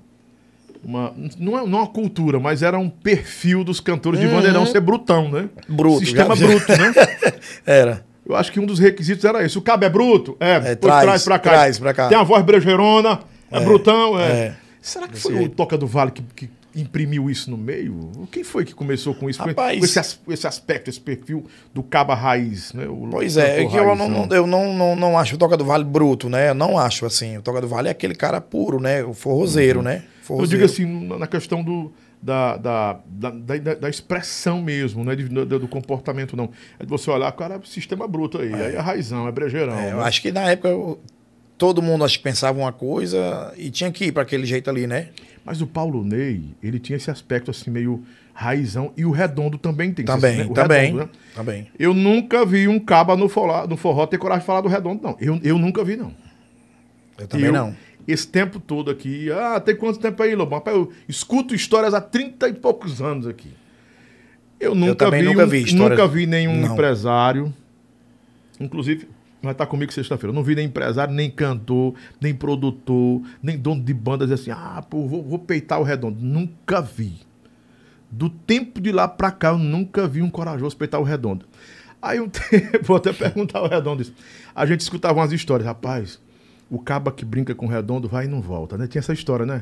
uma, não é não uma cultura, mas era um perfil dos cantores de bandeirão uhum. ser brutão, né? Bruto. Sistema já... bruto, né? era. Eu acho que um dos requisitos era esse. O cabo é bruto? É, é traz, traz pra cá. Traz pra cá. Tem a voz brejerona, é, é brutão, é. é. Será que foi o Toca do Vale que, que, imprimiu isso no meio? Quem foi que começou com isso? Rapaz, com esse, esse aspecto, esse perfil do caba raiz, né? O pois é, é que eu, não, eu não, não, não acho o Toca do Vale bruto, né? Eu não acho assim. O Toca do Vale é aquele cara puro, né? O forrozeiro, uhum. né? Eu digo assim, na questão do, da, da, da, da, da expressão mesmo, não é do, do, comportamento, não. É de você olhar, cara, é sistema bruto aí, é. aí é raizão, é brejeirão. É, né? Eu acho que na época eu, todo mundo acho que pensava uma coisa e tinha que ir para aquele jeito ali, né? Mas o Paulo Ney, ele tinha esse aspecto assim meio raizão e o redondo também tem. Também, esse, né? também, redondo, né? também. Eu nunca vi um caba no forró, no forró ter coragem de falar do redondo, não. Eu, eu nunca vi, não. Eu também eu, não esse tempo todo aqui. Ah, tem quanto tempo aí, Lobão? Eu escuto histórias há 30 e poucos anos aqui. Eu nunca, eu vi, nunca vi, histórias... nunca vi nenhum não. empresário. Inclusive, vai estar comigo sexta-feira. Eu não vi nem empresário, nem cantor, nem produtor, nem dono de banda dizer assim: ah, pô, vou, vou peitar o redondo. Nunca vi. Do tempo de lá pra cá, eu nunca vi um corajoso peitar o redondo. Aí um tempo, vou até perguntar ao redondo isso. A gente escutava umas histórias, rapaz o caba que brinca com o redondo vai e não volta, né? Tinha essa história, né?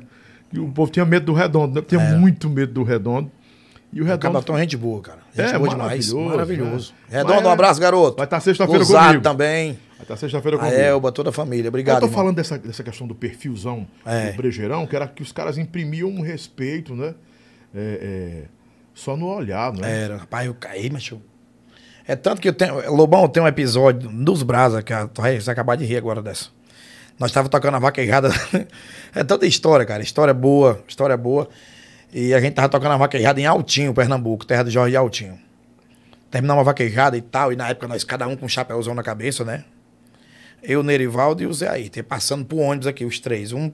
E o povo tinha medo do redondo, né? Tinha é. muito medo do redondo. E o redondo. Caba tão gente boa, cara. Gente é, boa maravilhoso, demais. Maravilhoso. Né? Redondo, um abraço, garoto. Vai estar sexta-feira comigo. também. Vai estar sexta-feira comigo. A Elba, toda a família. Obrigado. Eu tô irmão. falando dessa, dessa questão do perfilzão é. do brejeirão, que era que os caras imprimiam um respeito, né? É, é, só no olhar, né? Era, rapaz, eu caí, mas eu... É tanto que eu tenho. Lobão tem um episódio dos Brasa, que tu vai acabar de rir agora dessa. Nós estávamos tocando a vaquejada. é toda história, cara. História boa, história boa. E a gente tava tocando a vaquejada em Altinho, Pernambuco, terra do Jorge Altinho. Terminamos a vaquejada e tal, e na época nós, cada um com um chapéuzão na cabeça, né? Eu, o Nerivaldo e o Zé aí, passando por ônibus aqui, os três, um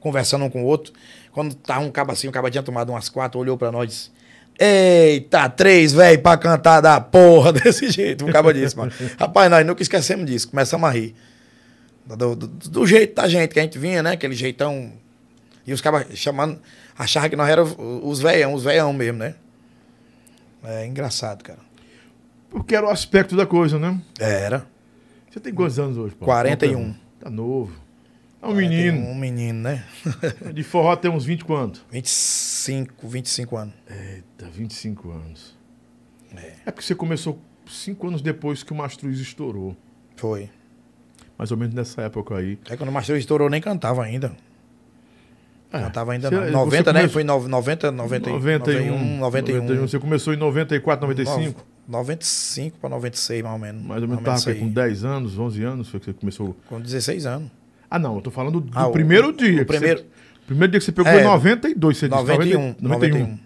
conversando um com o outro. Quando tá um cabo assim, o cabo tinha tomado umas quatro, olhou pra nós e disse: Eita, três, velho, pra cantar da porra desse jeito. Um cabo disse, mano. Rapaz, nós nunca esquecemos disso, começamos a rir. Do, do, do, jeito da gente que a gente vinha, né? Aquele jeitão. E os caras chamando, achavam que nós éramos os veião, os veião mesmo, né? É engraçado, cara. Porque era o aspecto da coisa, né? Era. Você tem quantos anos hoje, Paulo? 41. Tá novo. É um menino. Um menino, né? De forró tem uns 20 quanto? 25, 25 anos. Eita, 25 anos. É. é porque você começou cinco anos depois que o Mastruz estourou. Foi mais ou menos nessa época aí. É quando o Marcelo estourou, nem cantava ainda. É, cantava ainda não. 90, né? Foi 90, 90, 91, 91, 91. Você começou em 94, 95? 95 para 96, mais ou menos. Mais ou menos estava com 10 anos, 11 anos, foi que você começou? Com 16 anos. Ah, não, eu tô falando do ah, primeiro o, dia. O primeiro... Você, primeiro dia que você pegou é, em 92, você 91, disse. 91. 91.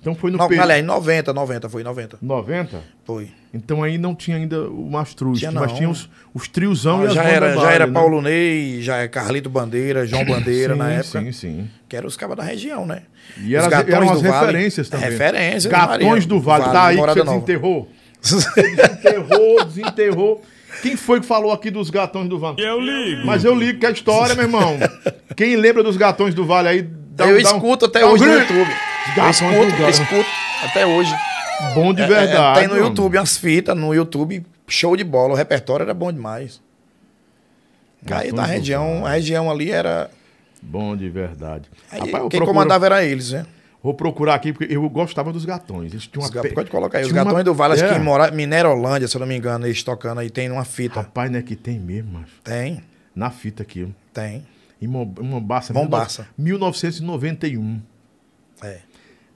Então foi no... No, pe... Aliás, 90, 90, foi 90. 90? Foi. Então aí não tinha ainda o Mastruz, tinha, mas tinha os, os triozão ah, e as já era Já era né? Paulo Ney, já é Carlito Bandeira, João Bandeira sim, na época. Sim, sim. Que eram os cabas da região, né? E era, eram as referências vale, também. Referências. Gatões do Vale. vale tá aí que você desenterrou. desenterrou, desenterrou. Quem foi que falou aqui dos gatões do Vale? Eu ligo. Mas eu ligo que é história, meu irmão. Quem lembra dos gatões do Vale aí? Dá, eu dá escuto um, até hoje um no YouTube. Eu escuto, escuto até hoje. Bom de verdade. É, é, tem no YouTube umas fitas, no YouTube, show de bola. O repertório era bom demais. Aí da região, a região ali era. Bom de verdade. Aí, Rapaz, quem procuro... comandava era eles, né? Vou procurar aqui, porque eu gostava dos gatões. Eles tinham uma... Pode colocar aí. Os gatões uma... do Vale, acho é. que em Mora... Minerolândia, se eu não me engano, eles tocando aí, tem uma fita. Rapaz, não é que tem mesmo, mas... Tem. Na fita aqui. Tem. Em Mombaça. Mombaça. 1991. É.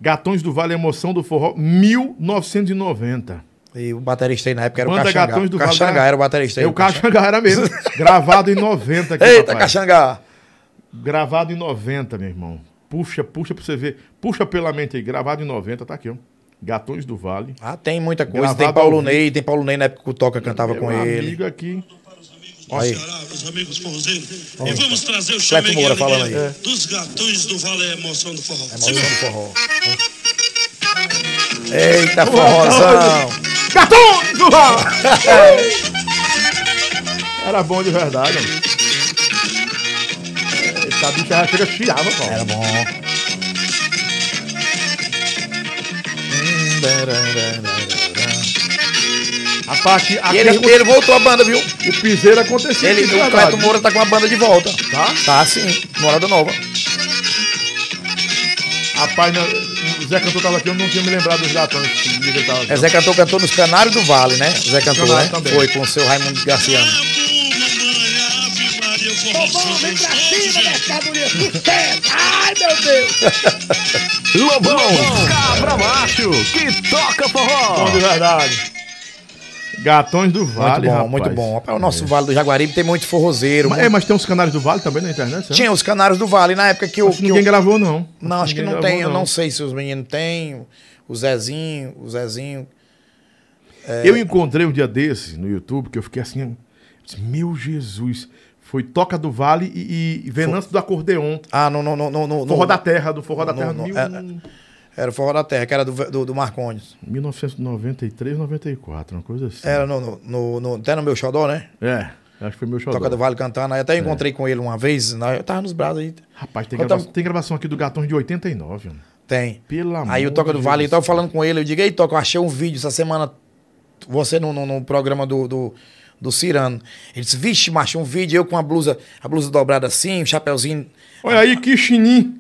Gatões do Vale Emoção do Forró, 1990. E o baterista aí na época era Banda o Caxangá. Gatões do Caxangá Vale. era o baterista aí. É, o Caxangá era mesmo. Gravado em 90 aqui, Eita, papai. Caxangá. Gravado em 90, meu irmão. Puxa, puxa pra você ver. Puxa pela mente aí. Gravado em 90, tá aqui, ó. Gatões do Vale. Ah, tem muita coisa. Gravado tem Paulo. Ney, tem Paulo Ney na época que o Toca cantava Meu com ele. amigo aqui. Aí. Ceará, os amigos forrozeiros. E vamos trazer o aí. dos gatões do Vale a emoção do forró. Emoção do forró. Eita, forrozão. Gatões do Vale! Era bom de verdade, mano. Essa bicha já chega chiava, pô. Era bom. Rapaz, aqui, E aqui ele, ele voltou a banda, viu? o piseiro acontecia. Ele, o. Cleto Moura tá com a banda de volta. Tá? Tá sim, Morada Nova. Rapaz, não- o Zé Cantor tava aqui, eu não tinha me lembrado dos gatões. que dia que ele tava aqui. É Zé Cantor cantou nos Canários do Vale, né? Zé Cantor, né? também. Foi com o seu Raimundo Garciano. Mamãe, Ave Maria, o forrozão Vem pra cima, mercadoria! Ai, meu Deus! Lobão, cabra macho, que toca Bom forró. de verdade. Gatões do Vale, muito bom, rapaz. muito bom. Rapaz, o nosso Vale do Jaguaribe tem muito forrozeiro. Mas, muito- é, mas tem uns canais do Vale também na internet, certo? Tinha os Canários do Vale na época que eu. Acho que que eu- ninguém gravou, não. Não, acho que ninguém não gravou, tem. Eu não sei se os meninos têm. O Zezinho, o Zezinho. É. Eu encontrei um dia desse no YouTube que eu fiquei assim, meu Jesus, foi Toca do Vale e, e Venâncio do Acordeon. Ah, no. no, no, no, no Forró da Terra, do Forró da Terra, mil- era- Era o Forró da Terra, que era do, do, do Marcondes. 1993, 94, uma coisa assim. Era no, no, no, no- até no meu xodó, né? É, acho que foi meu show. Toca do Vale cantando. Aí até encontrei com ele uma vez. né? Eu tava nos braços aí. Rapaz, tem tava- tem gravação aqui do Gatões de 89, mano. Tem. Pelo amor Aí o Toca do de Vale, eu Deus. tava falando com ele, eu digo, ei, Toca, eu achei um vídeo essa semana, você no, no, no programa do, do, do Cirano. Ele disse, vixe, macho, um vídeo, eu com a blusa, a blusa dobrada assim, um chapeuzinho. Olha aí, que chininho.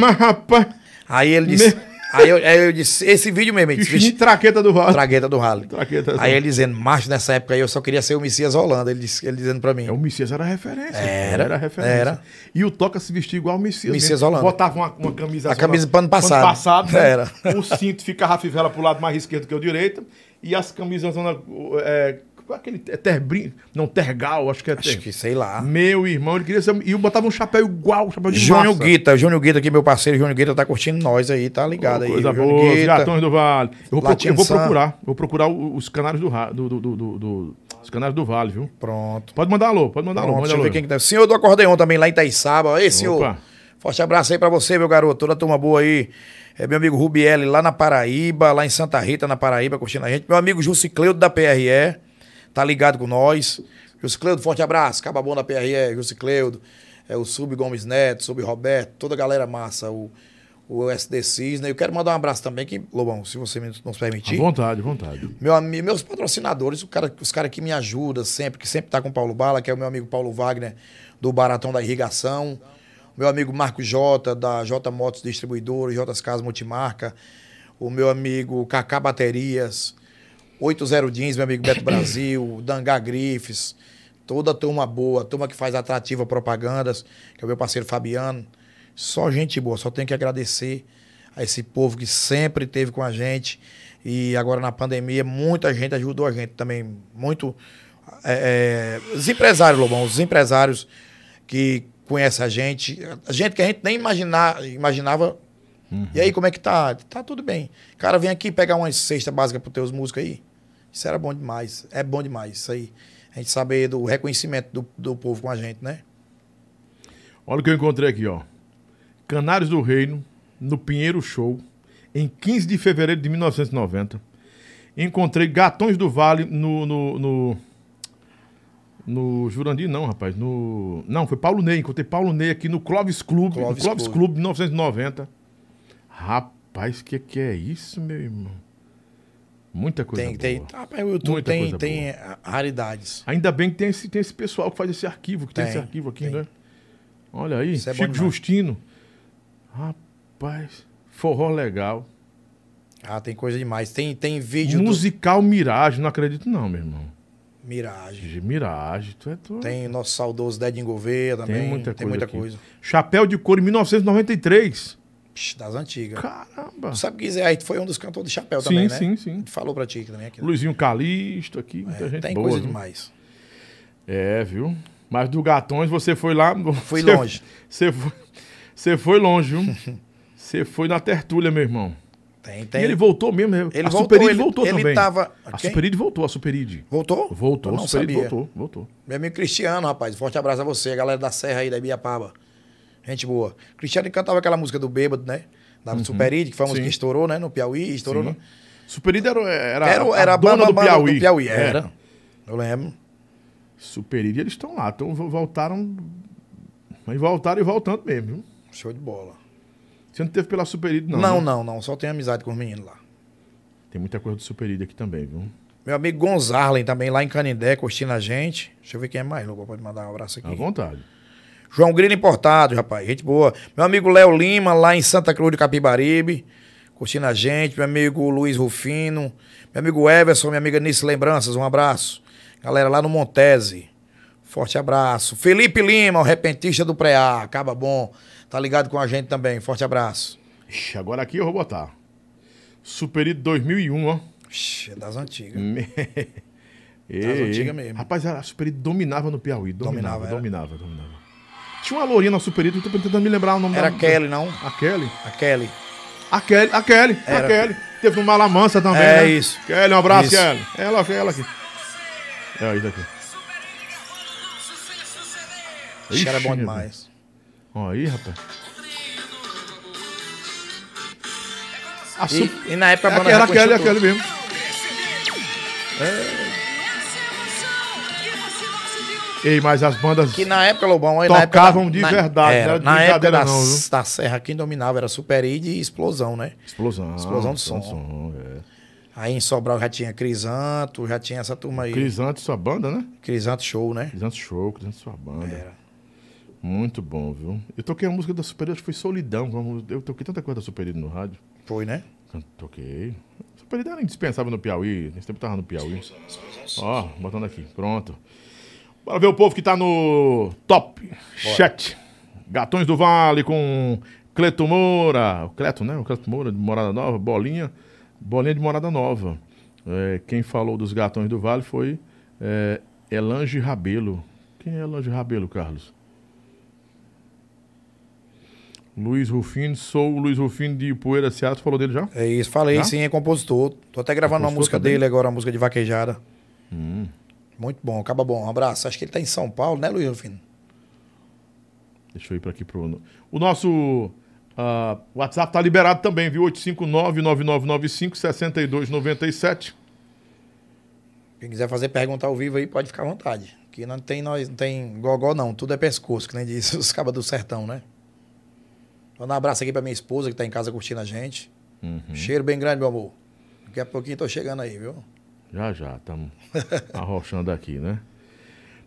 Mas, rapaz, Aí ele disse, Me- aí, eu, aí eu disse, esse vídeo mesmo, ele disse, traqueta do Vale. tragueta do Rally. Traqueta. Aí ele dizendo, macho, nessa época aí eu só queria ser o Messias Holanda, ele, disse, ele dizendo pra mim. É, o Messias era referência. Era, Era referência. era. E o Toca se vestia igual o Messias. Messias mesmo. Holanda. Botava uma, uma camisa... A camisa pano passado. passado né? Era. O cinto ficava a fivela pro lado mais esquerdo que o direito. E as camisas... É, qual é aquele... É terbrim... Não, tergal, acho que é Acho ter... que, sei lá. Meu irmão, ele queria ser... E eu botava um chapéu igual, um chapéu de Júnior. Guita, Júnior Guita aqui, meu parceiro, Júnior Guita tá curtindo nós aí, tá ligado aí. Coisa boa, os gatões do Vale. Eu vou, eu vou procurar. Vou procurar os canários do, do, do, do, do- Os canários do Vale, viu? Pronto. Pode mandar alô, pode mandar alô. Pronto, manda deixa eu alô. ver quem que tá. Senhor do acordeon também lá em Itaissaba. Ei, senhor. Opa. Forte abraço aí pra você, meu garoto. Toda a turma boa aí. É meu amigo Rubielli lá na Paraíba, lá em Santa Rita, na Paraíba, curtindo a gente. Meu amigo Jusicleudo da PRE, tá ligado com nós. Jusicleudo, forte abraço. Caba bom da PRE, Jusicleudo. É o Sub Gomes Neto, Sub Roberto, toda a galera massa. O, o SD Cisne. Eu quero mandar um abraço também, que, Lobão, se você me- nos À permitir. vontade, à vontade. Meu, ami- meus patrocinadores, o cara, os caras que me ajudam sempre, que sempre tá com o Paulo Bala, que é o meu amigo Paulo Wagner, do Baratão da Irrigação. O meu amigo Marco J, da J Motos Distribuidora, J Casas Multimarca. O meu amigo Kaká Baterias. 80 Jeans, meu amigo Beto Brasil. Dangá Grifes. Toda turma boa, turma que faz atrativa propagandas, que é o meu parceiro Fabiano. Só gente boa, só tenho que agradecer a esse povo que sempre esteve com a gente. E agora na pandemia, muita gente ajudou a gente também. Muito. é, é, os empresários, Lobão, os empresários que conhecem a gente, gente que a gente nem imaginar, imaginava. E aí, como é que tá? Tá tudo bem. Cara, vem aqui pegar uma cesta básica para teus músicos aí. Isso era bom demais. É bom demais isso aí. A gente saber do reconhecimento do, do povo com a gente, né? Olha o que eu encontrei aqui, ó. Canários do Reino, no Pinheiro Show, em 15 de fevereiro de 1990. Encontrei Gatões do Vale no. No, no, no Jurandir, não, rapaz. No, não, foi Paulo Ney. Encontrei Paulo Ney aqui no Clóvis Clube. Clóvis no Clóvis Clube. Clube, de 1990. Rapaz, que que é isso, meu irmão? Muita coisa Tem, boa. tem. Ah, o YouTube Muita tem, tem raridades. Ainda bem que tem esse, tem esse pessoal que faz esse arquivo, que tem, Tem, esse arquivo aqui, tem. né? Olha aí, Isso é Chico. Justino. Rapaz, forró legal. Ah, tem coisa demais. Tem, tem vídeo Musical Mirage, não acredito não, meu irmão. do Mirage. Mirage, tu é tu. Tem nosso saudoso Dedinho Gouveia também. Tem muita tem coisa. muita coisa. Chapéu de couro em 1993. Psh, das antigas. Caramba. Tu sabe que Zé aí foi um dos cantores de chapéu Sim, também, né? sim, sim. gente falou pra ti também aqui. Luizinho Calisto aqui, muita gente É, tem boa. coisa viu? demais. É, viu? Mas do Gatões você foi lá. Fui você- longe. Você foi, Você foi longe, viu? Você foi na tertúlia, meu irmão. Tem, E tem. ele voltou mesmo. né? Ele a voltou, Superide ele- voltou ele também. tava- A quem? Superide voltou, a Superide. Voltou? Voltou, a Superide sabia. voltou, voltou. Meu amigo Cristiano, rapaz. Forte abraço a você, a galera da Serra aí, da Ibiapaba. Gente boa. Cristiano cantava aquela música do Bêbado, né? Da Superide, que foi uma música que estourou, né? No Piauí, estourou. Sim. né? Superide era, era, Era, a era a dona banda do Piauí. do Piauí. É. Era. Eu lembro. Superide, eles estão lá. Então vo- voltaram. Mas voltaram e voltando mesmo, viu? Show de bola. Você não teve pela Superide, não. Não, né? não, não. Só tenho amizade com os meninos lá. Tem muita coisa do Superide aqui também, viu? Meu amigo Gonzarlen também lá em Canindé, curtindo a gente. Deixa eu ver quem é mais louco. Pode mandar um abraço aqui. À vontade. João Grilo Importado, rapaz. Gente boa. Meu amigo Léo Lima, lá em Santa Cruz de Capibaribe, curtindo a gente. Meu amigo Luiz Rufino. Meu amigo Everson, minha amiga Nice Lembranças, um abraço. Galera lá no Montese. Forte abraço. Felipe Lima, o repentista do Preá. Acaba bom. Tá ligado com a gente também. Forte abraço. Ixi, agora aqui eu vou botar. Superide 2001, ó. Ixi, é das antigas. Ei, antigas mesmo. Rapaz, a Superide dominava no Piauí. Dominava, Dominava, dominava, dominava. Tinha uma lourinha na Superide, eu tô tentando me lembrar o nome Era da... Kelly, não? A Kelly? A Kelly. A Kelly, a Kelly, a Era. Kelly. Teve no Malamansa também, É né? isso. Kelly, um abraço, Isso. Kelly. Ela, ela aqui. É isso aqui. Ixi, era bom demais. Ó aí, rapaz. A su... E, e na época a banda Era a reconstruiu Kelly, a Ei, mas as bandas Que na época, Lobão, aí na época Tocavam da- de na- verdade, era, não era de na época brincadeira da, não, viu? da Serra, quem dominava era Superide e Explosão, né? Explosão. Explosão do som. é. Aí em Sobral já tinha Crisanto, já tinha essa turma aí. Crisante, sua banda, né? Crisanto Show, né? Crisante Show, Crisante sua banda. Era. Muito bom, viu? Eu toquei a música da Super acho que foi Solidão. Eu toquei tanta coisa da Super no rádio. Foi, né? Toquei. Super era indispensável no Piauí. Nesse tempo tava no Piauí. Ó, botando aqui. Pronto. Bora ver o povo que tá no top chat. Gatões do Vale com Cleto Moura. O Cleto, né? O Cleto Moura de Morada Nova. Bolinha. Bolinha de Morada Nova. É, quem falou dos Gatões do Vale foi é, Elange Rabelo. Quem é Elange Rabelo, Carlos? Luiz Rufino, sou o Luiz Rufino de Poeira Seattle, falou dele já? É isso, falei Já? sim, é compositor. Tô até gravando uma Compositor música também? dele agora, uma música de vaquejada. Hum. Muito bom, acaba bom. Um abraço. Acho que ele tá em São Paulo, né, Luiz Rufino? Deixa eu ir para aqui pro. O nosso ah, WhatsApp tá liberado também, viu? 859-9995-6297. Quem quiser fazer pergunta ao vivo aí, pode ficar à vontade. Que não tem, nós, não tem gogó, não. Tudo é pescoço, que nem disse os cabas do sertão, né? Vou dar um abraço aqui pra minha esposa, que tá em casa curtindo a gente. Uhum. Cheiro bem grande, meu amor. Daqui a pouquinho tô chegando aí, viu? Já, já, estamos arrochando aqui, né?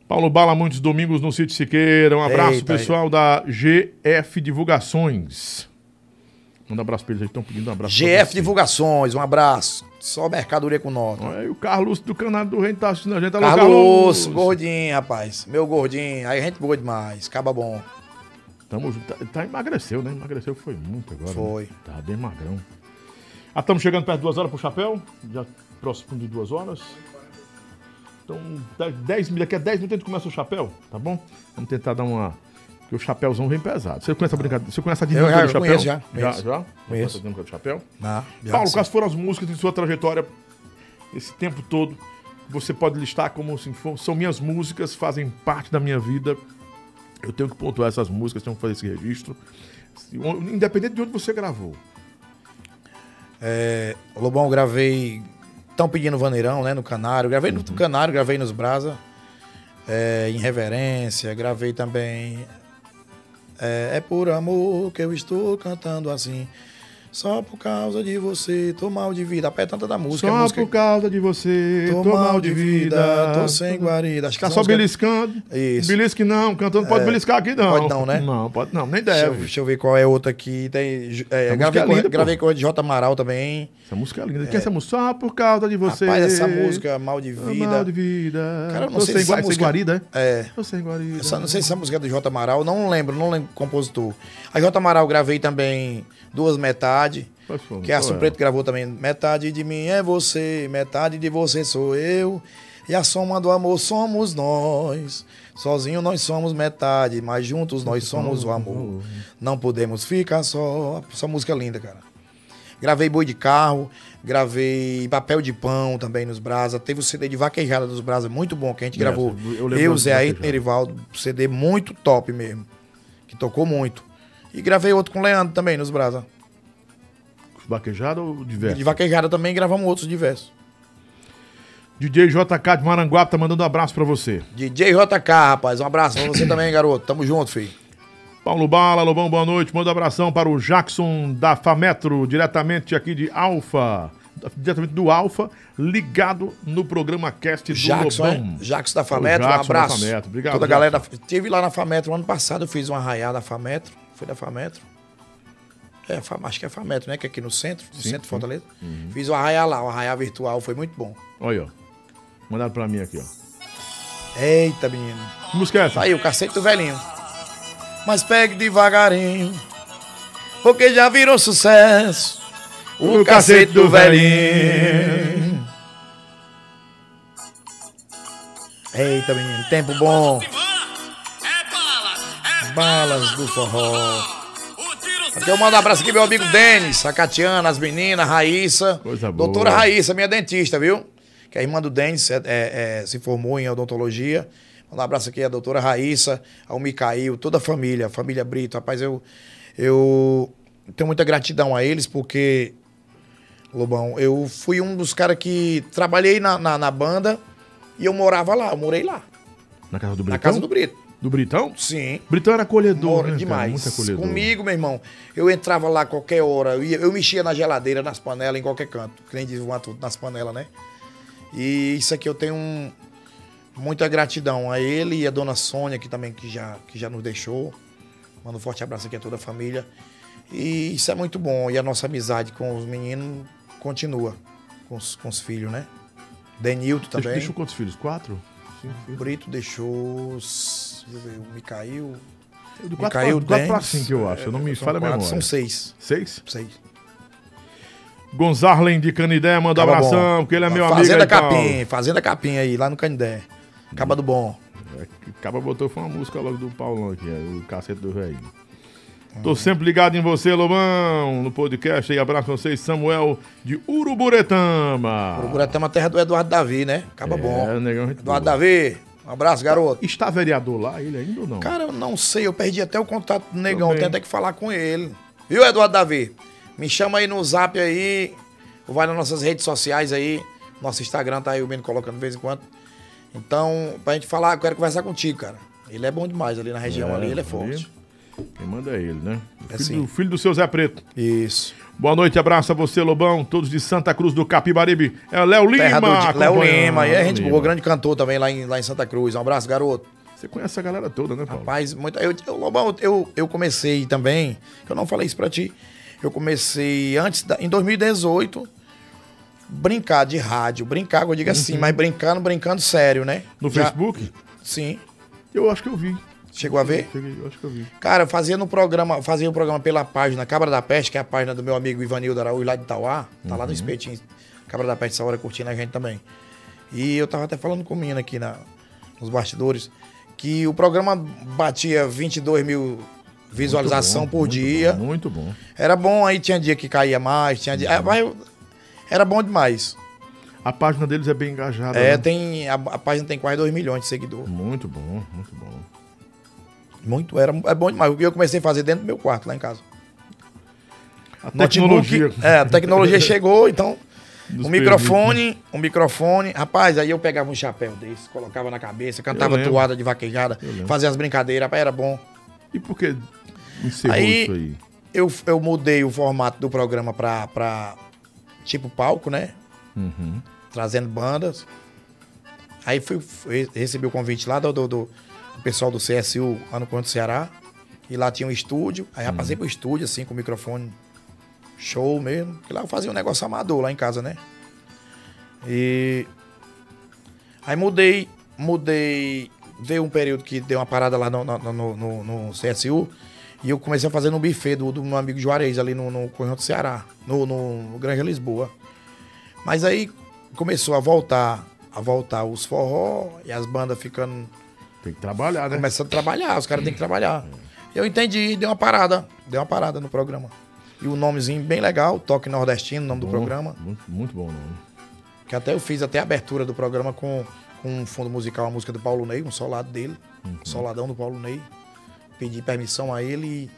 Paulo Bala, muitos domingos no Sítio Siqueira. Um abraço, Eita, aí. pessoal da GF Divulgações. Manda um abraço para eles aí, estão pedindo um abraço. GF. Divulgações, um abraço. Só mercadoria com nota. Olha aí o Carlos do canal do Reino tá assistindo a gente. Alô, Carlos, gordinho, rapaz. Meu gordinho. Aí a gente boa demais. Acaba bom. Tamo junto. Tá, tá emagreceu, né? Emagreceu foi muito agora. Foi. Né? Tá bem magrão. Ah, estamos chegando perto de duas horas pro chapéu. Já próximo de duas horas. Então, 10 daqui a 10 minutos a gente começa o chapéu, tá bom? Vamos tentar dar uma. Porque o chapéuzão vem pesado. Você conhece a brincadeira? Você conhece a dinâmica já do chapéu? conheço, já, Já, conheço. já? Conheço. Conhece a dinâmica do chapéu? Ah, Paulo, quais foram as músicas de sua trajetória esse tempo todo? Você pode listar como assim, são minhas músicas, fazem parte da minha vida. Eu tenho que pontuar essas músicas, tenho que fazer esse registro. Independente de onde você gravou. É, Lobão, eu gravei. Estão pedindo Vaneirão, né? No Canário. Gravei no Canário, gravei nos Brasa. É, em Reverência. Gravei também. É, é por amor que eu estou cantando assim. Só por causa de você, tô mal de vida. A tanta da música. Só a música por causa de você, tô, mal de vida, tô sem guarida. Acho que Tá só música- beliscando. Isso. Belisque não, cantando pode beliscar aqui não. Pode não, né? Não, pode não, nem Deixa eu, deve. deixa eu ver qual é outra aqui. Tem, é, gravei, é com, linda, pô. gravei com a de J. Amaral também. Essa música é linda. Quem é essa música? Só por causa de você. Rapaz, essa música, Mal de Vida. Vida. Mal de vida. Cara, eu não Tô sei sem, se essa música- guarida, é? É. Tô sem guarida. Eu só não sei se essa música é do J. Amaral, não lembro, não lembro o compositor. A J. Amaral gravei também Duas Metade, Qual foi? que a? Supreto gravou também. Metade de mim é você, metade de você sou eu. E a soma do amor somos nós. Sozinho nós somos metade, mas juntos nós somos o amor. Não podemos ficar só. Essa música é linda, cara. Gravei boi de carro, gravei papel de pão também nos Brasa. Teve o CD de vaquejada dos Brasa, muito bom, que a gente É, gravou. eu Eu, Zé Ayrton Erivaldo, CD muito top mesmo. Que tocou muito. E gravei outro com o Leandro também nos Brasa. Vaquejada ou diverso? De vaquejada também gravamos outros diversos. DJ JK de Maranguape tá mandando um abraço pra você. DJ JK, rapaz. Um abraço pra você também, garoto. Tamo junto, filho. Paulo Bala, Lobão, boa noite. Manda um abração para o Jackson da Fametro, diretamente aqui de Alfa. Diretamente do Alfa, ligado no programa Cast do Jackson, Lobão. é? Jackson da Fametro, O um Jackson da abraço. Fametro. Obrigado, Toda a galera. Jackson. da- Tive lá na Fametro. Ano passado eu fiz um arraial da Fametro. Foi da Fametro. É, acho que é Fametro, né? Que é aqui no centro, no centro de Fortaleza. Uhum. Fiz o arraial lá, o arraial virtual. Foi muito bom. Olha, ó. Mandaram pra mim aqui, ó. Eita, menino. Que música é essa? Aí, o cacete do velhinho. Mas pegue devagarinho, porque já virou sucesso. O, cacete do velhinho. Eita, menino, tempo bom. É bala, é Balas do forró. Aqui eu mando um abraço aqui, meu amigo Denis, a Catiana, as meninas, a Raíssa. Coisa boa. Doutora Raíssa, minha dentista, viu? Que é a irmã do Denis, é- é- é, se formou em odontologia. Manda um abraço aqui à doutora Raíssa, ao Micael, toda a família, a família Brito. Rapaz, eu, eu tenho muita gratidão a eles, porque, Lobão, eu fui um dos caras que trabalhei na, na, na banda e eu morava lá, eu morei lá, Na casa do Britão? na casa do Brito. Do Britão? Sim. Britão era acolhedor, Mora né, demais. Muito acolhedor. Comigo, meu irmão, eu entrava lá qualquer hora, eu, ia- eu mexia na geladeira, nas panelas, em qualquer canto. Que nem diz o Matuto, nas panelas, né? E isso aqui eu tenho um- muita gratidão a ele e a dona Sônia, que também que já, que já nos deixou. Mando um forte abraço aqui a toda a família. E isso é muito bom. E a nossa amizade com os meninos continua, com os, com os filhos, né? Denilton também. deixa quantos filhos? Quatro? Cinco filhos? Brito deixou. Deixa eu ver, o Micael. Do pra, do quatro pra Denis, cinco, eu acho. Eu não me São falha a memória. São seis. Seis? Seis. Gonzarlen de Canidé, manda abração, bom. porque ele é meu amigo. Fazenda Paulo. Capim, Fazenda Capim aí, lá no Canindé. Acaba do bom. É, Acaba botou foi uma música logo do Paulão aqui, é, o cacete do velho. Tô sempre ligado em você, Lobão, no podcast aí. Abraço pra vocês, Samuel de Uruburetama. Uruburetama, terra do Eduardo Davi, né? Acaba É, bom. negão, Eduardo boa. Davi, um abraço, garoto. Está vereador lá, ele ainda ou não? Cara, eu não sei, eu perdi até o contato do negão, Também. tenho até que falar com ele. Viu, Eduardo Davi? Me chama aí no zap aí, ou vai nas nossas redes sociais aí. Nosso Instagram tá aí, o Bento colocando de vez em quando. Então, pra gente falar, eu quero conversar contigo, cara. Ele é bom demais ali na região, ali, ele é forte. Quem manda é ele, né? O É filho, sim. do, filho do seu Zé Preto. Isso. Boa noite, abraço a você, Lobão. Todos de Santa Cruz do Capibaribe. É Léo Lima. Léo. Lima, e é gente boa, grande cantor também lá em, lá em Santa Cruz. Um abraço, garoto. Você conhece a galera toda, né, Paulo? Rapaz, muito, eu, eu, Lobão, eu, eu comecei também, que eu não falei isso pra ti, eu comecei antes, da, em 2018, brincar de rádio. Brincar, eu digo assim, mas brincando, brincando sério, né? Uhum. No Já- Facebook? Sim. Eu acho que eu vi. Chegou a ver? Cheguei, eu acho que eu vi. Cara, fazia no programa, fazia o programa pela página Cabra da Peste, que é a página do meu amigo Ivanildo Araújo lá de Itauá. Tá lá no espetinho. Cabra da Peste essa hora curtindo a gente também. E eu tava até falando com o menino aqui na, nos bastidores que o programa batia 22 mil visualização bom, por muito dia. bom, muito bom. Era bom, aí tinha dia que caía mais, tinha dia. é, mas eu- era bom demais. A página deles é bem engajada. É, né? tem. A, a página tem quase 2 milhões de seguidores. Muito bom, muito bom. Muito, era, é bom demais. E eu comecei a fazer dentro do meu quarto, lá em casa. A tecnologia. É, a tecnologia chegou, então. O microfone, o microfone. Rapaz, aí eu pegava um chapéu desse, colocava na cabeça, cantava toada de vaquejada, fazia as brincadeiras, rapaz, era bom. E por que encerrou Aí- isso aí? Eu, eu mudei o formato do programa pra, pra tipo palco, né? Uhum. Trazendo bandas. Aí fui, fui- recebi o convite lá do, do, do- do pessoal do CSU, lá no Conto do Ceará. E lá tinha um estúdio. Aí já passei pro estúdio, assim, com o microfone show mesmo. Porque lá eu fazia um negócio amador lá em casa, né? E. Aí mudei, mudei. Veio um período que deu uma parada lá no, no, no- no- CSU. E eu comecei a fazer no buffet do, do meu amigo Juarez, ali no, no Conjunto Ceará, no, no, no Granja Lisboa. Mas aí começou a voltar a voltar os forró e as bandas ficando. Tem que trabalhar, né? Começando a trabalhar, os caras têm que trabalhar. Eu entendi, deu uma parada. Deu uma parada no programa. E o nomezinho bem legal, Toque Nordestino, o nome do Bom, programa. Muito, muito bom o nome. Que até eu fiz até a abertura do programa com, com um fundo musical, a música do Paulo Ney, um solado dele. Um soladão do Paulo Ney. Pedi permissão a ele e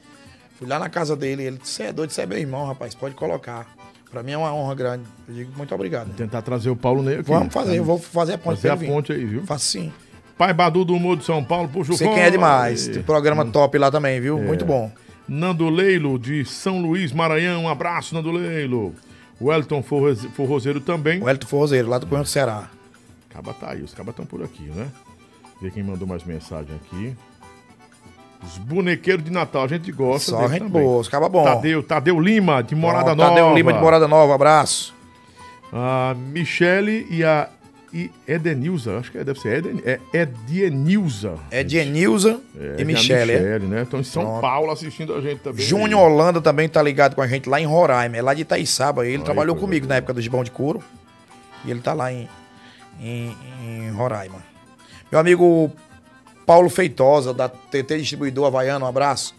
fui lá na casa dele. Ele disse: Você é doido, você é meu irmão, rapaz, pode colocar. Pra mim é uma honra grande. Eu digo muito obrigado. Tentar trazer o Paulo Ney aqui. Vamos fazer, eu vou fazer a ponte Fazer a ponte aí, viu? Faço sim. Pai Badu do Humor de São Paulo, puxa o Sei quem é demais. Tem programa top lá também, viu? Muito bom. Nando Leilo, de São Luís, Maranhão. Um abraço, Nando Leilo. Wellington Forroze- Forrozeiro também. O Elton Forrozeiro, lá do Cunhão do Ceará. Caba tá aí, os cabas estão por aqui, né? Ver quem mandou mais mensagem aqui. Os bonequeiros de Natal, a gente gosta. Só gente também. boa, os cabas bons. Tadeu, Tadeu Lima, de Morada Ó, Nova. Tadeu Lima de Morada Nova, abraço. A Michele e a e Edenilza, acho que é- deve ser Eden, é Edienilza. É de Enilza É, e Michele. é? Michele, né? Estão em São Pronto. Paulo assistindo a gente também. Júnior Holanda também tá ligado com a gente lá em Roraima. É lá de Itaíçaba. Ele trabalhou coisa comigo na época do Gibão de Couro. E ele tá lá em, em, em Roraima. Meu amigo Paulo Feitosa, da TT Distribuidor Havaiano, um abraço.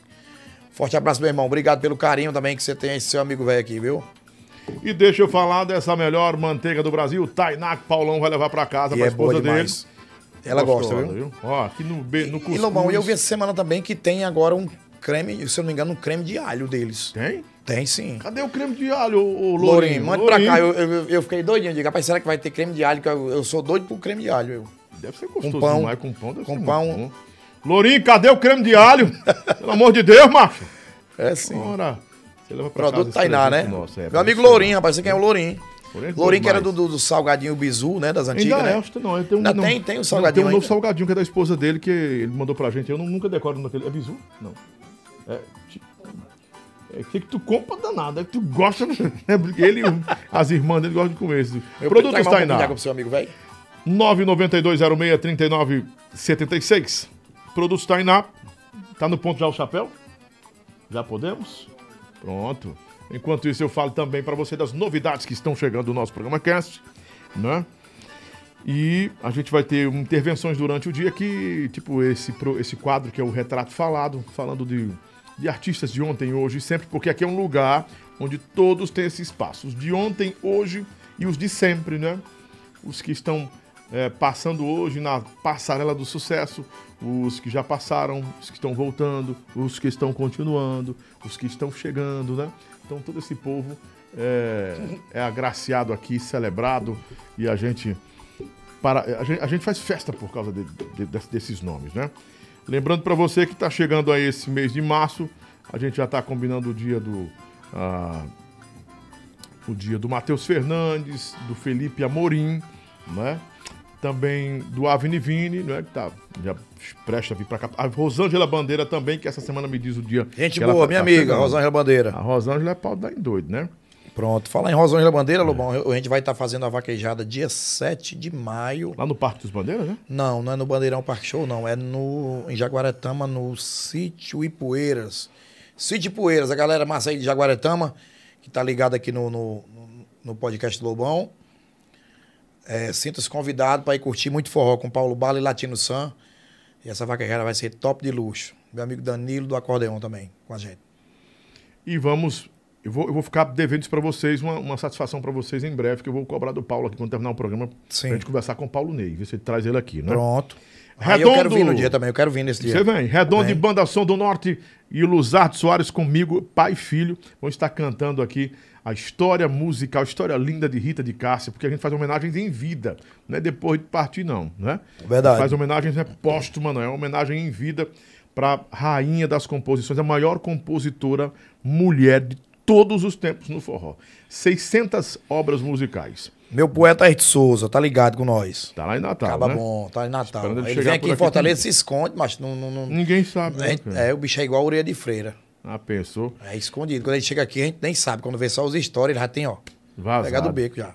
Forte abraço, meu irmão. Obrigado pelo carinho também que você tem esse seu amigo velho aqui, viu? E deixa eu falar dessa melhor manteiga do Brasil, Tainá, que Paulão vai levar pra casa, E pra é esposa dele. Ela gosta, Gostosa, viu? Ó, aqui no, no E cuscuz. Lobão, e eu vi essa semana também que tem agora um creme, se eu não me engano, um creme de alho deles. Tem? Tem sim. Cadê o creme de alho, o Lourinho, Lourinho? manda pra cá. Eu, eu, eu fiquei doidinho. Digo, rapaz, será que vai ter creme de alho? Eu, eu sou doido por creme de alho. Eu. Deve ser gostoso pão. demais, com pão deve Com pão. Lourinho, cadê o creme de alho? Pelo amor de Deus, macho. É sim. Ora, Produto Tainá, né? nosso, é, Meu amigo você. Lourinho, rapaz, você quem é o Lourinho? Lourinho é Lourinho que era do, do, do salgadinho Bizu, né? Das antigas, Ainda né? é, não. Tem um, Ainda não, tem- tem o não, salgadinho Tem um novo ainda? salgadinho que é da esposa dele, que ele mandou pra gente. Eu não- nunca decoro naquele. É bizu? Não. É. tipo, É que, que tu compra danado, é que tu gosta, né? Porque ele, as irmãs dele gostam de comer isso. Eu Produtos trago mais um pouquinho de Tainá. água pro seu amigo, velho. 992063976. Produtos Tainá. Tá no ponto já o chapéu? Já podemos? Pronto. Enquanto isso, eu falo também para você das novidades que estão chegando no nosso programa Cast, né? E a gente vai ter intervenções durante o dia que, tipo, esse, esse quadro que é o Retrato Falado, falando de, de artistas de ontem, hoje e sempre, porque aqui é um lugar onde todos têm esse espaço. Os de ontem, hoje e os de sempre, né? Os que estão é, passando hoje na passarela do sucesso, os que já passaram, os que estão voltando, os que estão continuando, os que estão chegando, né? Então todo esse povo é, é agraciado aqui, celebrado e a gente para a gente, a gente faz festa por causa de- de- de- desses nomes, né? Lembrando para você que está chegando aí esse mês de março, a gente já está combinando o dia do ah, o dia do Matheus Fernandes, do Felipe Amorim, né? Também do Avni Vini, né? Que tá já presta a vir para cá. A Rosângela Bandeira também, que essa semana me diz o dia. Gente boa, tá- minha tá amiga, chegando. Rosângela Bandeira. A Rosângela é pau da em doido, né? Pronto. Fala em Rosângela Bandeira, Lobão. A gente vai estar fazendo a vaquejada dia 7 de maio. Lá no Parque dos Bandeiras, né? Não, não é no Bandeirão Park Show, não. É no, em Jaguaretama, no Sítio Ipueiras. Sítio Ipueiras, a galera massa aí de Jaguaretama, que tá ligada aqui no, no, no- podcast Lobão. É, Sinta-se convidado para ir curtir muito forró com Paulo Bala e Latino Sam. E essa vaquejada vai ser top de luxo. Meu amigo Danilo do Acordeão também, com a gente. E vamos. Eu vou, eu vou ficar devendo isso pra vocês, uma, uma satisfação pra vocês em breve, que eu vou cobrar do Paulo aqui quando terminar o programa. Sim. Pra gente conversar com o Paulo Ney, ver se ele traz ele aqui, né? Pronto. Aí eu quero Redondo. vir no dia também, eu quero vir nesse dia. Você vem, Redondo Vem. e Banda Som do Norte e Luzardo Soares comigo, pai e filho, vão estar cantando aqui a história musical, a história linda de Rita de Cássia, porque a gente faz homenagens em vida, não é depois de partir não, né? Verdade. Faz homenagens é póstuma, não é? É uma homenagem em vida para rainha das composições, a maior compositora mulher de todos os tempos no forró. 600 obras musicais. Meu poeta Ayrton Souza, tá ligado com nós. Tá lá em Natal, Acaba né? bom, tá em Natal. Ele Ele, vem aqui em Fortaleza se esconde, mas não. não, não- Ninguém sabe, a né, cara? é, o bicho é igual a orelha de freira. Ah, pensou. É escondido. Quando ele chega aqui, a gente nem sabe. Quando vê só os stories, ele já tem, ó. Vazado. Pegado o beco já.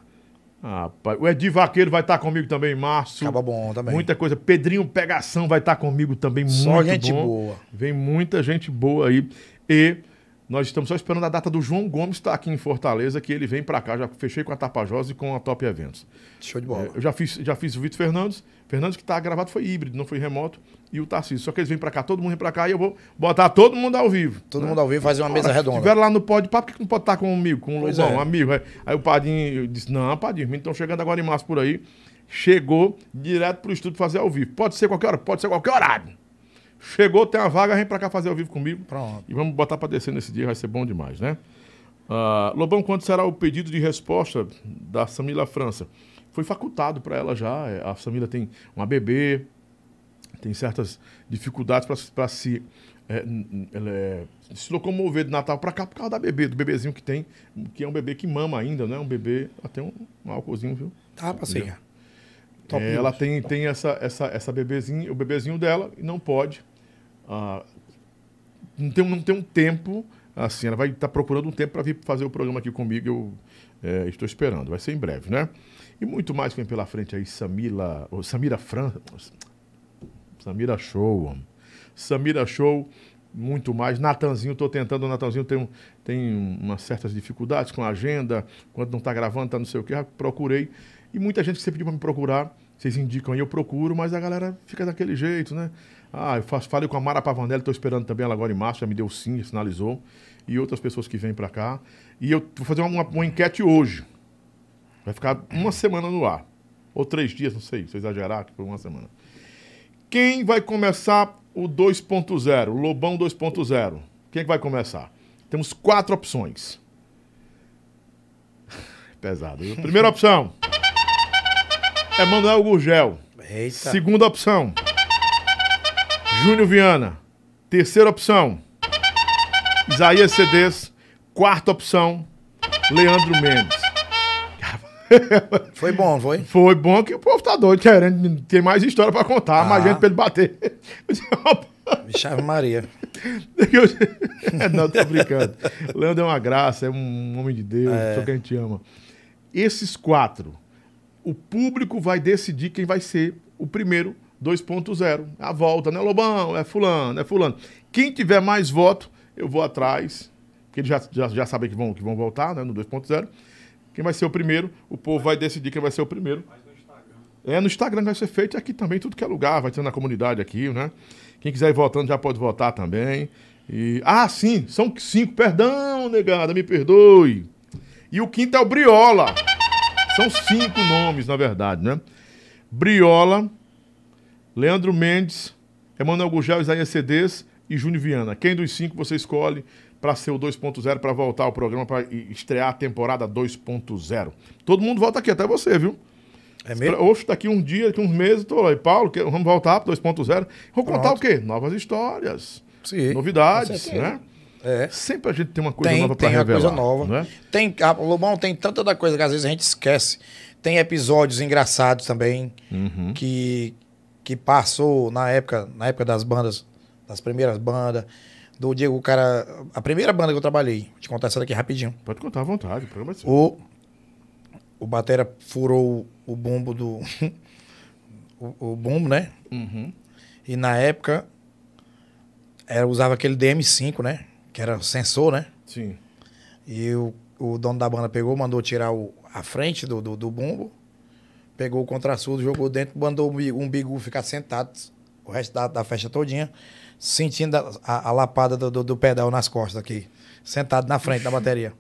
Ah, pai. O Edi Vaqueiro vai estar comigo também em março. Acaba bom também. Muita coisa. Pedrinho Pegação vai estar comigo também Só muito gente bom. boa. Vem muita gente boa aí. E Nós estamos só esperando a data do João Gomes estar aqui em Fortaleza, que ele vem pra cá. Já fechei com a Tapajós e com a Top Eventos. Show de bola. É, eu já fiz, já fiz o Vitor Fernandes. Fernandes que tá gravado foi híbrido, não foi remoto. E o Tarcísio. Só que eles vêm pra cá, todo mundo vem pra cá e eu vou botar todo mundo ao vivo. Todo mundo ao vivo fazer uma mesa redonda. Tiveram lá no Pode Papo, por que não pode estar com um amigo, com um Pois Lobão, é. um amigo? Aí, aí o Padinho disse: Não, Padinho, estão chegando agora em março por aí. Chegou direto pro estúdio fazer ao vivo. Pode ser qualquer hora, pode ser qualquer horário. Chegou, tem uma vaga, vem pra cá fazer ao vivo comigo. Pronto. E vamos botar pra descer nesse dia, vai ser bom demais, né? Ah, Lobão, quando será o pedido de resposta da Samila França? Foi facultado para ela já. é, A Samila tem uma bebê, tem certas dificuldades para se, é, é, se locomover do Natal para cá por causa da bebê, do bebezinho que tem, que é um bebê que mama ainda, né? Um bebê, até um, um álcoolzinho, viu? Tá. Top É, ela tem, tem essa, essa, essa bebezinho, o bebezinho dela e não pode. Ah, não, tem, não tem um tempo, assim, ela vai estar procurando um tempo para vir fazer o programa aqui comigo. Eu é, estou esperando, vai ser em breve, né? E muito mais vem pela frente aí, Samila, Samira França. Samira Show. Samira Show, muito mais. Natanzinho, estou tentando, Natanzinho tem, tem umas certas dificuldades com a agenda, quando não está gravando, tá não sei o que, procurei. E muita gente que você pediu para me procurar, vocês indicam aí, eu procuro, mas a galera fica daquele jeito, né? Ah, eu faço, falei com a Mara Pavanelli, estou esperando também ela agora em março, já me deu sim, sinalizou. E outras pessoas que vêm para cá. E eu vou fazer uma, uma enquete hoje. Vai ficar uma semana no ar. Ou três dias, não sei, se eu exagerar, que foi uma semana. Quem vai começar o 2.0, o Lobão 2.0? Quem é que vai começar? Temos quatro opções. Pesado. viu? Primeira opção. É Manuel Gurgel. Eita. Segunda opção. Júnior Viana. Terceira opção. Isaías Cedes. Quarta opção. Leandro Mendes. Foi bom, foi? Foi bom que o povo tá doido, querendo ter mais história pra contar, mais Ah. gente pra ele bater. Eu disse, "Opa." Vixe, Ave Maria. Não, tô brincando. Leandro é uma graça, é um homem de Deus, É. só que a gente ama. Esses quatro, o público vai decidir quem vai ser o primeiro 2.0. A volta, né, Lobão? É fulano, é fulano. Quem tiver mais voto, eu vou atrás, porque eles já, já, já sabem que vão, que vão voltar né, no 2.0. Quem vai ser o primeiro, o povo vai decidir quem vai ser o primeiro. É, no Instagram vai ser feito aqui também, tudo que é lugar, vai ter na comunidade aqui, né? Quem quiser ir votando já pode votar também. E, ah, sim, são cinco, perdão, negada, me perdoe. E o quinto é o Briola. São cinco nomes, na verdade, né? Briola, Leandro Mendes, Emanuel Gugel, Isaías Cedes e Júnior Viana. Quem dos cinco você escolhe para ser o 2.0, para voltar ao programa, para estrear a temporada 2.0? Todo mundo volta aqui, até você, viu? É mesmo? Oxe, daqui um dia, daqui uns meses, tô lá. E Paulo, que- vamos voltar para 2.0. Vou contar Pronto. o quê? Novas histórias, Sim. novidades, né? É. Sempre a gente tem uma coisa Tem, nova para tem uma revelar. coisa nova. Né? Tem, a, o Lobão tem tanta da coisa que às vezes a gente esquece. Tem episódios engraçados também Uhum. que, que passou na época, na época das bandas, das primeiras bandas. Do Diego, o cara. A primeira banda que eu trabalhei, vou te contar essa daqui rapidinho. Pode contar à vontade, o programa é seu. O, o Batera furou o, o bumbo do. o, o bumbo, né? Uhum. E na época era, usava aquele DM5, né? Que era sensor, né? Sim. E o, o dono da banda pegou, mandou tirar o, a frente do, do, do bumbo, pegou o contrassurdo, jogou dentro, mandou um bi- bigu ficar sentado o resto da, da festa todinha, sentindo a, a- a lapada do, do, do pedal nas costas aqui, sentado na frente da bateria.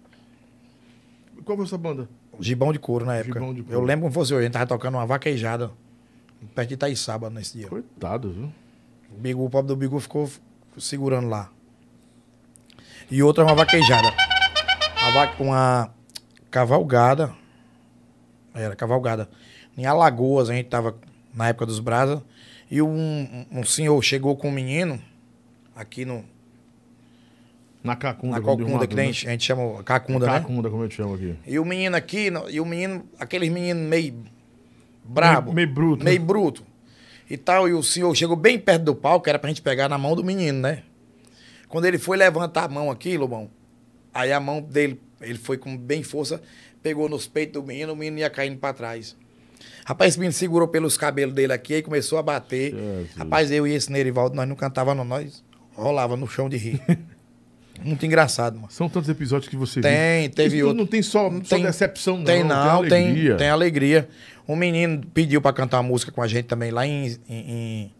Qual foi essa banda? Gibão de couro na época. Couro. Eu lembro como fosse hoje, a gente tava tocando uma vaquejada perto de Itaíçaba nesse dia. Coitado, viu? O, bigu, o pobre do Bigu ficou segurando lá. E outra é uma vaquejada. Uma, va- uma cavalgada. Era cavalgada. Em Alagoas, a gente tava na época dos brasas. E um, um- senhor chegou com um menino aqui no, Na Cacunda. na uma que a gente, a gente chama Cacunda, né? Cacunda, como eu te chamo aqui. E o menino aqui, e o menino, aqueles meninos meio brabo. Meio- meio bruto, Meio né? bruto. E tal, e o senhor chegou bem perto do palco, era pra gente pegar na mão do menino, né? Quando ele foi levantar a mão aqui, Lobão, aí a mão dele, ele foi com bem força, pegou nos peitos do menino, o menino ia caindo pra trás. Rapaz, menino segurou pelos cabelos dele aqui, aí começou a bater. Jesus. Rapaz, eu e esse Nerivaldo, nós não cantava não, nós rolava no chão de rir. Muito engraçado, mano. São tantos episódios que você Tem, viu. teve Isso outro. Não tem só, só Tem- decepção, não. Tem não, tem, alegria. tem alegria. Um menino pediu pra cantar uma música com a gente também lá em, em- em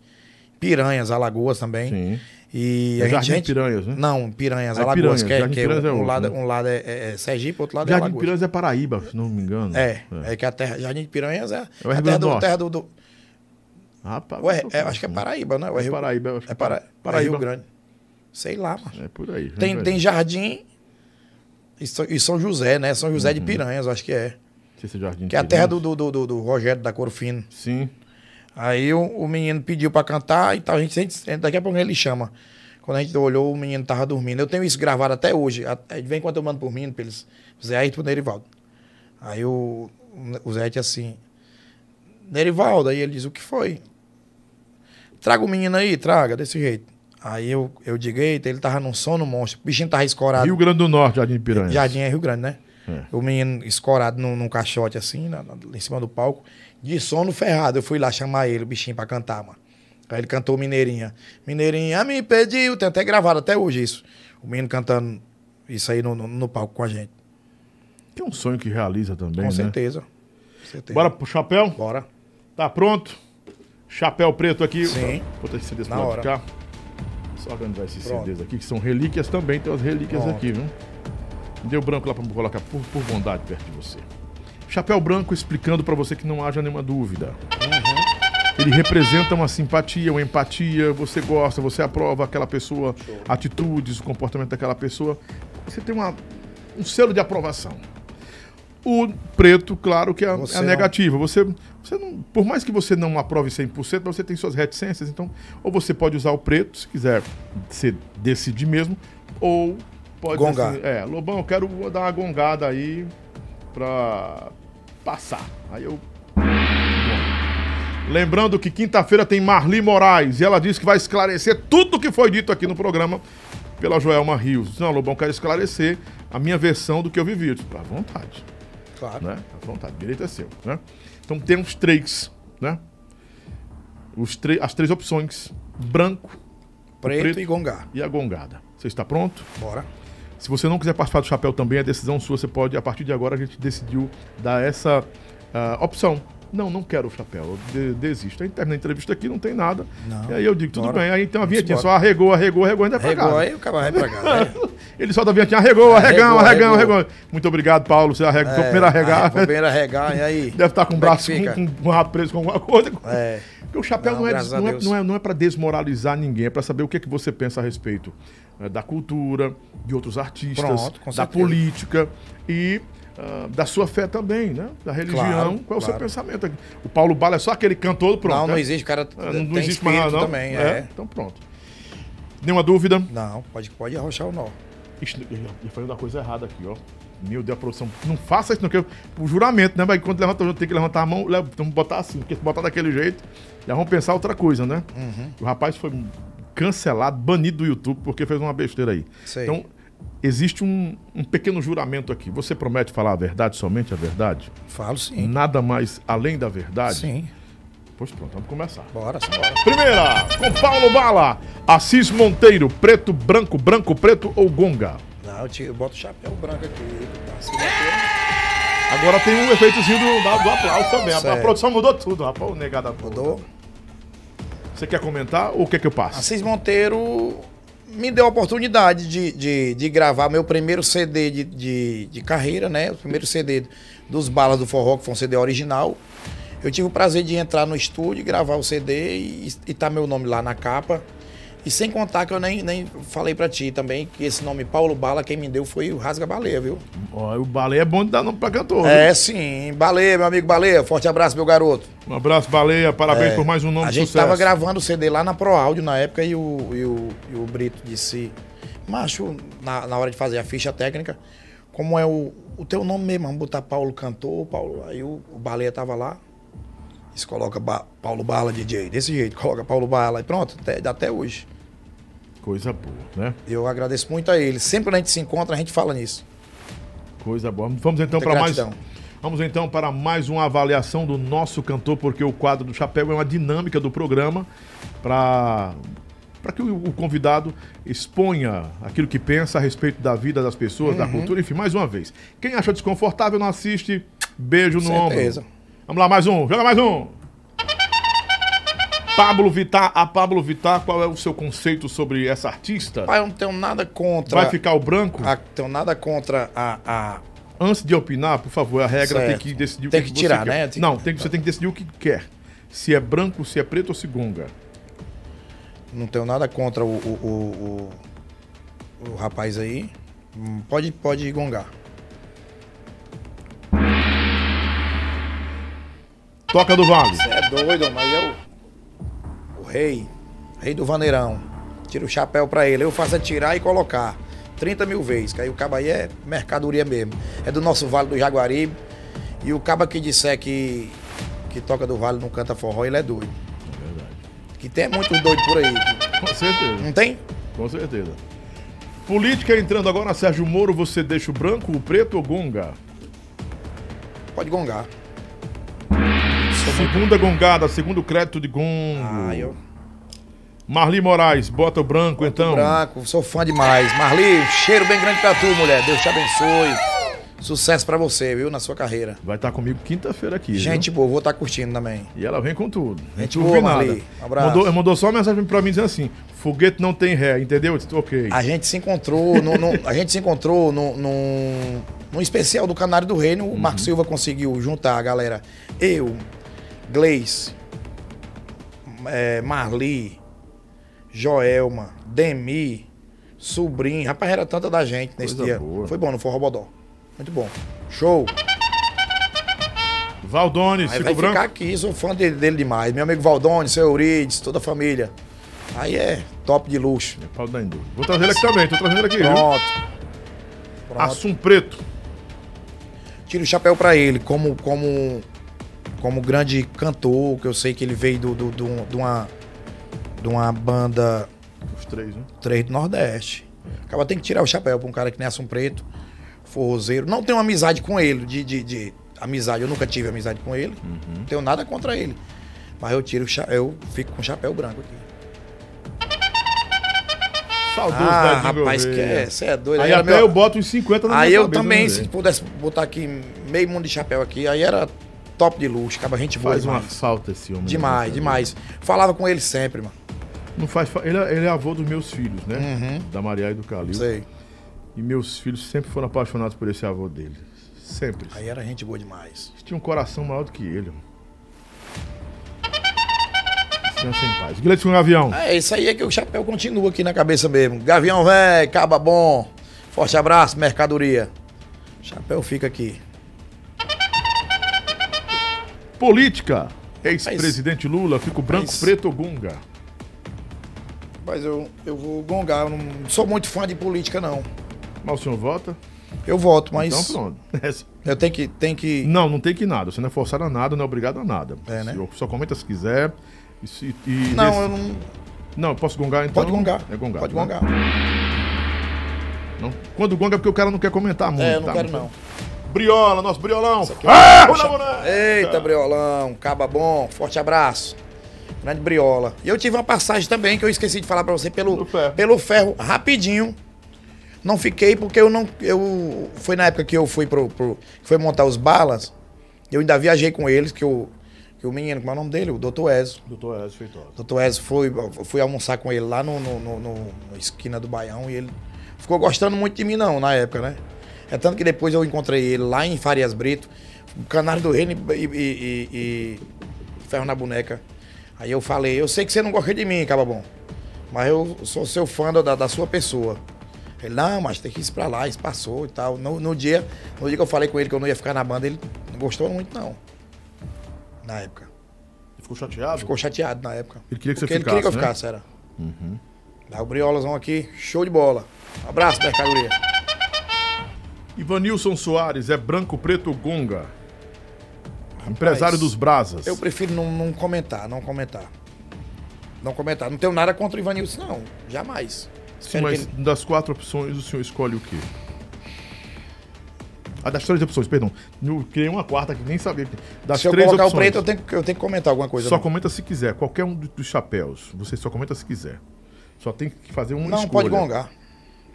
Piranhas, Alagoas também. Sim. E É Jardim gente, Piranhas, né? Não, Piranhas, é Alagoas, Piranhas, que é, Jardim que é Piranhas é um, lado, né? um lado é, é- é Sergipe, outro lado é Jardim Alagoas. Piranhas é Paraíba, se não me engano. É, é, que a terra, Jardim de Piranhas é, É o a terra do terra do, do Rapaz, Ué, é, acho que é? Paraíba, né? É Rio- Paraíba, acho que É, para, Paraíba. é Rio Grande. Sei lá, mano. É por aí. Tem, tem? Jardim e São, José, né? São José de Uhum. Piranhas, eu acho que é. Não sei se é Jardim Que é a terra do, Piranhas. do, do, do Rogério da Corofino. Sim. Aí o, o menino pediu pra cantar e tal. A gente, a gente- daqui a pouco ele chama. Quando a gente olhou, o menino tava dormindo. Eu tenho isso gravado até hoje. Vem quando eu mando por mim, pra eles. Zé pro Nerivaldo. Aí o, o Zé disse assim: Nerivaldo, aí ele diz: O que foi? Traga o menino aí, traga, desse jeito. Aí eu, eu digo: Eita, ele tava num sono monstro. O bichinho tava escorado. Rio Grande do Norte, Jardim Piranhas. Jardim é Rio Grande, né? É. O menino escorado num, num caixote assim, na- na- em cima do palco, de sono ferrado. Eu fui lá chamar ele, o bichinho, pra cantar, mano. Aí ele cantou Mineirinha. Mineirinha me pediu, tem até gravado até hoje isso. O menino cantando isso aí no, no, no palco com a gente. Que é um sonho que realiza também, Com né? certeza. Com certeza. Bora pro chapéu? Bora. Tá pronto? Chapéu preto aqui. Sim. Vou ter CDs Na pra hora. cá. Só organizar esses Pronto. CDs aqui, que são relíquias também. Tem umas relíquias Pronto. aqui, viu? Deu branco lá pra me colocar por, por bondade perto de você. Chapéu branco explicando pra você que não haja nenhuma dúvida. Ele representa uma simpatia, uma empatia. Você gosta, você aprova aquela pessoa, atitudes, o comportamento daquela pessoa. Você tem uma, um selo de aprovação. O preto, claro que é, é não- negativo. Você, você não, por mais que você não aprove 100%, mas você tem suas reticências. Então, ou você pode usar o preto, se quiser se decidir mesmo, ou pode Gongar. assim, é, Lobão, eu quero dar uma gongada aí pra passar. Aí eu Lembrando que quinta-feira tem Marli Moraes e ela disse que vai esclarecer tudo o que foi dito aqui no programa pela Joelma Rios. Não, Lobão, quero esclarecer a minha versão do que eu vivi. Eu disse, à vontade, Claro. né? À vontade, o direito é seu, né? Então temos três, né? Os as três opções, branco Preto, preto. e gongar. e a gongada. Você está pronto? Bora. Se você não quiser participar do chapéu também, é decisão sua. Você pode, a partir de agora, a gente decidiu dar essa ah, opção. Não, não quero o chapéu. Eu de- desisto. A gente termina a entrevista aqui, não tem nada. Não. E aí eu digo, tudo Bora. bem. Aí tem uma vinhetinha, só arregou, arregou, arregou, ainda é pra Regou casa. aí, o cara vai pra né? Ele solta a vinhetinha, arregou, arregão, Arregou, arregão, arregou. arregou. Muito obrigado, Paulo. Você arregou, foi o É, primeiro a arregar. aí, Primeiro a regar, e aí? Deve estar com o é braço com, com, com o rabo preso com alguma coisa. É. Porque o chapéu não, Não, é, a não, é, não, é, não é para desmoralizar ninguém, é para saber o que, é que você pensa a respeito eh, da cultura, de outros artistas, Pronto, da política e ah, da sua fé também, né? Da religião. Claro, Qual é o seu pensamento aqui? O Paulo Bala é só aquele cantor, pronto. não, não né? existe, o cara tem não, não existe mais nada, não? também. É. Então pronto. Nenhuma dúvida? Não, pode, pode arrochar o nó. Ixi, eu já falei da coisa errada aqui, ó. Meu Deus, a produção. Não faça isso, não, que o juramento, né? Mas quando levanta, tenho que levantar a mão, leva- vamos botar assim, porque se botar daquele jeito, já vamos pensar outra coisa, né? Uhum. O rapaz foi cancelado, banido do YouTube, porque fez uma besteira aí. Sei. Então, existe um, um pequeno juramento aqui. Você promete falar a verdade, somente a verdade? Falo sim. Nada mais além da verdade? Sim. Pois pronto, vamos começar. Bora, bora. Primeira, com Paulo Bala, Assis Monteiro, preto, branco, branco, preto ou gonga? Não, eu, tiro, eu boto o chapéu branco aqui. Assim. Agora tem um efeitozinho do, do aplauso também. A, produção mudou tudo, rapaz. O negado Mudou. Você quer comentar ou quer que eu passe? Assis Monteiro me deu a oportunidade de, de, de gravar meu primeiro CD de, de, de carreira, né? O primeiro CD dos Balas do Forró, que foi um CD original. Eu tive o prazer de entrar no estúdio, gravar o CD e, e tá meu nome lá na capa. E sem contar que eu nem, nem falei pra ti também que esse nome Paulo Bala, quem me deu foi o Rasga Baleia, viu? Ó, o Baleia é bom de dar nome pra cantor. É sim, Baleia, meu amigo Baleia. Forte abraço, meu garoto. viu? Um abraço, Baleia. Parabéns por mais um nome É. A gente sucesso. tava gravando o CD lá na Pro Áudio na época e o, e o, e o Brito disse, macho, na, na hora de fazer a ficha técnica, como é o, o teu nome mesmo, vamos botar Paulo Cantor, Paulo. Aí o, o Baleia tava lá. Eles coloca Ba- Paulo Bala DJ, desse jeito, coloca Paulo Bala e pronto, até, até hoje. Coisa boa, né? Eu agradeço muito a ele. Sempre quando a gente se encontra, a gente fala nisso. Coisa boa. Vamos então para mais. Vamos então para mais uma avaliação do nosso cantor, porque o quadro do chapéu é uma dinâmica do programa para para que o, o convidado exponha aquilo que pensa a respeito da vida das pessoas, Uhum. da cultura, enfim, mais uma vez. Quem acha desconfortável não assiste, beijo no Certeza. ombro. Vamos lá, mais um, joga mais um. Pablo Vittar, a Pablo Vittar, qual é o seu conceito sobre essa artista? Pai, eu não tenho nada contra. Vai ficar o branco? a- tenho nada contra a. a- Antes de opinar, por favor, a regra Certo. tem que decidir Tem o que, que você tirar, quer. né? Tem- Não, tem que, você tem que decidir o que quer. Se é branco, se é preto ou se gunga. não tenho nada contra o, o, o, o- o rapaz aí. Hum, Pode, pode gongar. Toca do Vale. Você é doido, mas é o rei. Rei do vaneirão. Tira o chapéu pra ele. Eu faço é tirar e colocar. 30 mil vezes. Que aí o cabo aí é mercadoria mesmo. É do nosso Vale do Jaguaribe. E o cabo que disser que, que toca do Vale não canta forró, ele é doido. É verdade. Que tem muitos doidos por aí. Com certeza, Não tem? com certeza. Política entrando agora, Sérgio Moro, você deixa o branco, o preto ou gunga? Pode gongar. Segunda gongada, segundo crédito de gongo. Ah, eu. Marli Moraes, bota o branco então. Branco, sou fã demais. Marli, cheiro bem grande pra tu, mulher. Deus te abençoe. Sucesso pra você, viu, na sua carreira. Vai estar comigo quinta-feira aqui. viu? Gente boa, vou estar curtindo também. E ela vem com tudo. Gente boa. Marli. Abraço. Mandou, mandou só uma mensagem pra mim dizendo assim: foguete não tem ré, entendeu? Eu disse, ok. A gente se encontrou, no, no- a gente se encontrou no, no, no especial do Canário do Reino. O Marco Silva conseguiu juntar a galera. Eu, Gleice, é, Marli, Joelma, Demi, Sobrinho. Rapaz, era tanta da gente nesse Coisa dia. boa. Foi bom no Forró Bodó. Muito bom. Show. Valdones, Aí Chico vai Branco. ficar aqui, sou fã dele, dele demais. Meu amigo Valdone, seu Eurides, toda a família. Aí é top de luxo. Pau da Hindu. Vou trazer ele aqui também, tô trazendo ele aqui, viu? Pronto. Pronto. Assum Preto. Tiro o chapéu pra ele, como, como, como grande cantor, que eu sei que ele veio do, do, do- de, uma, de uma banda Os três, né? 3 do Nordeste. Acaba tem que tirar o chapéu pra um cara que nem um preto, forrozeiro. Não tenho amizade com ele, de, de, de amizade, eu nunca tive amizade com ele. Não tenho nada contra ele. Mas eu tiro eu fico com o chapéu branco aqui. Saudoso Ah, rapaz, que é, você é doido. Aí era até meu- eu boto uns 50 na Aí eu cabeça, também, né, se pudesse botar aqui meio mundo de chapéu aqui, aí era top de luxo, acaba gente boa Faz uma demais. falta esse homem. Demais, né, demais. Falava com ele sempre, mano. Não faz fa... ele, é, ele é avô dos meus filhos, né? Da Maria e do Calil. Uhum. Sei. E meus filhos sempre foram apaixonados por esse avô dele. Sempre. Aí era gente boa demais. Eles tinham um coração maior do que ele. mano. Descansa em paz. Gleison Gavião. É, isso aí é que o chapéu continua aqui na cabeça mesmo. Gavião velho, caba bom. Forte abraço, mercadoria. Chapéu fica aqui. Política. Ex-presidente Lula, fica o branco, Mas- preto ou gunga? Mas eu, eu vou gongar, eu não sou muito fã de política, não. Mas o senhor vota? Eu voto, mas Então pronto. eu tenho que, tenho que. Não, não tem que nada. Você não é forçado a nada, não é obrigado a nada. É, né? Só- Só comenta se quiser. E, se- e Não, nesse- eu não. Não, eu posso gongar então? Pode gongar. É gongar. Pode né? gongar. Não. Quando gonga é porque o cara não quer comentar muito. É, eu não tá? quero não. Briola, nosso briolão. é Ah, Eita, Briolão, caba bom, forte abraço. Grande Briola. E eu tive uma passagem também que eu esqueci de falar pra você pelo ferro. pelo ferro, rapidinho. Não fiquei porque eu não. Eu, foi na época que eu fui pro, pro- foi montar os balas. Eu ainda viajei com eles, que, o que o menino, como é o nome dele? O Dr. Ezo. Doutor Ezio Feitosa. Doutor Ezo foi, fui almoçar com ele lá no, no, no- no- na esquina do Baião e ele ficou gostando muito de mim, não, na época, né? É tanto que depois eu encontrei ele lá em Farias Brito, Canário do Reino e, e- e- e Ferro na Boneca. Aí eu falei, eu sei que você não gosta de mim, Cababom, mas eu sou seu fã da, da sua pessoa. Ele, não, mas tem que ir pra lá, isso passou e tal. No, no dia, no dia que eu falei com ele que eu não ia ficar na banda, ele não gostou muito, não. Na época. Ele ficou chateado? Ficou chateado na época. Ele queria que você Porque ele queria que eu ficasse, né? ficasse, era. Dá o Briolazão aqui, show de bola. Um abraço, mercadoria. Ivanilson Soares, é branco, preto gonga? Empresário dos Brasas. Eu prefiro não, não comentar, não comentar. Não comentar. Não tenho nada contra o Ivanilson, não. Jamais. Sim, mas ele- das quatro opções, o senhor escolhe o quê? Ah, das três opções, perdão. Eu criei uma quarta que nem sabia. Das Se eu três colocar opções. o preto, eu tenho, que- eu tenho que comentar alguma coisa. Só não. comenta se quiser. Qualquer um do- dos chapéus. Você só comenta se quiser. Só tem que fazer uma Não, escolha. pode gongar.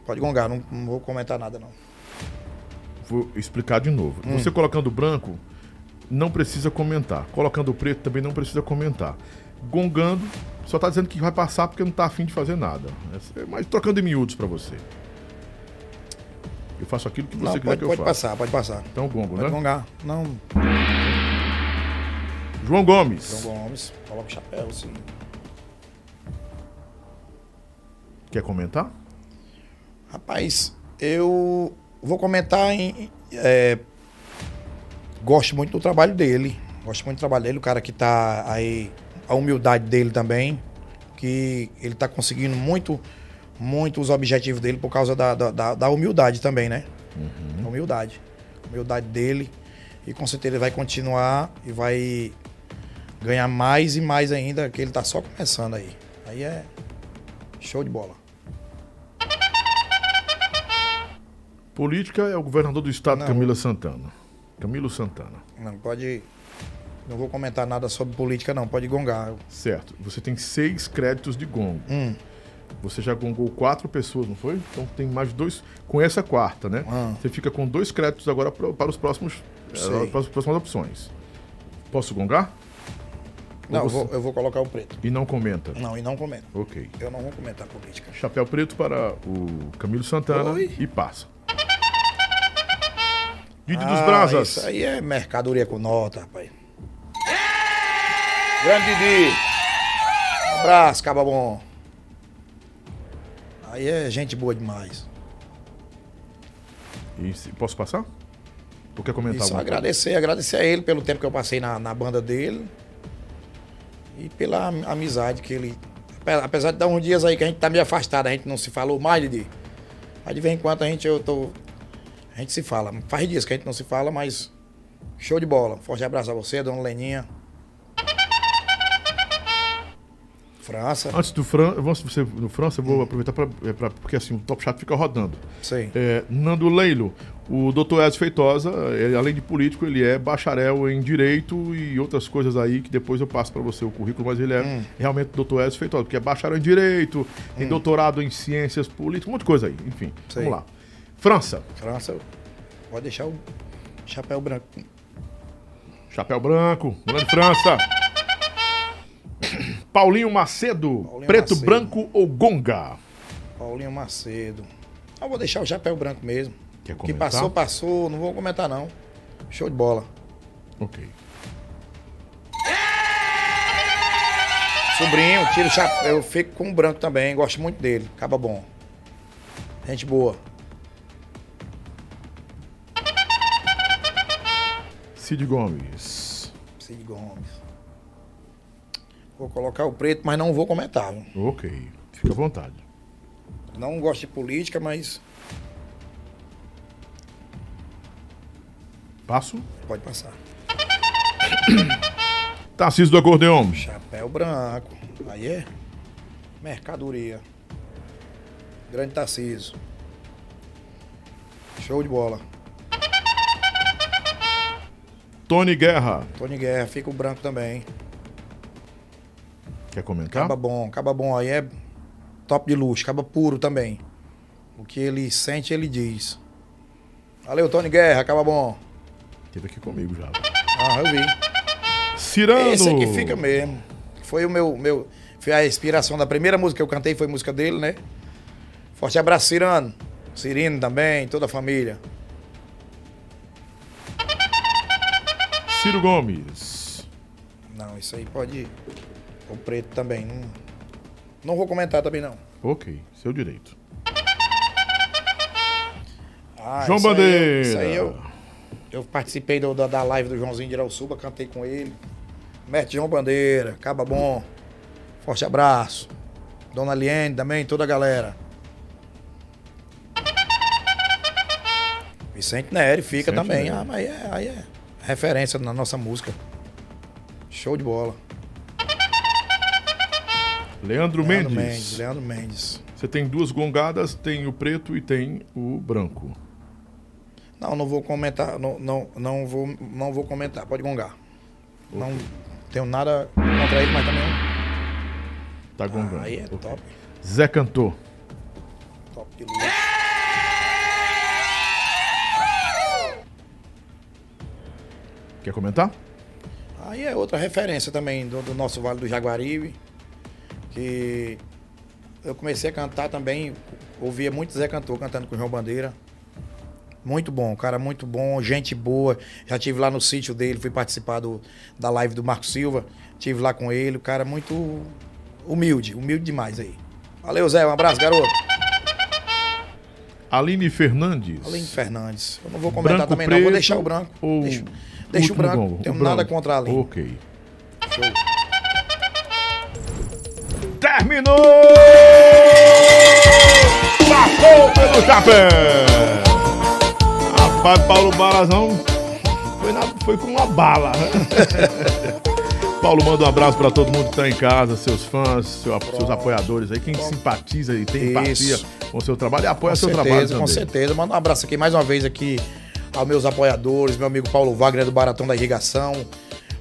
Pode gongar, não, não vou comentar nada, não. Vou explicar de novo. Hum. Você colocando branco, não precisa comentar. Colocando preto, também não precisa comentar. Gongando, só tá dizendo que vai passar porque não tá afim de fazer nada. É- Mas trocando em miúdos pra você. Eu faço aquilo que você Não, quiser pode, que eu pode faça. passar, pode passar. Então, gongo, Pode né? gongar. Não, João Gomes. João Gomes, coloca o chapéu, sim. Quer comentar? Rapaz, eu vou comentar em. é, gosto muito do trabalho dele. Gosto muito do trabalho dele, o cara que tá aí. A humildade dele também. Que ele tá conseguindo muito, muito os objetivos dele por causa da, da, da- da humildade também, né? A Humildade. Humildade dele. E com certeza ele vai continuar e vai ganhar mais e mais ainda, que ele tá só começando aí. Aí é show de bola. Política é o governador do estado, Não. Camila Santana. Camilo Santana. Não pode. Não vou comentar nada sobre política, não. Pode gongar. Certo. Você tem seis créditos de gongo. Hum. Você já gongou quatro pessoas, não foi? Então tem mais dois. Com essa quarta, né? Ah. Você fica com dois créditos agora pra- para os próximos. eh, Sei. Para as próximas opções. Posso gongar? Não, eu você- vou, eu vou colocar o preto. E não comenta. Não, e não comento. Ok. Eu não vou comentar política. Chapéu preto para o Camilo Santana Oi. e passa. Didi dos Ah, Brazas. Isso aí é mercadoria com nota, rapaz. Grande Didi. Um abraço, caba bom. Aí é gente boa demais. E se- posso passar? Ou quer comentar coisa? agradecer, agradecer a ele pelo tempo que eu passei na, na banda dele. E pela am- amizade que ele. ape- Apesar de dar uns dias aí que a gente tá meio afastado, a gente não se falou mais, Didi. Mas de vez em quando a gente eu tô. A gente se fala. Faz dias que a gente não se fala, mas. Show de bola. Forte abraço a você, dona Leninha. França. Antes do Fran, vamos você no França, eu vou aproveitar para porque assim o Top Chat fica rodando. Sim. É, Nando Leilo, o doutor Edson Feitosa, ele, além de político, ele é bacharel em direito e outras coisas aí que depois eu passo para você o currículo, mas ele é Hum. realmente doutor Edson Feitosa, porque é bacharel em direito, tem doutorado em ciências políticas, um monte de coisa aí, enfim. Sei. Vamos lá. França, França, pode deixar o chapéu branco. chapéu branco, grande França. Paulinho Macedo, Paulinho preto, Macedo. branco ou gonga? Paulinho Macedo. Eu vou deixar o chapéu branco mesmo. Quer O que comentar? passou, passou. Não vou comentar, não. Show de bola. Ok. Sobrinho, tira o chapéu. Eu fico com o branco também. Gosto muito dele. Acaba bom. Gente boa. Cid Gomes. Cid Gomes. Vou colocar o preto, mas não vou comentar. viu? Ok, fica à vontade. Não gosto de política, mas Passo. pode passar. Tarcísio do Acordeon. Chapéu branco. Aí é mercadoria. Grande Tarcísio. Show de bola. Tony Guerra. Tony Guerra, fica o branco também. Quer comentar? Caba bom, caba bom. Aí é top de luxo, caba puro também. O que ele sente, ele diz. Valeu, Tony Guerra, caba bom. Teve aqui comigo já. Ah, eu vi. Cirano. Esse aqui fica mesmo. Foi o meu, meu. Foi a inspiração da primeira música que eu cantei, foi música dele, né? Forte abraço, Cirano. Cirino também, toda a família. Ciro Gomes. Não, isso aí pode. O preto também. Não, não vou comentar também, não. Ok, seu direito. Ah, João isso aí Bandeira. Isso aí eu, eu participei do- da, da live do Joãozinho de Irauçuba, cantei com ele. Mestre João Bandeira, Caba Bom. Forte abraço. Dona Liene também, toda a galera. Vicente Neri fica Vicente também. Ah, mas é, aí é referência na nossa música. Show de bola. Leandro, Leandro Mendes. Mendes. Leandro Mendes. Você tem duas gongadas, tem o preto e tem o branco. Não, não vou comentar. Não, não, não, vou, não vou comentar. Pode gongar. Não tenho nada contra ele, mas também. Tá gongando. Aí é Ok. top. Zé Cantor. Top de linha. Quer comentar? Aí é outra referência também do, do nosso Vale do Jaguaribe. Que eu comecei a cantar também, ouvia muito Zé Cantor cantando com o João Bandeira. Muito bom, cara, muito bom, gente boa. Já tive lá no sítio dele, fui participar do, da live do Marco Silva. Tive lá com ele, o cara muito humilde, humilde demais aí. Valeu, Zé, um abraço, garoto. Aline Fernandes. Aline Fernandes. Eu não vou comentar Branco, também, não, vou preto deixar o branco. ou Deixa, deixa o branco, não tenho O nada branco. contra a Aline. Ok. Show. Terminou! Passou pelo chapéu! Rapaz, Paulo Balazão foi, na- foi com uma bala. né? Paulo, manda um abraço pra todo mundo que tá em casa, seus fãs, seu- seus apoiadores aí, quem simpatiza e tem empatia Isso. com o seu trabalho e apoia Com seu trabalho certeza, também. com certeza. Manda um abraço aqui mais uma vez aqui aos meus apoiadores, meu amigo Paulo Wagner do Baratão da Irrigação,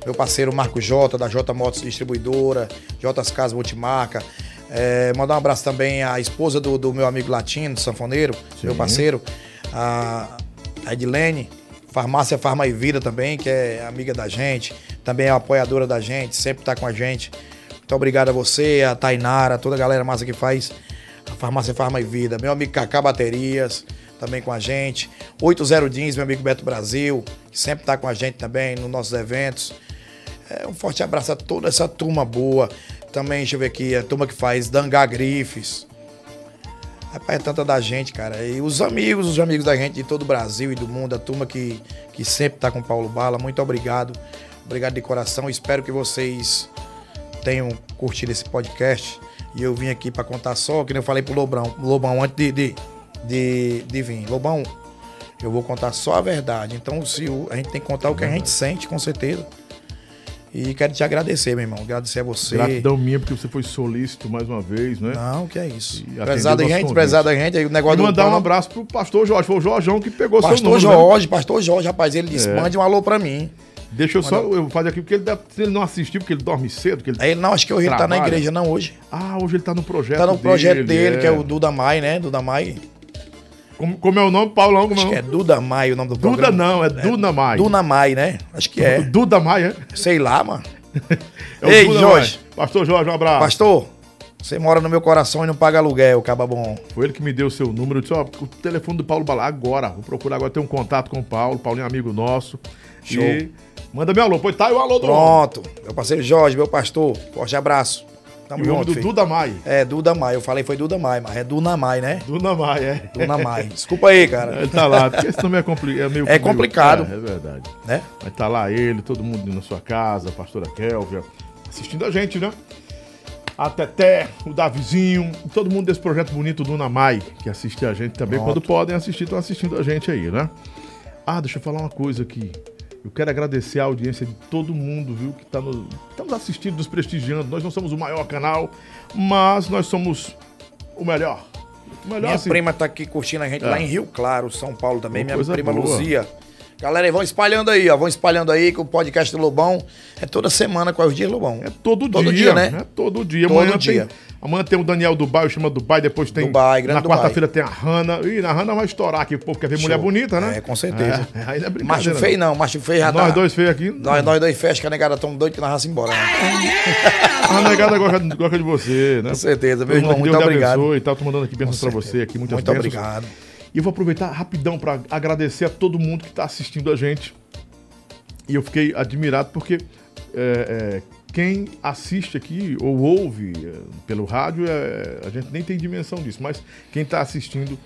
meu parceiro Marco Jota da J Motos Distribuidora, J Casas Multimarca. É, mandar um abraço também à esposa do, do meu amigo Latino, sanfoneiro, meu parceiro, a, Edilene, Farmácia Farma e Vida também, que é amiga da gente, também é apoiadora da gente, sempre tá com a gente. Muito obrigado a você, a Tainara, toda a galera massa que faz a Farmácia Farma e Vida. Meu amigo Cacá Baterias, também com a gente. 80 Jeans, meu amigo Beto Brasil, que sempre tá com a gente também nos nossos eventos. É, um forte abraço a toda essa turma boa. Também, deixa eu ver aqui, a turma que faz Dangá Grifes. Rapaz, é tanta da gente, cara. E os amigos, os amigos da gente de todo o Brasil e do mundo, a turma que, que sempre tá com o Paulo Bala, muito obrigado. Obrigado de coração. Espero que vocês tenham curtido esse podcast. E eu vim aqui pra contar só, que eu falei pro Lobão, Lobão antes de, de, de, de vir. Lobão, eu vou contar só a verdade. Então, se o- a gente tem que contar o que a gente sente, com certeza. E quero te agradecer, meu irmão. Agradecer a você. Gratidão minha, porque você foi solícito mais uma vez, né? Não, que é isso. E Prezado da gente, prezado da gente. O E negócio do mandar um abraço pro pastor Jorge. Foi o Jorjão que pegou seu Pastor número. né? Jorge, pastor Jorge, rapaz, ele disse, É. mande um alô pra mim. Deixa eu só eu fazer aqui, porque ele, deve- ele não assistiu, porque ele dorme cedo. Que ele... Aí ele, não, acho que hoje ele tá na Trabalha. igreja, não, hoje. Ah, hoje ele tá no projeto Tá no projeto dele, é. que é o Duda Mai, né? Duda Mai. Como, como é o nome, Paulão? Como é Acho que é Duda Mai o nome do Duda programa. não, é Duna Mai. Duna Mai, né? Acho que é. Duda Mai, é? Sei lá, mano. É o Ei, Duda Jorge. Mai. Pastor Jorge, um abraço. Pastor, você mora no meu coração e não paga aluguel, caba bom. Foi ele que me deu o seu número. Eu disse, ó, o telefone do Paulo Balá agora. Vou procurar agora ter um contato com o Paulo. Paulinho é amigo nosso. Show. E manda meu alô. Pois tá aí o alô do Pronto. Meu parceiro Jorge, meu pastor. Forte abraço. Tamo E o nome junto, do filho. Duda Mai. É, Duda Mai. Eu falei foi Duda Mai, mas é Duna Mai, né? Duna Mai, é. Duna Mai. Desculpa aí, cara. Ele tá lá, porque esse nome é, compli é meio É complicado. É, é verdade. Né? Mas tá lá ele, todo mundo na sua casa, a pastora Kélvia, assistindo a gente, né? A Teté, o Davizinho, todo mundo desse projeto bonito do Namai, que assiste a gente também. Pronto. Quando podem assistir, estão assistindo a gente aí, né? Ah, deixa eu falar uma coisa aqui. Eu quero agradecer a audiência de todo mundo, viu, que tá, no, tá nos assistindo, nos prestigiando. Nós não somos o maior canal, mas nós somos o melhor. O melhor, Minha assim. prima tá aqui curtindo a gente lá em Rio Claro, São Paulo também. Uma Minha prima boa. Luzia. Galera, aí, vão espalhando aí, ó. Vão espalhando aí que o podcast do Lobão é toda semana com os dias Lobão. É todo, Todo dia, dia, né? É todo dia. Todo amanhã, dia. Tem, amanhã tem o Daniel Dubai, chama Dubai, depois tem. Dubai, grande Na quarta-feira tem a Hanna. Ih, na Hanna vai estourar aqui, o povo quer ver mulher bonita, né? É, com certeza. É, aí não é brincadeira, macho feio não, macho feio já Nós tá. dois feios aqui. Nós, nós dois fechos que a negada tão doido que nós vamos embora. Né? A negada gosta, gosta de você, né? Com certeza, meu irmão, muito Deus obrigado. abençoe e tal. Tô mandando aqui bênçãos pra você aqui, muitas Muito bênçãos. obrigado. E eu vou aproveitar rapidão para agradecer a todo mundo que está assistindo a gente. E eu fiquei admirado porque é, é, quem assiste aqui ou ouve é, pelo rádio, é, a gente nem tem dimensão disso, mas quem está assistindo,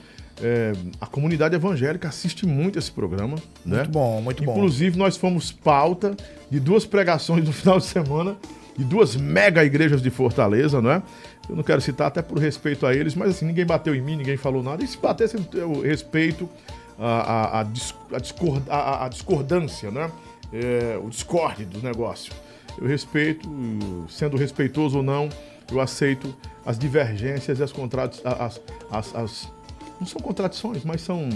é, a comunidade evangélica assiste muito esse programa. né? Muito bom, muito bom. Inclusive, nós fomos pauta de duas pregações no final de semana de duas mega igrejas de Fortaleza, não é? Eu não quero citar até por respeito a eles, mas assim, ninguém bateu em mim, ninguém falou nada. E se batesse, eu respeito a, a, a, dis- a discord- a- a discordância, né? É, o discorde do negócio. Eu respeito, sendo respeitoso ou não, eu aceito as divergências e as contradições. As, as, as- não são contradições, mas são.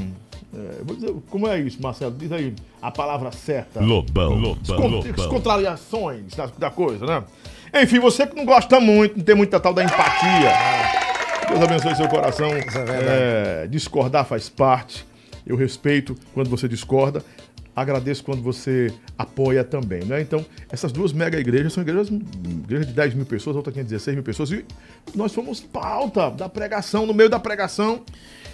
é, dizer, como é isso, Marcelo? Diz aí a palavra certa. Lobão, As Lobão, as Lobão. contrariações da, da coisa, né? Enfim, você que não gosta muito, não tem muita tal da empatia. Deus abençoe seu coração. é. É, discordar faz parte. Eu respeito quando você discorda. Agradeço quando você apoia também, né? Então, essas duas mega igrejas são igrejas, igreja de 10 mil pessoas, outra tinha 16 mil pessoas. E nós fomos pauta da pregação, no meio da pregação.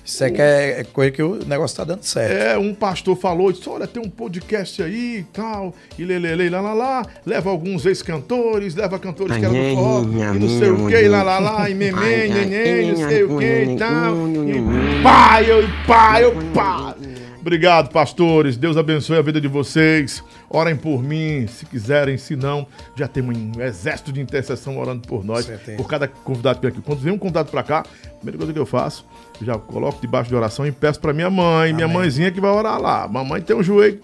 Isso é que é é coisa que o negócio tá dando certo. É, um pastor falou, disse, olha, tem um podcast aí e tal, e lelele, lá, lá, lá, leva alguns ex-cantores, leva cantores que eram do forró, e não sei o que, lá, lá, lá, e memê, neném, não sei o que e tal, e pá, eu, e pá, eu, pá. Obrigado, pastores, Deus abençoe a vida de vocês, orem por mim, se quiserem, se não, já temos um exército de intercessão orando por nós, Certeza. por cada convidado que vem aqui. Quando vem um convidado pra cá, a primeira coisa que eu faço, já coloco debaixo de oração e peço pra minha mãe, minha Amém. mãezinha que vai orar lá. Mamãe tem um joelho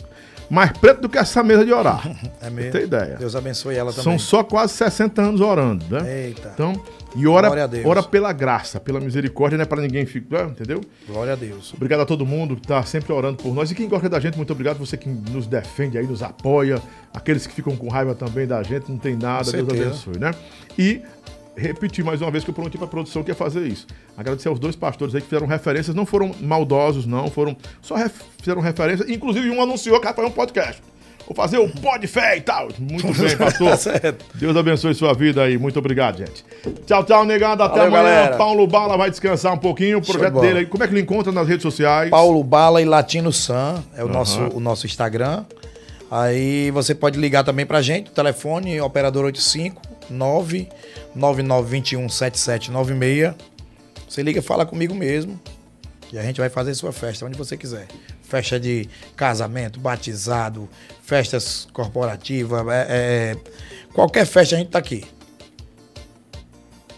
mais preto do que essa mesa de orar. É mesmo. Tem ideia. Deus abençoe ela também. São só quase 60 anos orando, né? Eita. Então, e ora, ora pela graça, pela misericórdia, não é pra ninguém ficar, entendeu? Glória a Deus. Obrigado a todo mundo que está sempre orando por nós. E quem gosta da gente, muito obrigado. Você que nos defende aí, nos apoia. Aqueles que ficam com raiva também da gente, não tem nada. Deus abençoe, né? E repetir mais uma vez que eu prometi para a produção que ia fazer isso. Agradecer aos dois pastores aí que fizeram referências. Não foram maldosos, não. Foram só ref- fizeram referência. Inclusive, um anunciou que vai fazer um podcast. Vou fazer o Pod Fé e tal. Muito bem, pastor. Tá. Deus abençoe sua vida aí. Muito obrigado, gente. Tchau, tchau, negado. Até Valeu, amanhã. galera. Paulo Bala vai descansar um pouquinho. O projeto dele aí. Como é que ele encontra nas redes sociais? Paulo Bala e Latino Sam é o, nosso, o nosso Instagram. Aí você pode ligar também pra gente, telefone operador 85 99921 7796. Você liga e fala comigo mesmo. E a gente vai fazer sua festa onde você quiser. Festa de casamento, batizado, festas corporativas, é, é, qualquer festa a gente tá aqui.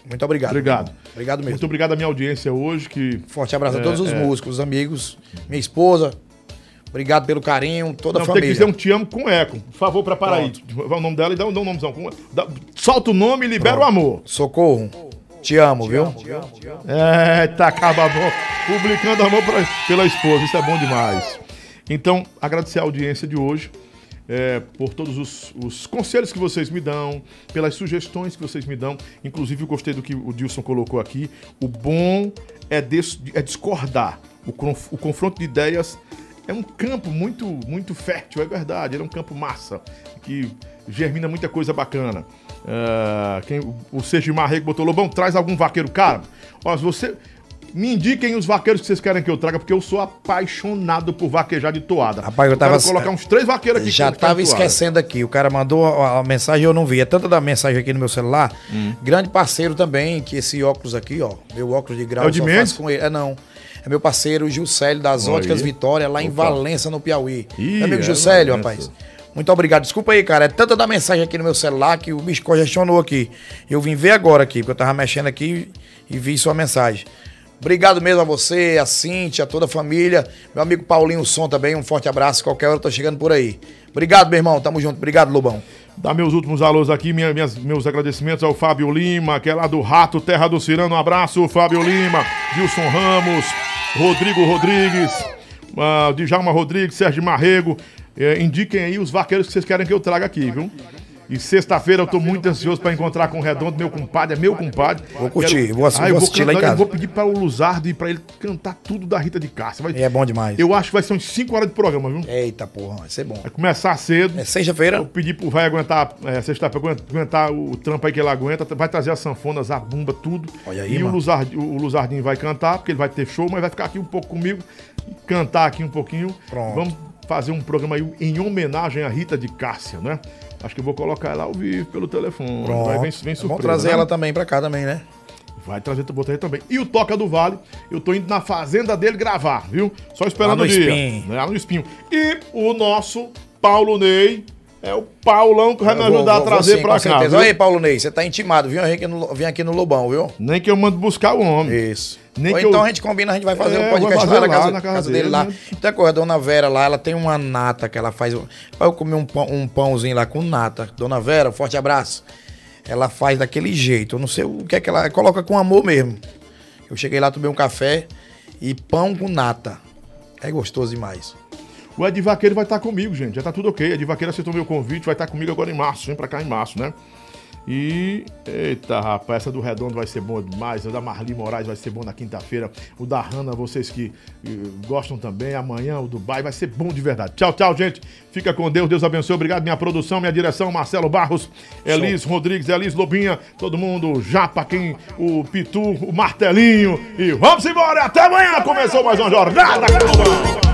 Muito obrigado. Obrigado. Obrigado mesmo. Muito obrigado à minha audiência hoje, que Forte abraço a todos os é. músicos, amigos, minha esposa. Obrigado pelo carinho, toda não a tem que família. dizer um te amo com eco. Por favor, prepara aí. Vai o nome dela e dá, um- dá um nomezão. Dá- solta o nome e libera o amor. Socorro. Te amo, viu? É, tá acabando. Publicando amor pra- pela esposa. Isso é bom demais. Então, agradecer a audiência de hoje. é, por todos os, os conselhos que vocês me dão, pelas sugestões que vocês me dão. Inclusive, eu gostei do que o Dilson colocou aqui. O bom é, des- é discordar. O, conf- o confronto de ideias é um campo muito, muito fértil, é verdade. Ele é um campo massa, que germina muita coisa bacana. Ah, quem, o Sergimar Rego botou, Lobão, traz algum vaqueiro caro. Ó, se você... Me indiquem os vaqueiros que vocês querem que eu traga, porque eu sou apaixonado por vaquejar de toada. Rapaz, eu tava- quero colocar uns três vaqueiros aqui. Já tava esquecendo aqui. O cara mandou a, a mensagem e eu não vi. É tanta da mensagem aqui no meu celular. Hum. Grande parceiro também, que esse óculos aqui, ó. Meu óculos de grau. É o de só Mendes? faço com ele. É não. É meu parceiro Gilcélio das Olha Óticas aí. Vitória, lá em Opa. Valença, no Piauí. Ih, meu amigo é Valença. rapaz. Muito obrigado. Desculpa aí, cara. É tanta da mensagem aqui no meu celular que o bicho congestionou aqui. Eu vim ver agora aqui, porque eu tava mexendo aqui e vi sua mensagem. Obrigado mesmo a você, a Cintia, a toda a família. Meu amigo Paulinho Som também, um forte abraço. Qualquer hora eu tô chegando por aí. Obrigado, meu irmão. Tamo junto. Obrigado, Lobão. Dar meus últimos alôs aqui, minha- minhas- meus agradecimentos ao Fábio Lima, que é lá do Rato, Terra do Cirano. Um abraço, Fábio Lima, Wilson Ramos, Rodrigo Rodrigues, uh, Djalma Rodrigues, Sérgio Marrego. Eh, indiquem aí os vaqueiros que vocês querem que eu traga aqui, viu? E sexta-feira eu tô muito ansioso para encontrar com o Redondo, meu compadre, é meu compadre. Vou curtir, Quero- vou assi- Ah, eu vou assistir lá em cantar, casa. Eu vou pedir para o Luzardo e para ele cantar tudo da Rita de Cássia. Vai- é bom demais. Eu acho que vai ser uns 5 horas de programa, viu? Eita, porra, vai ser bom. Vai começar cedo. É sexta-feira? Eu pedi pro vai aguentar, é, sexta-feira, aguenta- aguentar o trampo aí que ele aguenta, vai trazer as sanfonas, a bumba, tudo. Olha aí, E o, mano. Luzard, o Luzardinho vai cantar, porque ele vai ter show, mas vai ficar aqui um pouco comigo, cantar aqui um pouquinho. Pronto. Vamos fazer um programa aí em homenagem à Rita de Cássia, né? Acho que eu vou colocar ela ao vivo pelo telefone. Pronto. Vai, vem, vem Vamos surpresa, trazer né? ela também pra cá também, né? Vai trazer, vou trazer também. E o Toca do Vale, eu tô indo na fazenda dele gravar, viu? Só esperando o dia. Espinho. Lá no espinho. E o nosso Paulo Ney, é o Paulão que vai me Eu vou- ajudar vou- a trazer sim, pra cá. viu? Olha aí, Paulo Ney, você tá intimado, viu? Vem aqui no, vem aqui no Lobão, viu? Nem que eu mando buscar o homem. Isso. Nem Ou que então eu- a gente combina, a gente vai fazer É, um podcast fazer lá, na lá, casa, na casa casa dele, dele, lá. né? Outra coisa, a dona Vera lá, ela tem uma nata que ela faz. Eu comi um, pão, um pãozinho lá com nata. Dona Vera, forte abraço. Ela faz daquele jeito. Eu não sei o que é que ela coloca com amor mesmo. Eu cheguei lá, tomei um café e pão com nata. É gostoso demais. O Ed Vaqueiro vai estar comigo, gente. Já tá tudo ok. Ed Vaqueiro aceitou meu convite, vai estar comigo agora em março. Vem pra cá em março, né? E. Eita, rapaz, essa do Redondo vai ser boa demais. O da Marli Moraes vai ser bom na quinta-feira. O da Hanna, vocês que eh, gostam também. Amanhã o Dubai vai ser bom de verdade. Tchau, tchau, gente. Fica com Deus. Deus abençoe. Obrigado, minha produção, minha direção, Marcelo Barros, Elis Rodrigues, Elis Lobinha, todo mundo, Japa, quem, o Pitu, o Martelinho. E vamos embora. Até amanhã. Começou mais uma jornada. Carnaval.